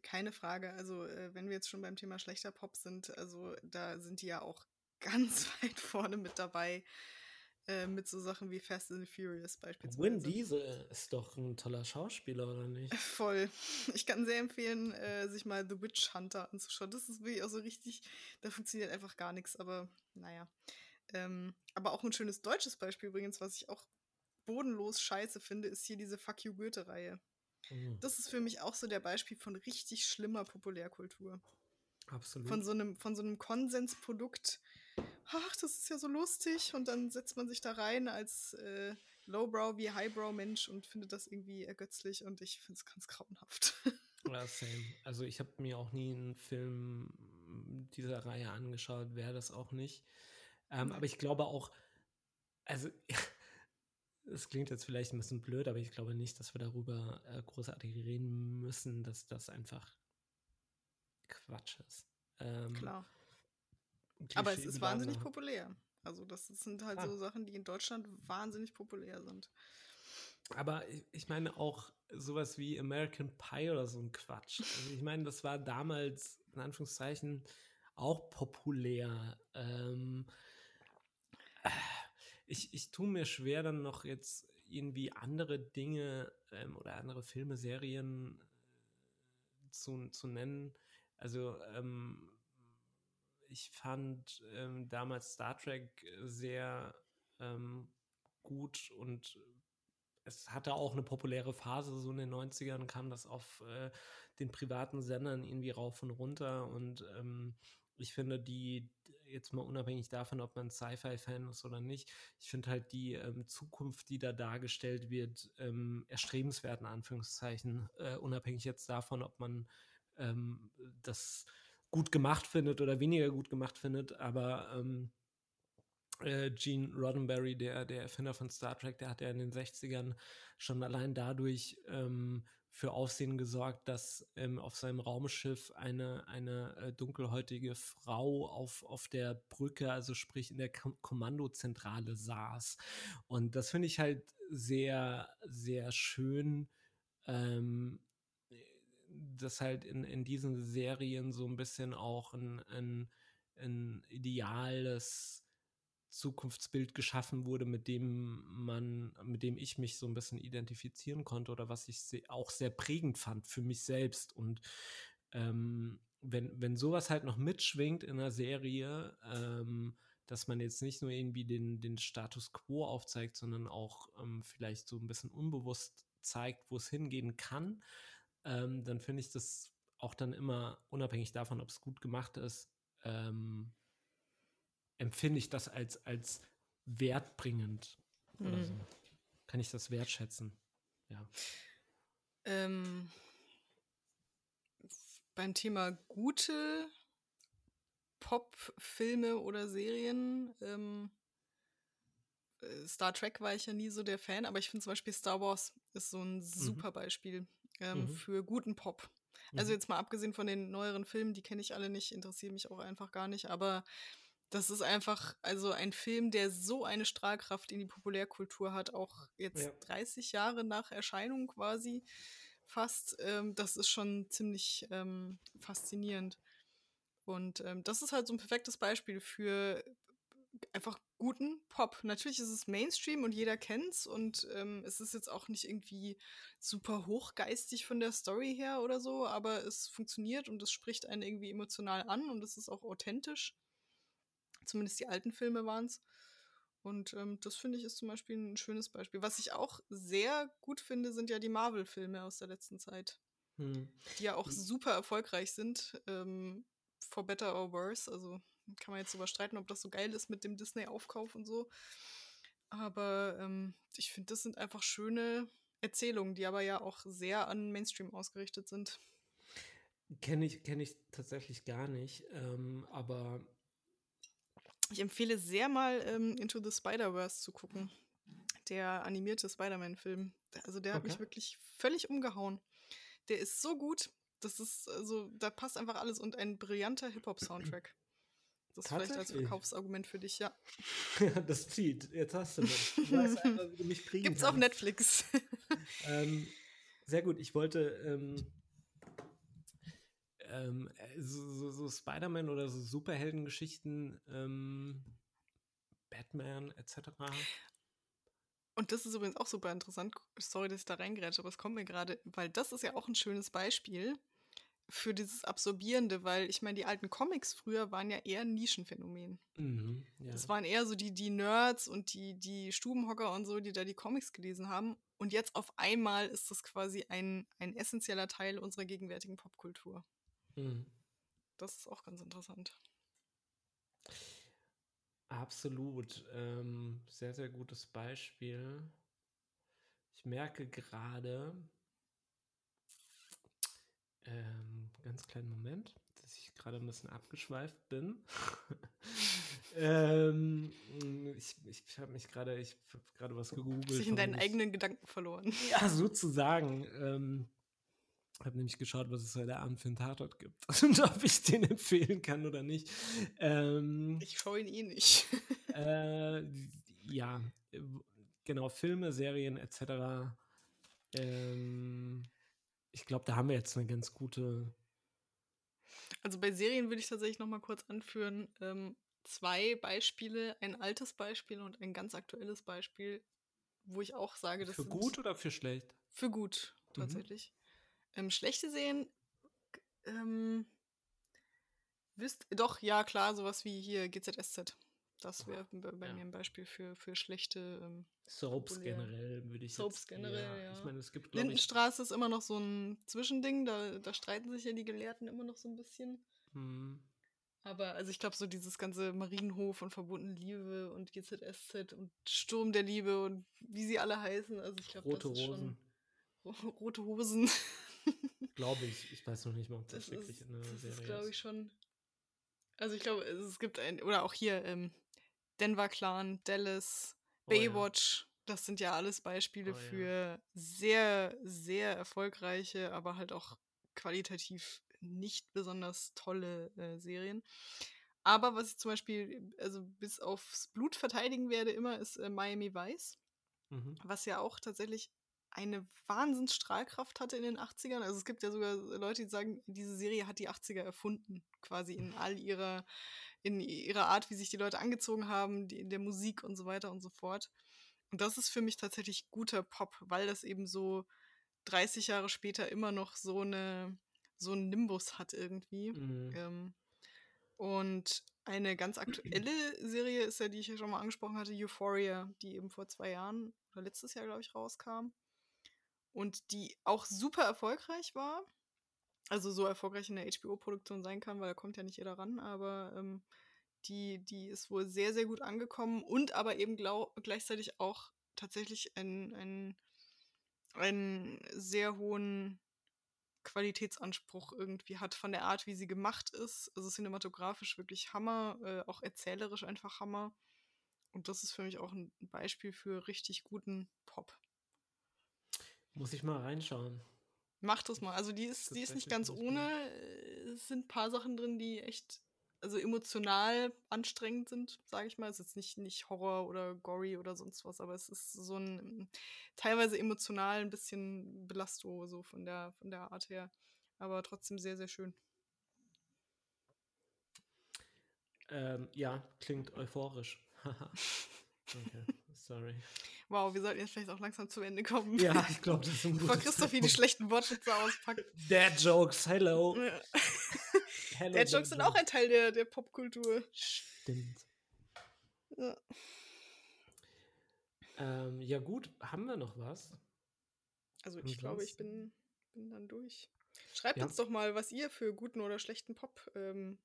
keine Frage. Also äh, wenn wir jetzt schon beim Thema schlechter Pop sind, also da sind die ja auch ganz weit vorne mit dabei. Äh, mit so Sachen wie Fast and Furious beispielsweise. Win Diesel ist doch ein toller Schauspieler, oder nicht? Voll. Ich kann sehr empfehlen, äh, sich mal The Witch Hunter anzuschauen. Das ist wirklich auch so richtig, da funktioniert einfach gar nichts, aber naja. Ähm, aber auch ein schönes deutsches Beispiel übrigens, was ich auch bodenlos scheiße finde, ist hier diese Fuck You Goethe-Reihe. Mhm. Das ist für mich auch so der Beispiel von richtig schlimmer Populärkultur. Absolut. Von so einem, von so einem Konsensprodukt, ach, das ist ja so lustig. Und dann setzt man sich da rein als äh, Lowbrow wie Highbrow-Mensch und findet das irgendwie ergötzlich und ich finde es ganz grauenhaft. Ja, same. Also ich habe mir auch nie einen Film dieser Reihe angeschaut, wäre das auch nicht. Ähm, aber ich glaube auch, also es klingt jetzt vielleicht ein bisschen blöd, aber ich glaube nicht, dass wir darüber äh, großartig reden müssen, dass das einfach Quatsch ist. Ähm, Klar. Aber es ist wahnsinnig populär. Also das sind halt ah. so Sachen, die in Deutschland wahnsinnig populär sind. Aber ich meine auch sowas wie American Pie oder so ein Quatsch. Also ich meine, das war damals in Anführungszeichen auch populär. Ähm, ich, ich tue mir schwer, dann noch jetzt irgendwie andere Dinge ähm, oder andere Filme, Serien äh, zu, zu nennen. Also ähm, ich fand ähm, damals Star Trek sehr ähm, gut und es hatte auch eine populäre Phase, so in den 90ern kam das auf äh, den privaten Sendern irgendwie rauf und runter. Und ähm, ich finde die, jetzt mal unabhängig davon, ob man Sci-Fi-Fan ist oder nicht, ich finde halt die ähm, Zukunft, die da dargestellt wird, ähm, erstrebenswert in Anführungszeichen, äh, unabhängig jetzt davon, ob man ähm, das gut gemacht findet oder weniger gut gemacht findet, aber ähm, äh, Gene Roddenberry, der, der Erfinder von Star Trek, der hat ja in den 60ern schon allein dadurch ähm, für Aufsehen gesorgt, dass ähm, auf seinem Raumschiff eine, eine äh, dunkelhäutige Frau auf, auf der Brücke, also sprich in der Kom Kommandozentrale saß. Und das finde ich halt sehr, sehr schön, ähm, dass halt in, in diesen Serien so ein bisschen auch ein, ein, ein ideales Zukunftsbild geschaffen wurde, mit dem man, mit dem ich mich so ein bisschen identifizieren konnte oder was ich auch sehr prägend fand für mich selbst. Und ähm, wenn, wenn sowas halt noch mitschwingt in einer Serie, ähm, dass man jetzt nicht nur irgendwie den, den Status quo aufzeigt, sondern auch ähm, vielleicht so ein bisschen unbewusst zeigt, wo es hingehen kann, ähm, dann finde ich das auch dann immer unabhängig davon, ob es gut gemacht ist, ähm, empfinde ich das als, als wertbringend mhm. so. Kann ich das wertschätzen? Ja. Ähm, beim Thema gute Pop-Filme oder Serien, ähm, äh, Star Trek war ich ja nie so der Fan, aber ich finde zum Beispiel Star Wars ist so ein mhm. super Beispiel ähm, mhm. für guten Pop. Also mhm. jetzt mal abgesehen von den neueren Filmen, die kenne ich alle nicht, interessieren mich auch einfach gar nicht, aber das ist einfach, also ein Film, der so eine Strahlkraft in die Populärkultur hat, auch jetzt ja. 30 Jahre nach Erscheinung quasi fast. Ähm, das ist schon ziemlich ähm, faszinierend. Und ähm, das ist halt so ein perfektes Beispiel für einfach guten Pop. Natürlich ist es Mainstream und jeder kennt's und ähm, es ist jetzt auch nicht irgendwie super hochgeistig von der Story her oder so, aber es funktioniert und es spricht einen irgendwie emotional an und es ist auch authentisch. Zumindest die alten Filme waren es. Und ähm, das finde ich ist zum Beispiel ein schönes Beispiel. Was ich auch sehr gut finde, sind ja die Marvel-Filme aus der letzten Zeit. Hm. Die ja auch hm. super erfolgreich sind. Ähm, for better or worse. Also kann man jetzt darüber streiten, ob das so geil ist mit dem Disney-Aufkauf und so. Aber ähm, ich finde, das sind einfach schöne Erzählungen, die aber ja auch sehr an Mainstream ausgerichtet sind. Kenne ich, kenn ich tatsächlich gar nicht. Ähm, aber ich empfehle sehr mal ähm, Into the Spider-Verse zu gucken. Der animierte Spider-Man-Film. Also der okay. hat mich wirklich völlig umgehauen. Der ist so gut. Das ist, also, da passt einfach alles und ein brillanter Hip-Hop-Soundtrack. Das ist vielleicht als Verkaufsargument für dich, ja. das zieht. Jetzt hast du mich. Du weißt einfach, wie du mich kriegen Gibt's kannst. auf Netflix. ähm, sehr gut. Ich wollte ähm, ähm, äh, so, so, so Spider-Man oder so Superheldengeschichten, ähm, Batman etc. Und das ist übrigens auch super interessant. Sorry, dass ich da reingrätsche, aber es kommt mir gerade, weil das ist ja auch ein schönes Beispiel für dieses Absorbierende, weil ich meine, die alten Comics früher waren ja eher ein Nischenphänomen. Mhm, ja. Das waren eher so die, die Nerds und die, die Stubenhocker und so, die da die Comics gelesen haben. Und jetzt auf einmal ist das quasi ein, ein essentieller Teil unserer gegenwärtigen Popkultur. Mhm. Das ist auch ganz interessant. Absolut. Ähm, sehr, sehr gutes Beispiel. Ich merke gerade, ähm, ganz kleinen Moment, dass ich gerade ein bisschen abgeschweift bin. Ähm, ich ich habe mich gerade, ich habe gerade was gegoogelt. Sich in deinen eigenen Gedanken verloren. Ja, sozusagen. Ähm, habe nämlich geschaut, was es heute Abend für einen Tatort gibt und ob ich den empfehlen kann oder nicht. Ähm, ich schaue ihn eh nicht. äh, ja, genau, Filme, Serien etc. Ähm, ich glaube, da haben wir jetzt eine ganz gute. Also bei Serien würde ich tatsächlich noch mal kurz anführen. Ähm, zwei Beispiele, ein altes Beispiel und ein ganz aktuelles Beispiel, wo ich auch sage, das Für gut oder für schlecht? Für gut, mhm. tatsächlich. Mhm. Ähm, schlechte Serien, ähm, wisst, doch, ja, klar, sowas wie hier GZSZ. Das wäre bei ja. mir ein Beispiel für, für schlechte ähm, Soaps populäre. generell, würde ich Soaps jetzt, generell, ja. ja. Ich meine, es gibt, Lindenstraße ist immer noch so ein Zwischending, da, da streiten sich ja die Gelehrten immer noch so ein bisschen. Mhm. Aber also ich glaube, so dieses ganze Marienhof und verbundene Liebe und GZSZ und Sturm der Liebe und wie sie alle heißen, also ich glaube, Rote das ist Rosen. Schon, rote Hosen. glaube ich. Ich weiß noch nicht mal, ob das, das wirklich ist, eine das Serie ist. glaube ich schon. Also ich glaube, es gibt ein, oder auch hier ähm, Denver Clan, Dallas, Baywatch. Oh, ja. Das sind ja alles Beispiele oh, für ja. sehr, sehr erfolgreiche, aber halt auch qualitativ nicht besonders tolle äh, Serien. Aber was ich zum Beispiel, also bis aufs Blut verteidigen werde, immer ist äh, Miami Vice. Mhm. Was ja auch tatsächlich eine Wahnsinnsstrahlkraft hatte in den 80ern. Also es gibt ja sogar Leute, die sagen, diese Serie hat die 80er erfunden, quasi in all ihrer, in ihrer Art, wie sich die Leute angezogen haben, die, in der Musik und so weiter und so fort. Und das ist für mich tatsächlich guter Pop, weil das eben so 30 Jahre später immer noch so eine so einen Nimbus hat irgendwie. Mhm. Ähm, und eine ganz aktuelle Serie ist ja, die ich ja schon mal angesprochen hatte, Euphoria, die eben vor zwei Jahren oder letztes Jahr, glaube ich, rauskam. Und die auch super erfolgreich war. Also so erfolgreich in der HBO-Produktion sein kann, weil da kommt ja nicht jeder ran, aber ähm, die, die ist wohl sehr, sehr gut angekommen und aber eben gleichzeitig auch tatsächlich einen, einen sehr hohen Qualitätsanspruch irgendwie hat von der Art, wie sie gemacht ist. Also cinematografisch wirklich Hammer, äh, auch erzählerisch einfach Hammer. Und das ist für mich auch ein Beispiel für richtig guten Pop. Muss ich mal reinschauen. Mach das mal. Also die ist, die ist nicht ganz ohne. Es sind ein paar Sachen drin, die echt also emotional anstrengend sind, sage ich mal. Es ist jetzt nicht, nicht Horror oder gory oder sonst was, aber es ist so ein teilweise emotional ein bisschen Belasto, so von der, von der Art her. Aber trotzdem sehr, sehr schön. Ähm, ja, klingt euphorisch. okay, sorry. Wow, wir sollten jetzt vielleicht auch langsam zu Ende kommen. Ja, ich glaube, das ist ein gutes Bevor Christoph die schlechten Wortwitze auspackt. Dad Jokes, hello. Ja. hello Dad Jokes sind auch ein Teil der, der Popkultur. Stimmt. Ja. Ähm, ja gut, haben wir noch was? Also ich glaube, ich bin, bin dann durch. Schreibt ja. uns doch mal, was ihr für guten oder schlechten Pop ähm,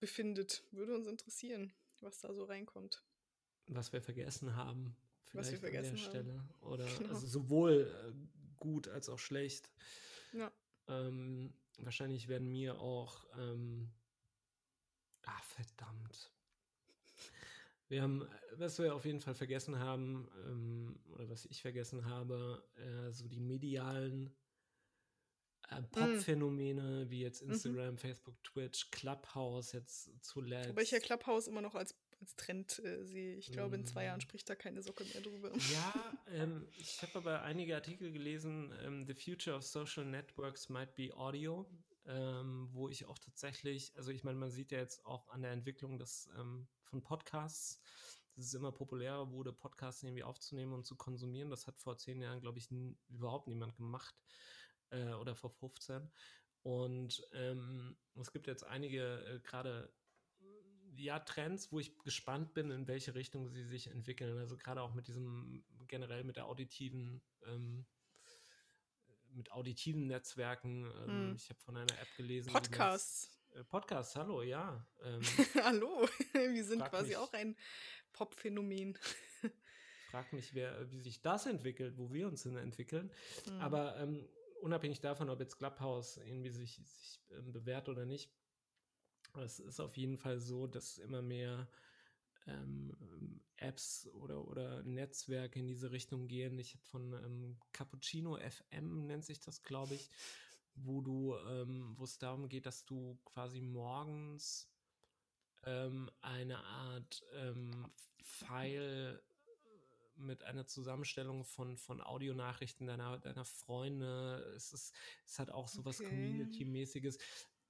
befindet. Würde uns interessieren, was da so reinkommt. Was wir vergessen haben was wir vergessen an der Stelle. Haben. Oder genau. also sowohl äh, gut als auch schlecht. Ja. Ähm, wahrscheinlich werden mir auch ähm, ah, verdammt. Wir haben, was wir auf jeden Fall vergessen haben, ähm, oder was ich vergessen habe, äh, so die medialen äh, mm. Pop-Phänomene, mm. wie jetzt mhm. Instagram, mhm. Facebook, Twitch, Clubhouse jetzt zuletzt. Aber ich ja Clubhouse immer noch als als Trend äh, sehe. Ich glaube, in zwei Jahren mhm. spricht da keine Socke mehr drüber. Ja, ähm, ich habe aber einige Artikel gelesen, ähm, The Future of Social Networks Might Be Audio, ähm, wo ich auch tatsächlich, also ich meine, man sieht ja jetzt auch an der Entwicklung des, ähm, von Podcasts, dass es immer populärer wurde, Podcasts irgendwie aufzunehmen und zu konsumieren. Das hat vor zehn Jahren, glaube ich, überhaupt niemand gemacht äh, oder vor 15. Und ähm, es gibt jetzt einige, äh, gerade ja, Trends, wo ich gespannt bin, in welche Richtung sie sich entwickeln. Also gerade auch mit diesem, generell mit der auditiven, ähm, mit auditiven Netzwerken. Ähm, hm. Ich habe von einer App gelesen. Podcasts. Äh, Podcasts, hallo, ja. Ähm, hallo, wir sind quasi mich, auch ein Pop-Phänomen. frag mich, wer, wie sich das entwickelt, wo wir uns hin entwickeln. Hm. Aber ähm, unabhängig davon, ob jetzt Clubhouse irgendwie sich, sich ähm, bewährt oder nicht, es ist auf jeden Fall so, dass immer mehr ähm, Apps oder, oder Netzwerke in diese Richtung gehen. Ich habe von ähm, Cappuccino FM, nennt sich das, glaube ich, wo du, ähm, wo es darum geht, dass du quasi morgens ähm, eine Art ähm, File mit einer Zusammenstellung von, von Audionachrichten deiner, deiner Freunde. Es, ist, es hat auch so was Okay. Community-mäßiges.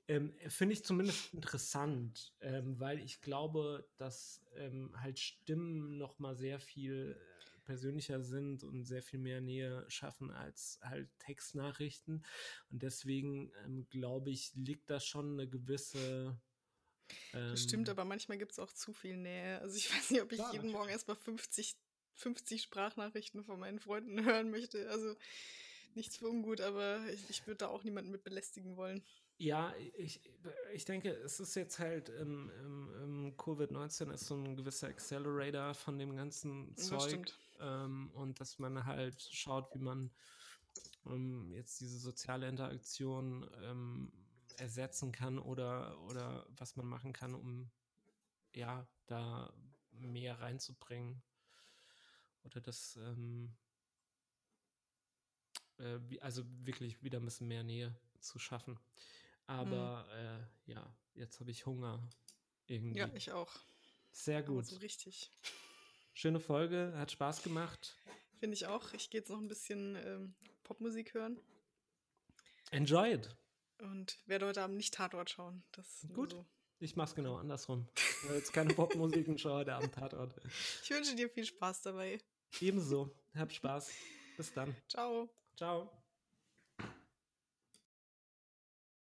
Ähm, Finde ich zumindest interessant, ähm, weil ich glaube, dass ähm, halt Stimmen noch mal sehr viel äh, persönlicher sind und sehr viel mehr Nähe schaffen als halt Textnachrichten. Und deswegen ähm, glaube ich, liegt da schon eine gewisse Das stimmt, ähm, aber manchmal gibt es auch zu viel Nähe. Also ich weiß nicht, ob ich Klar, jeden Morgen erstmal 50, 50 Sprachnachrichten von meinen Freunden hören möchte. Also nichts für ungut, aber ich, ich würde da auch niemanden mit belästigen wollen. Ja, ich, ich denke, es ist jetzt halt im, im, im Covid-19 ist so ein gewisser Accelerator von dem ganzen Das Zeug. stimmt. Ähm, und dass man halt schaut, wie man ähm, jetzt diese soziale Interaktion ähm, ersetzen kann oder, oder was man machen kann, um ja, da mehr reinzubringen. Oder das, ähm, äh, also wirklich wieder ein bisschen mehr Nähe zu schaffen. Aber äh, ja, jetzt habe ich Hunger irgendwie. Ja, ich auch. Sehr gut. so richtig. Schöne Folge, hat Spaß gemacht. Finde ich auch. Ich gehe jetzt noch ein bisschen ähm, Popmusik hören Enjoy it. und werde heute Abend nicht Tatort schauen. Das nur Gut. So. Ich mach's genau andersrum. Ich Jetzt keine Popmusik und schaue heute Abend Tatort. Ich wünsche dir viel Spaß dabei. Ebenso. Hab Spaß. Bis dann. Ciao. Ciao.